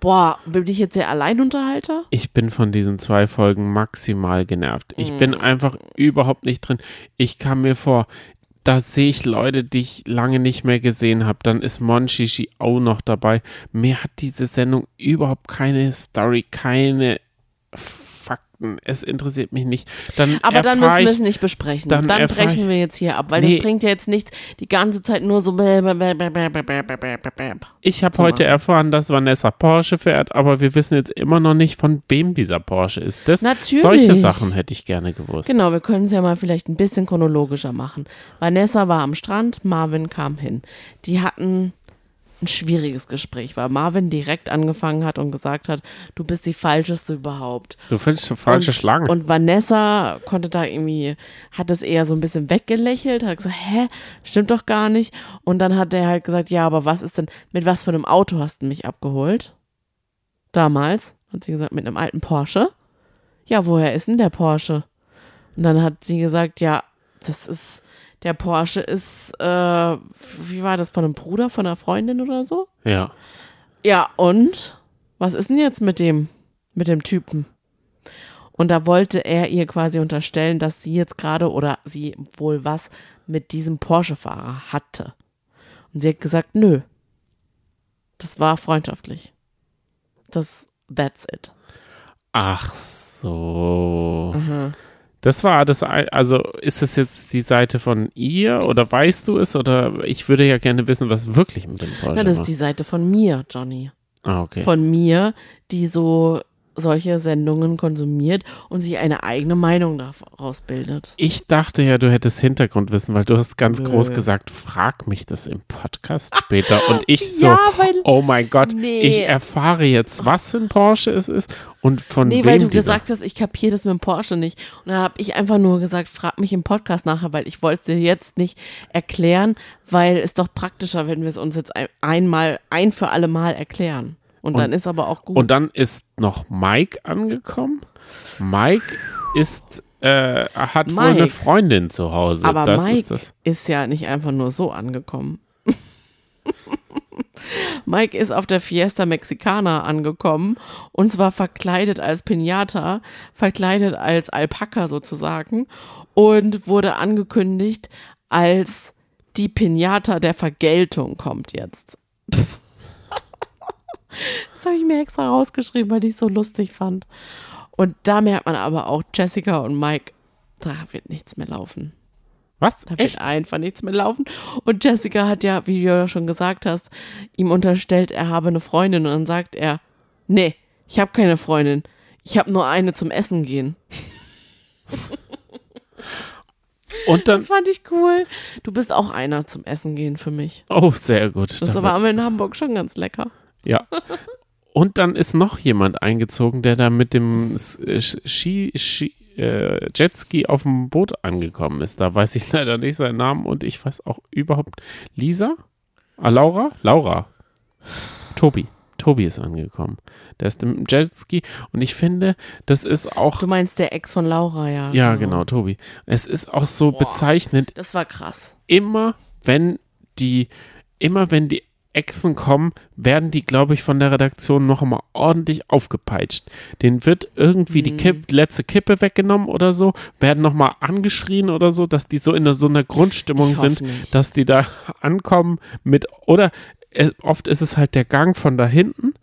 Boah, bin ich jetzt der Alleinunterhalter? Ich bin von diesen zwei Folgen maximal genervt. Ich bin Mm. einfach überhaupt nicht drin. Ich kam mir vor, da sehe ich Leute, die ich lange nicht mehr gesehen habe. Dann ist Monchichi auch noch dabei. Mir hat diese Sendung überhaupt keine Story, keine es interessiert mich nicht. Dann Aber dann müssen wir es nicht besprechen. Dann, dann brechen wir jetzt hier ab, weil nee. das bringt ja jetzt nichts, die ganze Zeit nur so. Ich habe heute machen. erfahren, dass Vanessa Porsche fährt, aber wir wissen jetzt immer noch nicht, von wem dieser Porsche ist. Das, Natürlich. Solche Sachen hätte ich gerne gewusst. Genau, wir können es ja mal vielleicht ein bisschen chronologischer machen. Vanessa war am Strand, Marvin kam hin. Die hatten ein schwieriges Gespräch, weil Marvin direkt angefangen hat und gesagt hat, du bist die falscheste überhaupt. Du findest falsche und, Schlange. Und Vanessa konnte da irgendwie, hat es eher so ein bisschen weggelächelt, hat gesagt, hä, stimmt doch gar nicht. Und dann hat er halt gesagt, ja, aber was ist denn, mit was für einem Auto hast du mich abgeholt? Damals, hat sie gesagt, mit einem alten Porsche. Ja, woher ist denn der Porsche? Und dann hat sie gesagt, ja, das ist, der Porsche ist, äh, wie war das, von einem Bruder, von einer Freundin oder so? ja. Ja, und? Was ist denn jetzt mit dem, mit dem Typen? Und da wollte er ihr quasi unterstellen, dass sie jetzt gerade oder sie wohl was mit diesem Porsche-Fahrer hatte. Und sie hat gesagt, nö. Das war freundschaftlich. Das, that's it. Ach so. Mhm. Das war das, also ist das jetzt die Seite von ihr oder weißt du es oder ich würde ja gerne wissen, was wirklich mit dem Porsche Na, das war. ist die Seite von mir, Johnny. ah, okay. Von mir, die so solche Sendungen konsumiert und sich eine eigene Meinung daraus bildet. Ich dachte ja, du hättest Hintergrundwissen, weil du hast ganz Nö. groß gesagt, frag mich das im Podcast *laughs* später. Und ich so, Ja, weil- oh mein Gott, Nee. ich erfahre jetzt, was für ein Porsche es ist und von Nee, wem weil du gesagt hast, ich kapiere das mit dem Porsche nicht. Und dann habe ich einfach nur gesagt, frag mich im Podcast nachher, weil ich wollte es dir jetzt nicht erklären, weil es doch praktischer, wenn wir es uns jetzt ein, einmal, ein für alle Mal erklären. Und, Und- dann ist aber auch gut. Und dann ist noch Mike angekommen. Mike ist, äh, hat wohl eine Mike. Freundin zu Hause. aber das Mike ist das. ist ja nicht einfach nur so angekommen. *laughs* Mike ist auf der Fiesta Mexicana angekommen und zwar verkleidet als Pinata, verkleidet als Alpaka sozusagen und wurde angekündigt als die Pinata der Vergeltung kommt jetzt. Das habe ich mir extra rausgeschrieben, weil ich es so lustig fand. Und da merkt man aber auch, Jessica und Mike, da wird nichts mehr laufen. Was? Da Echt? wird einfach nichts mehr laufen. Und Jessica hat ja, wie du ja schon gesagt hast, ihm unterstellt, er habe eine Freundin. Und dann sagt er, nee, ich habe keine Freundin. Ich habe nur eine zum Essen gehen. *laughs* Und dann, Das fand ich cool. Du bist auch einer zum Essen gehen für mich. oh, sehr gut. Das Da war in Hamburg schon ganz lecker. Ja. Und dann ist noch jemand eingezogen, der da mit dem äh, Ski, Ski, äh, Jetski auf dem Boot angekommen ist. Da weiß ich *laughs* leider nicht seinen Namen und ich weiß auch überhaupt. Lisa? Ah, Laura? Laura. Tobi. Tobi ist angekommen. Der ist im Jetski und ich finde, das ist auch. Du meinst der Ex von Laura, ja. Ja, genau, Tobi. Es ist auch so bezeichnend, Das war krass. immer wenn die, immer wenn die Echsen kommen, werden die, glaube ich, von der Redaktion noch einmal ordentlich aufgepeitscht. Den wird irgendwie Mhm. die Kipp, letzte Kippe weggenommen oder so, werden noch mal angeschrien oder so, dass die so in so einer Grundstimmung sind, nicht. dass die da *laughs* ankommen mit, oder äh, oft ist es halt der Gang von da hinten,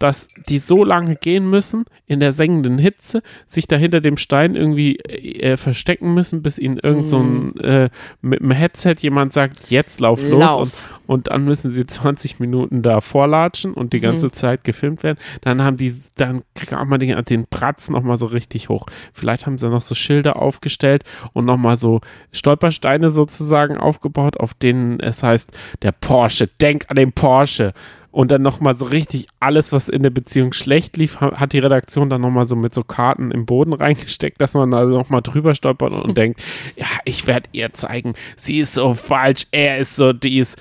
dass die so lange gehen müssen in der sengenden Hitze, sich da hinter dem Stein irgendwie äh, verstecken müssen, bis ihnen irgend so ein äh, mit dem Headset jemand sagt, jetzt lauf los Lauf. und, und dann müssen sie 20 Minuten da vorlatschen und die ganze Zeit gefilmt werden. Dann haben die, dann kann man den, den Pratz nochmal so richtig hoch. Vielleicht haben sie noch so Schilder aufgestellt und nochmal so Stolpersteine sozusagen aufgebaut, auf denen es heißt, der Porsche, denk an den Porsche. Und dann nochmal so richtig alles, was in der Beziehung schlecht lief, ha- hat die Redaktion dann nochmal so mit so Karten im Boden *laughs* reingesteckt, dass man da nochmal drüber stolpert und *laughs* denkt, ja, ich werde ihr zeigen, sie ist so falsch, er ist so dies,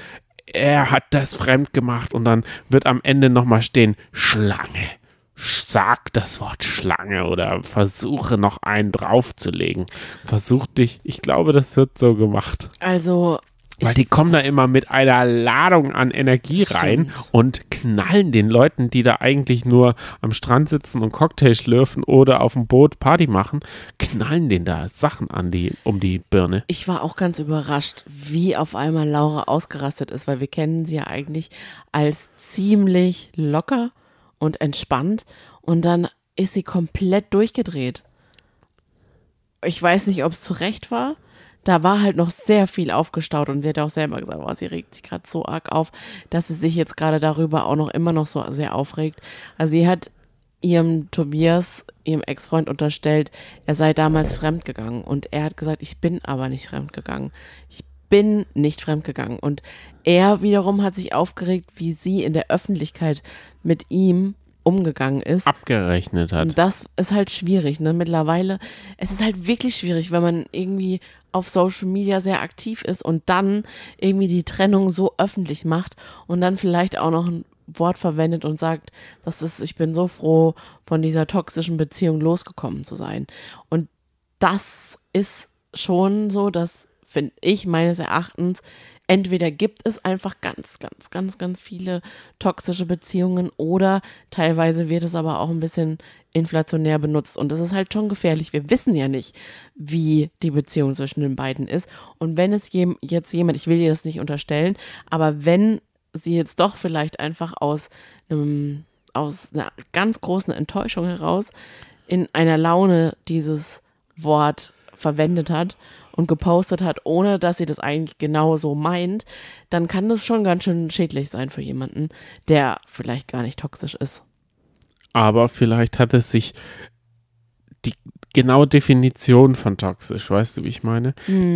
er hat das fremd gemacht und dann wird am Ende nochmal stehen, Schlange. Sag das Wort Schlange oder versuche noch einen draufzulegen. Versuch dich, ich glaube, das wird so gemacht. Also, Weil die kommen da immer mit einer Ladung an Energie rein Stimmt. und knallen den Leuten, die da eigentlich nur am Strand sitzen und Cocktail schlürfen oder auf dem Boot Party machen, knallen denen da Sachen an die, um die Birne. ich war auch ganz überrascht, wie auf einmal Laura ausgerastet ist, weil wir kennen sie ja eigentlich als ziemlich locker und entspannt und dann ist sie komplett durchgedreht. Ich weiß nicht, ob es zu Recht war. Da war halt noch sehr viel aufgestaut und sie hat auch selber gesagt, oh, sie regt sich gerade so arg auf, dass sie sich jetzt gerade darüber auch noch immer noch so sehr aufregt. Also sie hat ihrem Tobias, ihrem Ex-Freund unterstellt, er sei damals fremdgegangen und er hat gesagt, ich bin aber nicht fremdgegangen. Ich bin nicht fremdgegangen und er wiederum hat sich aufgeregt, wie sie in der Öffentlichkeit mit ihm umgegangen ist. Abgerechnet hat. Und das ist halt schwierig, ne? Mittlerweile, es ist halt wirklich schwierig, wenn man irgendwie auf Social Media sehr aktiv ist und dann irgendwie die Trennung so öffentlich macht und dann vielleicht auch noch ein Wort verwendet und sagt, das ist, ich bin so froh, von dieser toxischen Beziehung losgekommen zu sein. Und das ist schon so, dass, finde ich, meines Erachtens, entweder gibt es einfach ganz, ganz, ganz, ganz viele toxische Beziehungen oder teilweise wird es aber auch ein bisschen inflationär benutzt. Und das ist halt schon gefährlich. Wir wissen ja nicht, wie die Beziehung zwischen den beiden ist. Und wenn es jetzt jemand, ich will dir das nicht unterstellen, aber wenn sie jetzt doch vielleicht einfach aus einem, aus einer ganz großen Enttäuschung heraus in einer Laune dieses Wort verwendet hat und gepostet hat, ohne dass sie das eigentlich genau so meint, dann kann das schon ganz schön schädlich sein für jemanden, der vielleicht gar nicht toxisch ist. aber vielleicht hat es sich die genaue Definition von toxisch, weißt du, wie ich meine?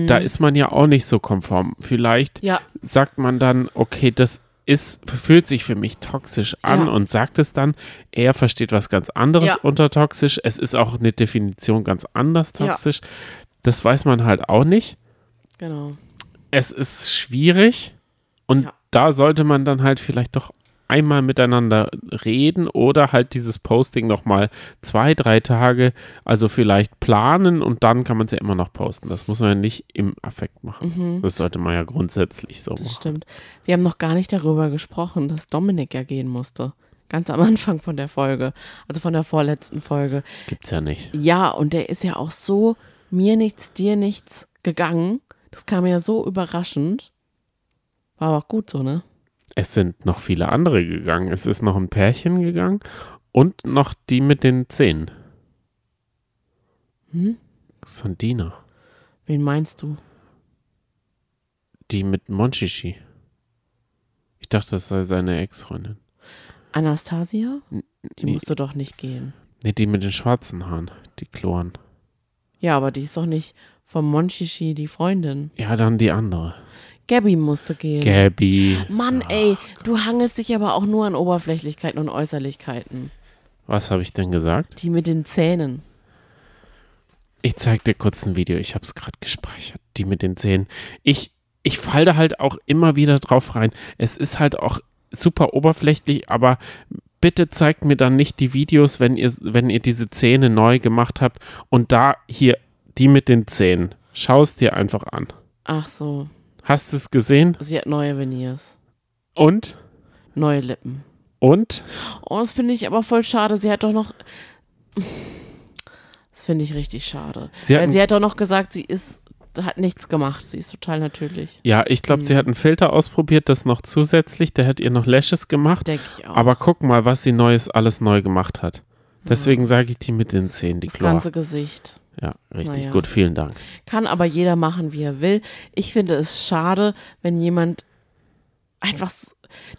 Da ist man ja auch nicht so konform. Vielleicht Ja, sagt man dann, okay, das ist, fühlt sich für mich toxisch an Ja. und sagt es dann. Er versteht was ganz anderes Ja. unter toxisch. Es ist auch eine Definition ganz anders toxisch. Das weiß man halt auch nicht. genau. Es ist schwierig und Ja. da sollte man dann halt vielleicht doch einmal miteinander reden oder halt dieses Posting nochmal zwei, drei Tage, also vielleicht planen und dann kann man es ja immer noch posten. Das muss man ja nicht im Affekt machen. Das sollte man ja grundsätzlich so Mhm. Das machen. stimmt. Wir haben noch gar nicht darüber gesprochen, dass Dominik ja gehen musste. Ganz am *laughs* Anfang von der Folge. Also von der vorletzten Folge. Gibt's ja nicht. Ja, und der ist ja auch so mir nichts, dir nichts gegangen. Das kam ja so überraschend. War aber auch gut so, ne? Es sind noch viele andere gegangen. Es ist noch ein Pärchen gegangen und noch die mit den Zähnen. Hm? Sandina. Wen meinst du? Die mit Monchichi. Ich dachte, das sei seine Ex-Freundin. Anastasia? Die Nee, musste doch nicht gehen. nee, die mit den schwarzen Haaren. Die Kloren. Ja, aber die ist doch nicht vom Monchichi die Freundin. Ja, dann die andere. Gabby musste gehen. Gabby. Mann, ey, du hangelst dich aber auch nur an Oberflächlichkeiten und Äußerlichkeiten. Was habe ich denn gesagt? Die mit den Zähnen. Ich zeig dir kurz ein Video. Ich habe es gerade gespeichert. Die mit den Zähnen. Ich, ich falle da halt auch immer wieder drauf rein. Es ist halt auch super oberflächlich, aber bitte zeigt mir dann nicht die Videos, wenn ihr, wenn ihr diese Zähne neu gemacht habt. Und da hier, die mit den Zähnen. Schau es dir einfach an. Ach so, Hast du es gesehen? sie hat neue Veneers. Und? Neue Lippen. Und? Oh, das finde ich aber voll schade. Sie hat doch noch. Das finde ich richtig schade. Sie Weil sie hat doch noch gesagt, sie ist, hat nichts gemacht. Sie ist total natürlich. Ja, ich glaube, sie hat einen Filter ausprobiert, das noch zusätzlich. Der hat ihr noch Lashes gemacht. Denke ich auch. Aber guck mal, was sie Neues alles neu gemacht hat. Deswegen sage ich die mit den Zähnen, die das Chlor. ganze Gesicht. Ja, richtig Naja. gut. Vielen Dank. Kann aber jeder machen, wie er will. Ich finde es schade, wenn jemand einfach.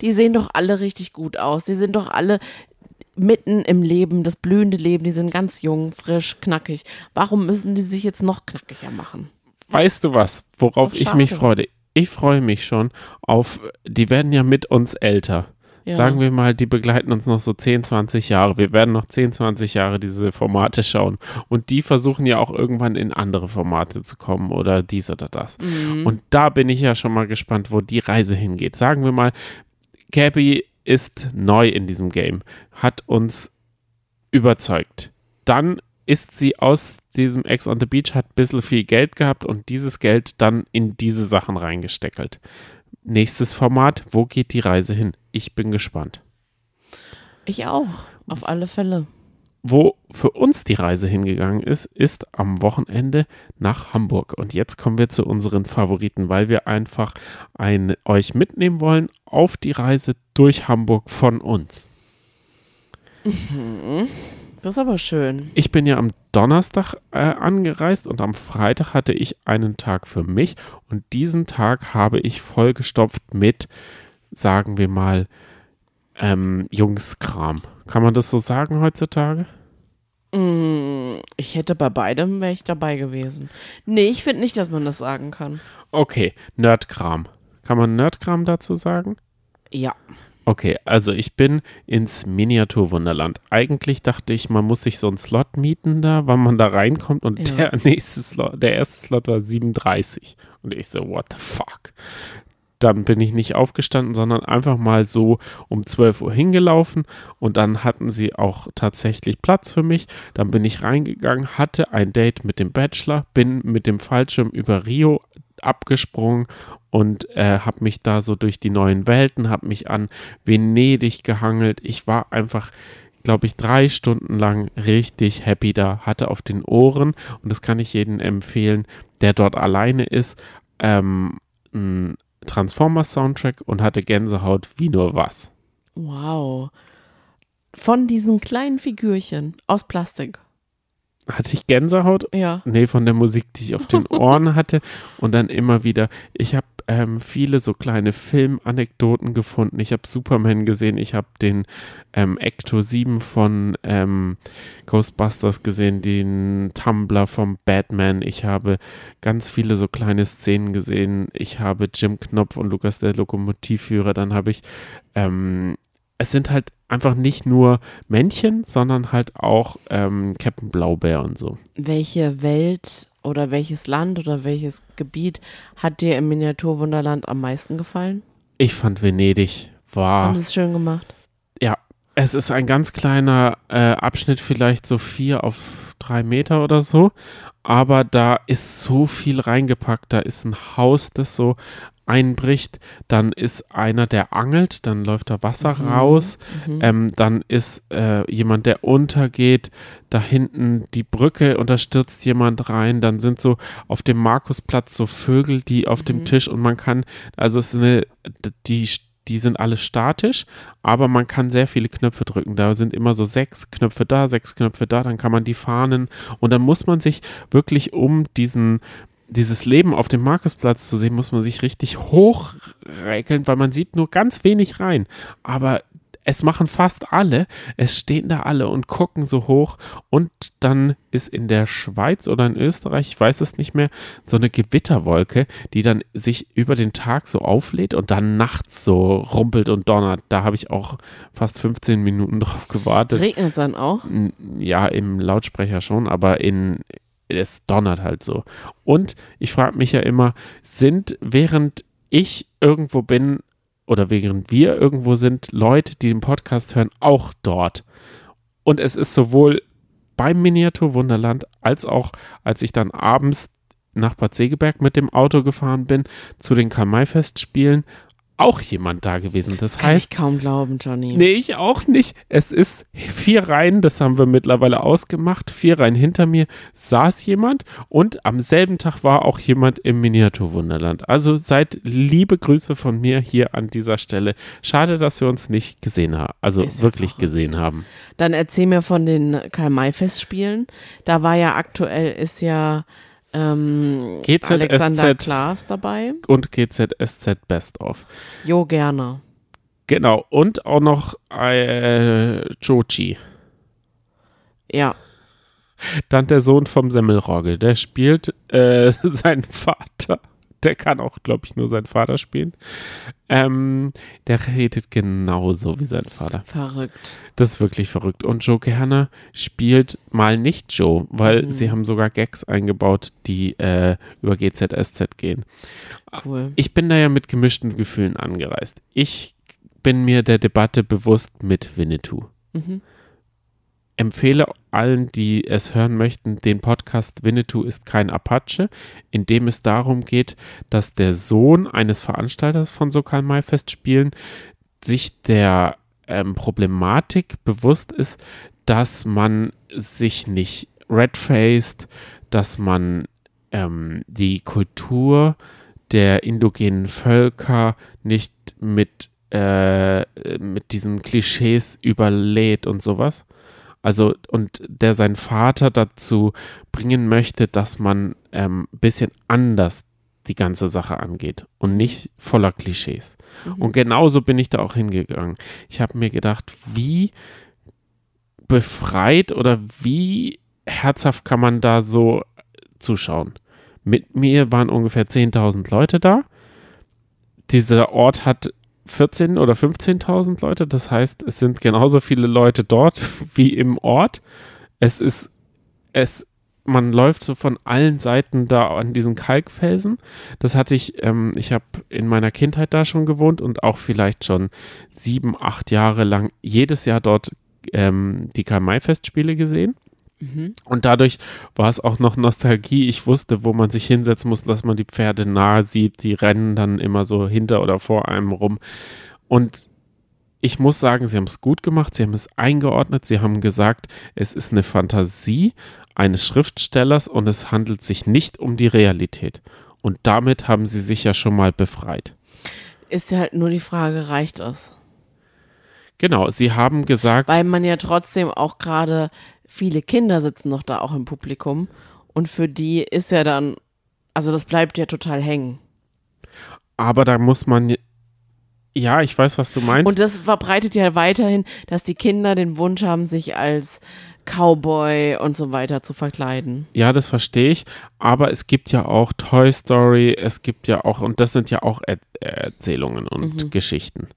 Die sehen doch alle richtig gut aus. Die sind doch alle mitten im Leben, das blühende Leben. Die sind ganz jung, frisch, knackig. Warum müssen die sich jetzt noch knackiger machen? Weißt du was, worauf ich mich freue? Ich freue mich schon auf, die werden ja mit uns älter. Ja. Sagen wir mal, die begleiten uns noch so 10, 20 Jahre. Wir werden noch 10, 20 Jahre diese Formate schauen. Und die versuchen ja auch irgendwann in andere Formate zu kommen oder dies oder das. Mhm. Und da bin ich ja schon mal gespannt, wo die Reise hingeht. Sagen wir mal, Gabby ist neu in diesem Game, hat uns überzeugt. Dann ist sie aus diesem Ex on the Beach, hat ein bisschen viel Geld gehabt und dieses Geld dann in diese Sachen reingesteckelt. Nächstes Format, wo geht die Reise hin? Ich bin gespannt. Ich auch, auf alle Fälle. Wo für uns die Reise hingegangen ist, ist am Wochenende nach Hamburg. Und jetzt kommen wir zu unseren Favoriten, weil wir einfach ein, euch mitnehmen wollen auf die Reise durch Hamburg von uns. Das ist aber schön. Ich bin ja am Donnerstag äh, angereist und am Freitag hatte ich einen Tag für mich und diesen Tag habe ich vollgestopft mit, sagen wir mal, ähm, Jungskram. Kann man das so sagen heutzutage? Mm, Ich hätte bei beidem wäre ich dabei gewesen. Nee, ich finde nicht, dass man das sagen kann. Okay, Nerdkram. Kann man Nerdkram dazu sagen? Ja. Okay, also ich bin ins Miniaturwunderland. Eigentlich dachte ich, man muss sich so einen Slot mieten da, wann man da reinkommt und Ja. der nächste Slot, der erste Slot war 37 und ich so what the fuck. Dann bin ich nicht aufgestanden, sondern einfach mal so um 12 Uhr hingelaufen und dann hatten sie auch tatsächlich Platz für mich. Dann bin ich reingegangen, hatte ein Date mit dem Bachelor, bin mit dem Fallschirm über Rio abgesprungen und äh, habe mich da so durch die neuen Welten, habe mich an Venedig gehangelt. Ich war einfach, glaube ich, drei Stunden lang richtig happy da, hatte auf den Ohren und das kann ich jedem empfehlen, der dort alleine ist, ähm, ein Transformers-Soundtrack und hatte Gänsehaut wie nur was. Wow. Von diesen kleinen Figürchen aus Plastik. Hatte ich Gänsehaut? Ja. Nee, von der Musik, die ich auf den *laughs* Ohren hatte und dann immer wieder. Ich habe ähm, viele so kleine Filmanekdoten gefunden. Ich habe Superman gesehen, ich habe den ähm, Ecto 7 von ähm, Ghostbusters gesehen, den Tumblr vom Batman. Ich habe ganz viele so kleine Szenen gesehen. Ich habe Jim Knopf und Lukas der Lokomotivführer. Dann habe ich ähm, es sind halt einfach nicht nur Männchen, sondern halt auch ähm, Captain Blaubeer und so. Welche Welt oder welches Land oder welches Gebiet hat dir im Miniaturwunderland am meisten gefallen? Ich fand Venedig war. Und es schön gemacht. Ja, es ist ein ganz kleiner äh, Abschnitt, vielleicht so vier auf drei Meter oder so. Aber da ist so viel reingepackt. Da ist ein Haus, das so einbricht, dann ist einer, der angelt, dann läuft da Wasser mhm. raus, mhm. Ähm, dann ist äh, jemand, der untergeht, da hinten die Brücke und da stürzt jemand rein, dann sind so auf dem Markusplatz so Vögel, die auf mhm. dem Tisch und man kann, also es ist eine, die die sind alle statisch, aber man kann sehr viele Knöpfe drücken. Da sind immer so sechs Knöpfe da, sechs Knöpfe da, dann kann man die Fahnen und dann muss man sich wirklich um diesen dieses Leben auf dem Markusplatz zu sehen, muss man sich richtig hochrekeln, weil man sieht nur ganz wenig rein. Aber es machen fast alle, es stehen da alle und gucken so hoch und dann ist in der Schweiz oder in Österreich, ich weiß es nicht mehr, so eine Gewitterwolke, die dann sich über den Tag so auflädt und dann nachts so rumpelt und donnert. Da habe ich auch fast 15 Minuten drauf gewartet. Regnet es dann auch? Ja, im Lautsprecher schon, aber in, es donnert halt so. Und ich frage mich ja immer, sind während ich irgendwo bin oder während wir irgendwo sind, Leute, die den Podcast hören, auch dort. Und es ist sowohl beim Miniatur Wunderland als auch, als ich dann abends nach Bad Segeberg mit dem Auto gefahren bin, zu den Karl-May-Festspielen, auch jemand da gewesen. Das Kann heißt, ich kaum glauben, Johnny. Nee, ich auch nicht. Es ist vier Reihen, das haben wir mittlerweile ausgemacht. Vier Reihen hinter mir saß jemand und am selben Tag war auch jemand im Miniaturwunderland. Also seid liebe Grüße von mir hier an dieser Stelle. Schade, dass wir uns nicht gesehen haben, also ist wirklich gesehen haben. Dann erzähl mir von den Karl-May-Festspielen. Da war ja aktuell, ist ja ähm, GZSZ Alexander Klavs dabei. Und GZSZ Best of. Jo, gerne. Genau. Und auch noch äh, Jochi. Ja. Dann der Sohn vom Semmelrogge. Der spielt äh, *laughs* seinen Vater der kann auch, glaube ich, nur seinen Vater spielen. Ähm, der redet genauso wie sein Vater. Verrückt. Das ist wirklich verrückt. Und Joe Gerner spielt mal nicht Joe, weil mhm. sie haben sogar Gags eingebaut, die äh, über GZSZ gehen. Cool. Ich bin da ja mit gemischten Gefühlen angereist. Ich bin mir der Debatte bewusst mit Winnetou. Mhm empfehle allen, die es hören möchten, den Podcast Winnetou ist kein Apache, in dem es darum geht, dass der Sohn eines Veranstalters von so Mai Festspielen sich der ähm, Problematik bewusst ist, dass man sich nicht redfaced, dass man ähm, die Kultur der indogenen Völker nicht mit, äh, mit diesen Klischees überlädt und sowas. Also, und der seinen Vater dazu bringen möchte, dass man ein ähm, bisschen anders die ganze Sache angeht und nicht voller Klischees. Mhm. Und genauso bin ich da auch hingegangen. Ich habe mir gedacht, wie befreit oder wie herzhaft kann man da so zuschauen. Mit mir waren ungefähr 10.000 Leute da. Dieser Ort hat 14.000 oder 15.000 Leute. Das heißt, es sind genauso viele Leute dort *laughs* wie im Ort. Es ist, es, man läuft so von allen Seiten da an diesen Kalkfelsen. Das hatte ich, ähm, ich habe in meiner Kindheit da schon gewohnt und auch vielleicht schon sieben, acht Jahre lang jedes Jahr dort ähm, die Karl-May-Festspiele gesehen. Mhm. Und dadurch war es auch noch Nostalgie. Ich wusste, wo man sich hinsetzen muss, dass man die Pferde nahe sieht. Die rennen dann immer so hinter oder vor einem rum. Und ich muss sagen, sie haben es gut gemacht. Sie haben es eingeordnet. Sie haben gesagt, es ist eine Fantasie eines Schriftstellers und es handelt sich nicht um die Realität. Und damit haben sie sich ja schon mal befreit. Ist ja halt nur die Frage, reicht das? Genau, sie haben gesagt. Weil man ja trotzdem auch gerade viele Kinder sitzen noch da auch im Publikum und für die ist ja dann, also das bleibt ja total hängen. aber da muss man, ja, ich weiß, was du meinst. Und das verbreitet ja weiterhin, dass die Kinder den Wunsch haben, sich als Cowboy und so weiter zu verkleiden. Ja, das verstehe ich. Aber es gibt ja auch Toy Story, es gibt ja auch, und das sind ja auch er Erzählungen und mhm. Geschichten.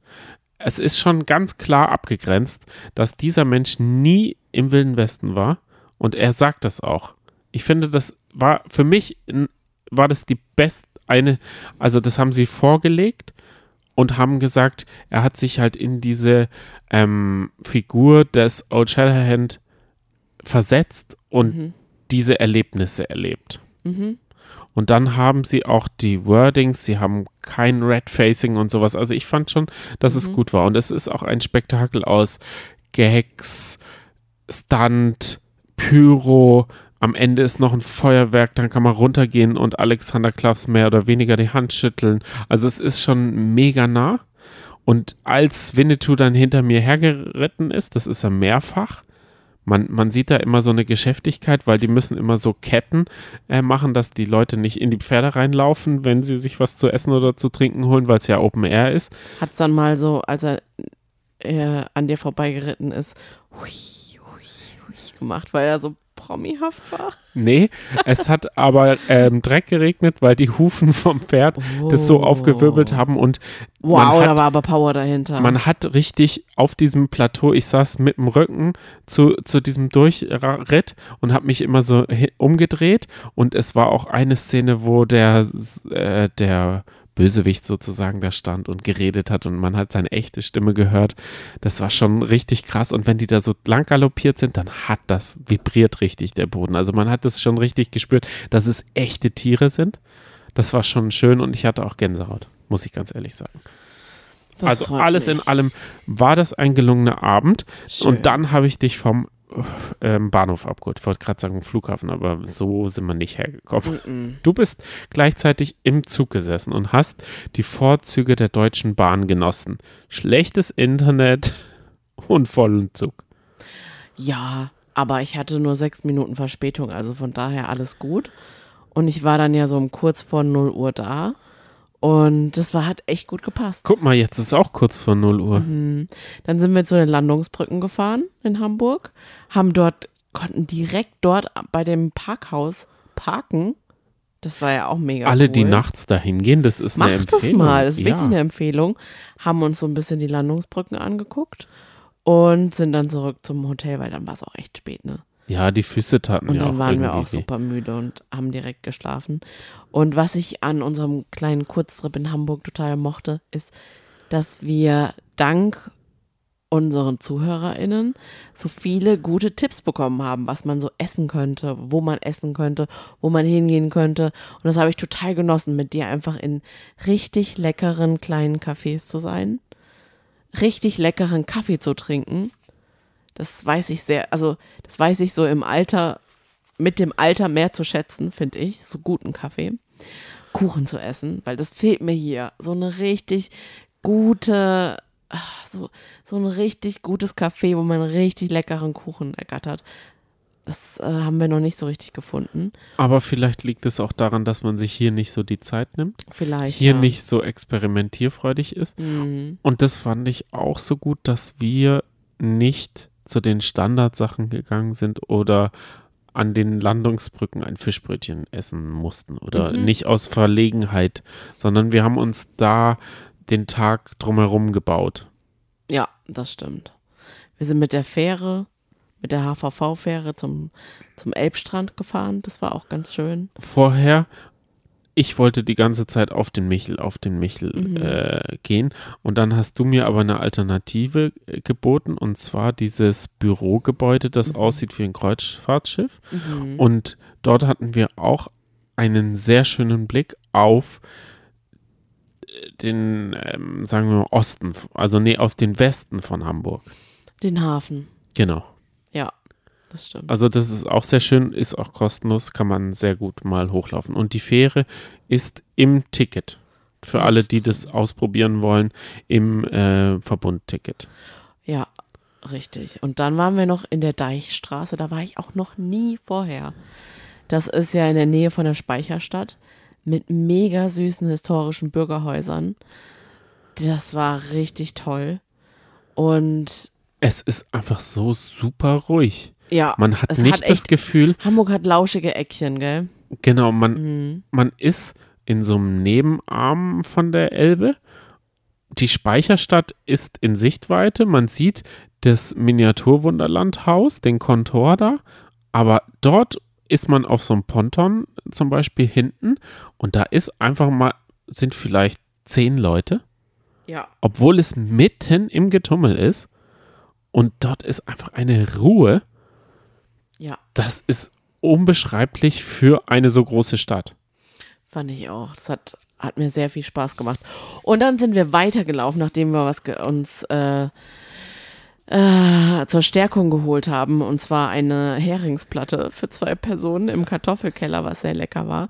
Es ist schon ganz klar abgegrenzt, dass dieser Mensch nie im Wilden Westen war. Und er sagt das auch. Ich finde, das war für mich, war das die beste, eine, also das haben sie vorgelegt und haben gesagt, er hat sich halt in diese ähm, Figur des O'Shallahan versetzt und mhm. diese Erlebnisse erlebt. Mhm. Und dann haben sie auch die Wordings, sie haben kein Red Facing und sowas. Also ich fand schon, dass mhm. es gut war. Und es ist auch ein Spektakel aus Gags, Stunt, Pyro. Am Ende ist noch ein Feuerwerk, dann kann man runtergehen und Alexander Klaffs mehr oder weniger die Hand schütteln. Also es ist schon mega nah. Und als Winnetou dann hinter mir hergeritten ist, das ist er mehrfach, man, man sieht da immer so eine Geschäftigkeit, weil die müssen immer so Ketten äh, machen, dass die Leute nicht in die Pferde reinlaufen, wenn sie sich was zu essen oder zu trinken holen, weil es ja Open Air ist. Hat es dann mal so, als er äh, an dir vorbeigeritten ist, hui, hui, hui gemacht, weil er so promihaft war? Nee, es hat aber ähm, Dreck geregnet, weil die Hufen vom Pferd oh. das so aufgewirbelt oh. haben und wow, hat, da war aber Power dahinter. Man hat richtig auf diesem Plateau, ich saß mit dem Rücken zu, zu diesem Durchritt und habe mich immer so umgedreht und es war auch eine Szene, wo der, äh, der Bösewicht sozusagen da stand und geredet hat und man hat seine echte Stimme gehört. Das war schon richtig krass. Und wenn die da so lang galoppiert sind, dann hat das vibriert richtig der Boden. Also man hat das schon richtig gespürt, dass es echte Tiere sind. Das war schon schön und ich hatte auch Gänsehaut, muss ich ganz ehrlich sagen. Das also alles mich. in allem war das ein gelungener Abend. Schön. Und dann habe ich dich vom ähm, Bahnhof abgeholt. Ich wollte gerade sagen Flughafen, aber so sind wir nicht hergekommen. Mm -mm. Du bist gleichzeitig im Zug gesessen und hast die Vorzüge der Deutschen Bahn genossen. Schlechtes Internet *laughs* und vollen Zug. Ja, aber ich hatte nur sechs Minuten Verspätung, also von daher alles gut. Und ich war dann ja so um kurz vor 0 Uhr da. Und das war, hat echt gut gepasst. Guck mal, jetzt ist auch kurz vor 0 Uhr. Mhm. Dann sind wir zu den Landungsbrücken gefahren in Hamburg, haben dort, konnten direkt dort bei dem Parkhaus parken. Das war ja auch mega Alle, cool. die nachts dahin gehen, das ist Mach eine Empfehlung. das mal, das ist ja. wirklich eine Empfehlung. Haben uns so ein bisschen die Landungsbrücken angeguckt und sind dann zurück zum Hotel, weil dann war es auch echt spät, ne? Ja, die Füße taten Und dann waren wir auch super müde und haben direkt geschlafen. Und was ich an unserem kleinen Kurztrip in Hamburg total mochte, ist, dass wir dank unseren ZuhörerInnen so viele gute Tipps bekommen haben, was man so essen könnte, wo man essen könnte, wo man hingehen könnte. Und das habe ich total genossen, mit dir einfach in richtig leckeren kleinen Cafés zu sein, richtig leckeren Kaffee zu trinken das weiß ich sehr, also das weiß ich so im Alter, mit dem Alter mehr zu schätzen, finde ich, so guten Kaffee. Kuchen zu essen, weil das fehlt mir hier. So eine richtig gute, so, so ein richtig gutes Kaffee, wo man richtig leckeren Kuchen ergattert. Das äh, haben wir noch nicht so richtig gefunden. Aber vielleicht liegt es auch daran, dass man sich hier nicht so die Zeit nimmt. Vielleicht. Hier ja. nicht so experimentierfreudig ist. Mhm. Und das fand ich auch so gut, dass wir nicht zu den Standardsachen gegangen sind oder an den Landungsbrücken ein Fischbrötchen essen mussten oder mhm. nicht aus Verlegenheit, sondern wir haben uns da den Tag drumherum gebaut. Ja, das stimmt. Wir sind mit der Fähre, mit der HVV-Fähre zum, zum Elbstrand gefahren. Das war auch ganz schön. Vorher ich wollte die ganze Zeit auf den Michel, auf den Michel mhm. äh, gehen. Und dann hast du mir aber eine Alternative äh, geboten, und zwar dieses Bürogebäude, das mhm. aussieht wie ein Kreuzfahrtschiff. Mhm. Und dort hatten wir auch einen sehr schönen Blick auf äh, den, ähm, sagen wir mal, Osten, also nee, auf den Westen von Hamburg. Den Hafen. Genau das stimmt. Also das ist auch sehr schön, ist auch kostenlos, kann man sehr gut mal hochlaufen. Und die Fähre ist im Ticket. Für alle, die das ausprobieren wollen, im äh, Verbundticket. Ja, richtig. Und dann waren wir noch in der Deichstraße, da war ich auch noch nie vorher. Das ist ja in der Nähe von der Speicherstadt. mit mega süßen historischen Bürgerhäusern. Das war richtig toll. Und Es ist einfach so super ruhig. Ja, Man hat nicht hat das echt, Gefühl, Hamburg hat lauschige Eckchen, gell? genau, man, Mhm. man ist in so einem Nebenarm von der Elbe. Die Speicherstadt ist in Sichtweite. Man sieht das Miniaturwunderlandhaus, den Kontor da. Aber dort ist man auf so einem Ponton zum Beispiel hinten und da ist einfach mal, sind vielleicht zehn Leute, Ja. obwohl es mitten im Getummel ist. Und dort ist einfach eine Ruhe. Ja, Das ist unbeschreiblich für eine so große Stadt. fand ich auch. Das hat, hat mir sehr viel Spaß gemacht. Und dann sind wir weitergelaufen, nachdem wir was uns äh, äh, zur Stärkung geholt haben. Und zwar eine Heringsplatte für zwei Personen im Kartoffelkeller, was sehr lecker war.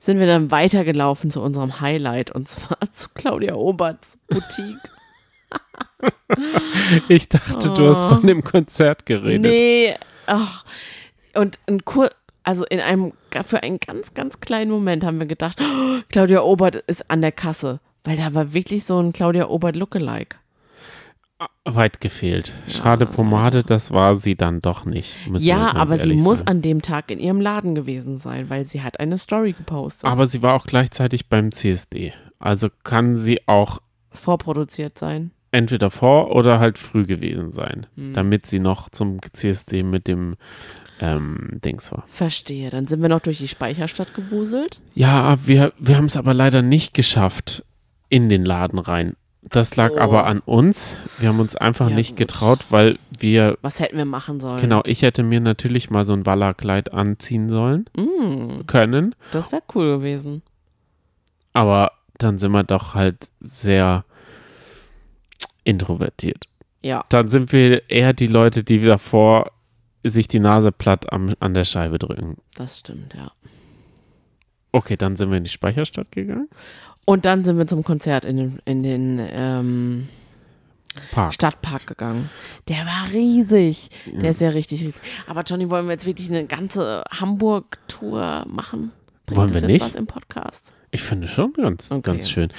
Sind wir dann weitergelaufen zu unserem Highlight und zwar *laughs* zu Claudia Oberts Boutique. *laughs* Ich dachte, du hast von dem Konzert geredet. Nee, ach. Und ein kur also in einem, für einen ganz, ganz kleinen Moment haben wir gedacht, oh, Claudia Obert ist an der Kasse. Weil da war wirklich so ein Claudia Obert Lookalike. Weit gefehlt. Schade Pomade, das war sie dann doch nicht. Ja, aber sie ehrlich muss sein. an dem Tag in ihrem Laden gewesen sein, weil sie hat eine Story gepostet. Aber sie war auch gleichzeitig beim CSD. Also kann sie auch Vorproduziert sein. Entweder vor oder halt früh gewesen sein, Hm. damit sie noch zum CSD mit dem ähm, Dings war. Verstehe. Dann sind wir noch durch die Speicherstadt gewuselt. Ja, wir, wir haben es aber leider nicht geschafft in den Laden rein. Das lag so. aber an uns. Wir haben uns einfach Ja, nicht gut. getraut, weil wir, Was hätten wir machen sollen? genau, ich hätte mir natürlich mal so ein Wallerkleid anziehen sollen, Mm, können. das wäre cool gewesen. Aber dann sind wir doch halt sehr introvertiert. Ja. Dann sind wir eher die Leute, die davor sich die Nase platt am, an der Scheibe drücken. Das stimmt, ja. Okay, dann sind wir in die Speicherstadt gegangen. Und dann sind wir zum Konzert in den, in den ähm, Park. Stadtpark gegangen. Der war riesig. Der ist ja richtig riesig. Aber Johnny, wollen wir jetzt wirklich eine ganze Hamburg-Tour machen? Bringt Wollen wir jetzt nicht? was im Podcast? Ich finde schon ganz, Okay. ganz schön.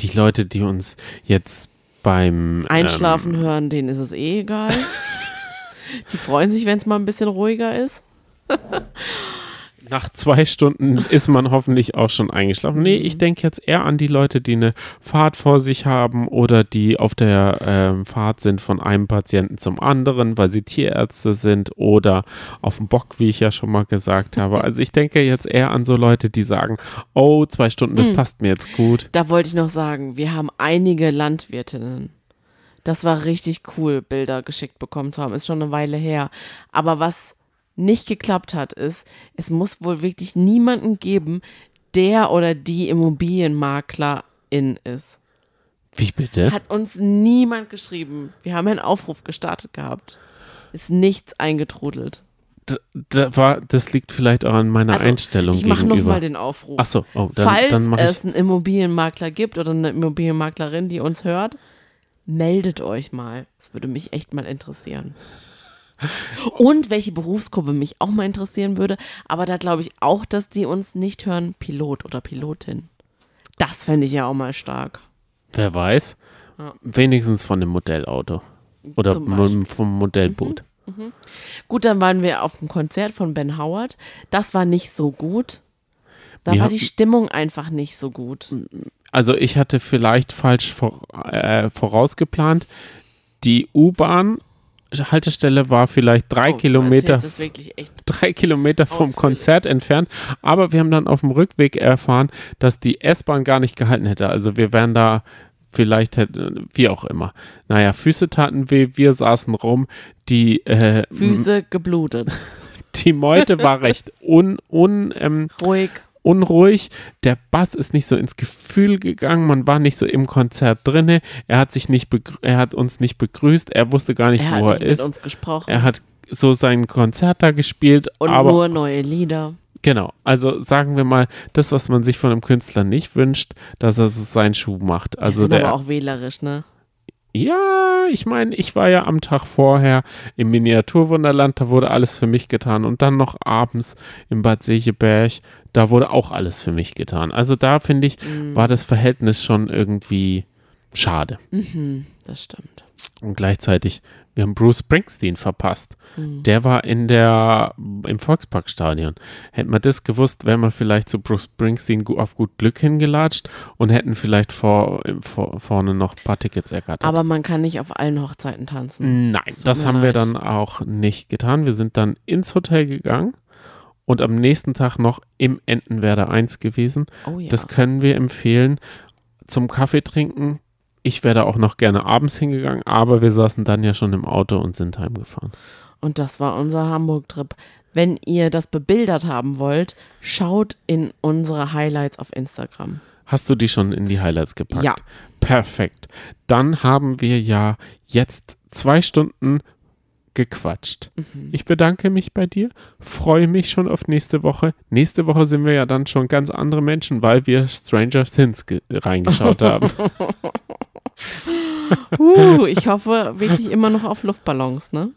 Die Leute, die uns jetzt beim Einschlafen ähm, hören, denen ist es eh egal. *laughs* Die freuen sich, wenn es mal ein bisschen ruhiger ist. Nach zwei Stunden ist man hoffentlich auch schon eingeschlafen. Nee, Mhm. ich denke jetzt eher an die Leute, die eine Fahrt vor sich haben oder die auf der ähm, Fahrt sind von einem Patienten zum anderen, weil sie Tierärzte sind oder auf dem Bock, wie ich ja schon mal gesagt habe. *laughs* Also ich denke jetzt eher an so Leute, die sagen, oh, zwei Stunden, das Mhm. passt mir jetzt gut. Da wollte ich noch sagen, wir haben einige Landwirtinnen. Das war richtig cool, Bilder geschickt bekommen zu haben. Ist schon eine Weile her. Aber was nicht geklappt hat, ist, es muss wohl wirklich niemanden geben, der oder die Immobilienmaklerin ist. Wie bitte? Hat uns niemand geschrieben. Wir haben einen Aufruf gestartet gehabt. Ist nichts eingetrudelt. D da war, das liegt vielleicht auch an meiner Also, Einstellung Ich mache gegenüber. nochmal den Aufruf. Ach so, oh, dann, Falls dann mache ich es einen Immobilienmakler gibt oder eine Immobilienmaklerin, die uns hört, meldet euch mal. Das würde mich echt mal interessieren. Und welche Berufsgruppe mich auch mal interessieren würde, aber da glaube ich auch, dass die uns nicht hören, Pilot oder Pilotin. Das fände ich ja auch mal stark. Wer weiß. Ja. Wenigstens von dem Modellauto. Oder vom Modellboot. Gut, dann waren wir auf dem Konzert von Ben Howard. Das war nicht so gut. Da Wir war die Stimmung einfach nicht so gut. Also ich hatte vielleicht falsch äh, vorausgeplant. Die U-Bahn-Haltestelle war vielleicht drei Oh, Kilometer, drei Kilometer vom. Konzert entfernt. Aber wir haben dann auf dem Rückweg erfahren, dass die S-Bahn gar nicht gehalten hätte. Also wir wären da vielleicht hätte, wie auch immer. Naja, Füße taten weh, wir saßen rum. Die, äh, Füße geblutet. *laughs* die Meute war recht un, un, ähm, Ruhig. Unruhig. Der Bass ist nicht so ins Gefühl gegangen. Man war nicht so im Konzert drinne. Er hat sich nicht, er hat uns nicht begrüßt. Er wusste gar nicht, Er hat wo nicht er mit ist. uns gesprochen. Er hat so sein Konzert da gespielt. und aber nur neue Lieder. genau, also sagen wir mal, das, was man sich von einem Künstler nicht wünscht, dass er so seinen Schuh macht. Also der, aber auch wählerisch, ne? Ja, ich meine, ich war ja am Tag vorher im Miniaturwunderland, da wurde alles für mich getan. Und dann noch abends im Bad Segeberg, da wurde auch alles für mich getan. Also da finde ich, Mhm. war das Verhältnis schon irgendwie schade. Mhm, das stimmt. Und gleichzeitig, wir haben Bruce Springsteen verpasst. Mhm. Der war in der, im Volksparkstadion. Hätten wir das gewusst, wären wir vielleicht zu Bruce Springsteen auf gut Glück hingelatscht und hätten vielleicht vor, vor, vorne noch ein paar Tickets ergattert. Aber man kann nicht auf allen Hochzeiten tanzen. Nein, das mir haben wir leid. dann auch nicht getan. Wir sind dann ins Hotel gegangen und am nächsten Tag noch im Entenwerder 1 gewesen. Oh ja. Das können wir empfehlen zum Kaffee trinken. Ich wäre da auch noch gerne abends hingegangen, aber wir saßen dann ja schon im Auto und sind heimgefahren. Und das war unser Hamburg-Trip. Wenn ihr das bebildert haben wollt, schaut in unsere Highlights auf Instagram. Hast du die schon in die Highlights gepackt? Ja. Perfekt. Dann haben wir ja jetzt zwei Stunden gequatscht. Mhm. Ich bedanke mich bei dir, freue mich schon auf nächste Woche. Nächste Woche sind wir ja dann schon ganz andere Menschen, weil wir Stranger Things ge- reingeschaut haben. *laughs* *laughs* Uh, ich hoffe wirklich immer noch auf Luftballons, ne?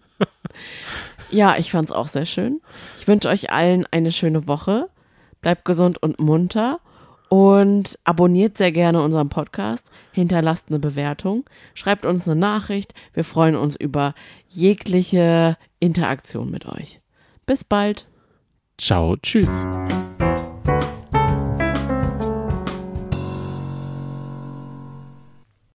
Ja, ich fand's auch sehr schön. Ich wünsche euch allen eine schöne Woche. Bleibt gesund und munter und abonniert sehr gerne unseren Podcast, hinterlasst eine Bewertung, schreibt uns eine Nachricht. Wir freuen uns über jegliche Interaktion mit euch. Bis bald. Ciao, tschüss.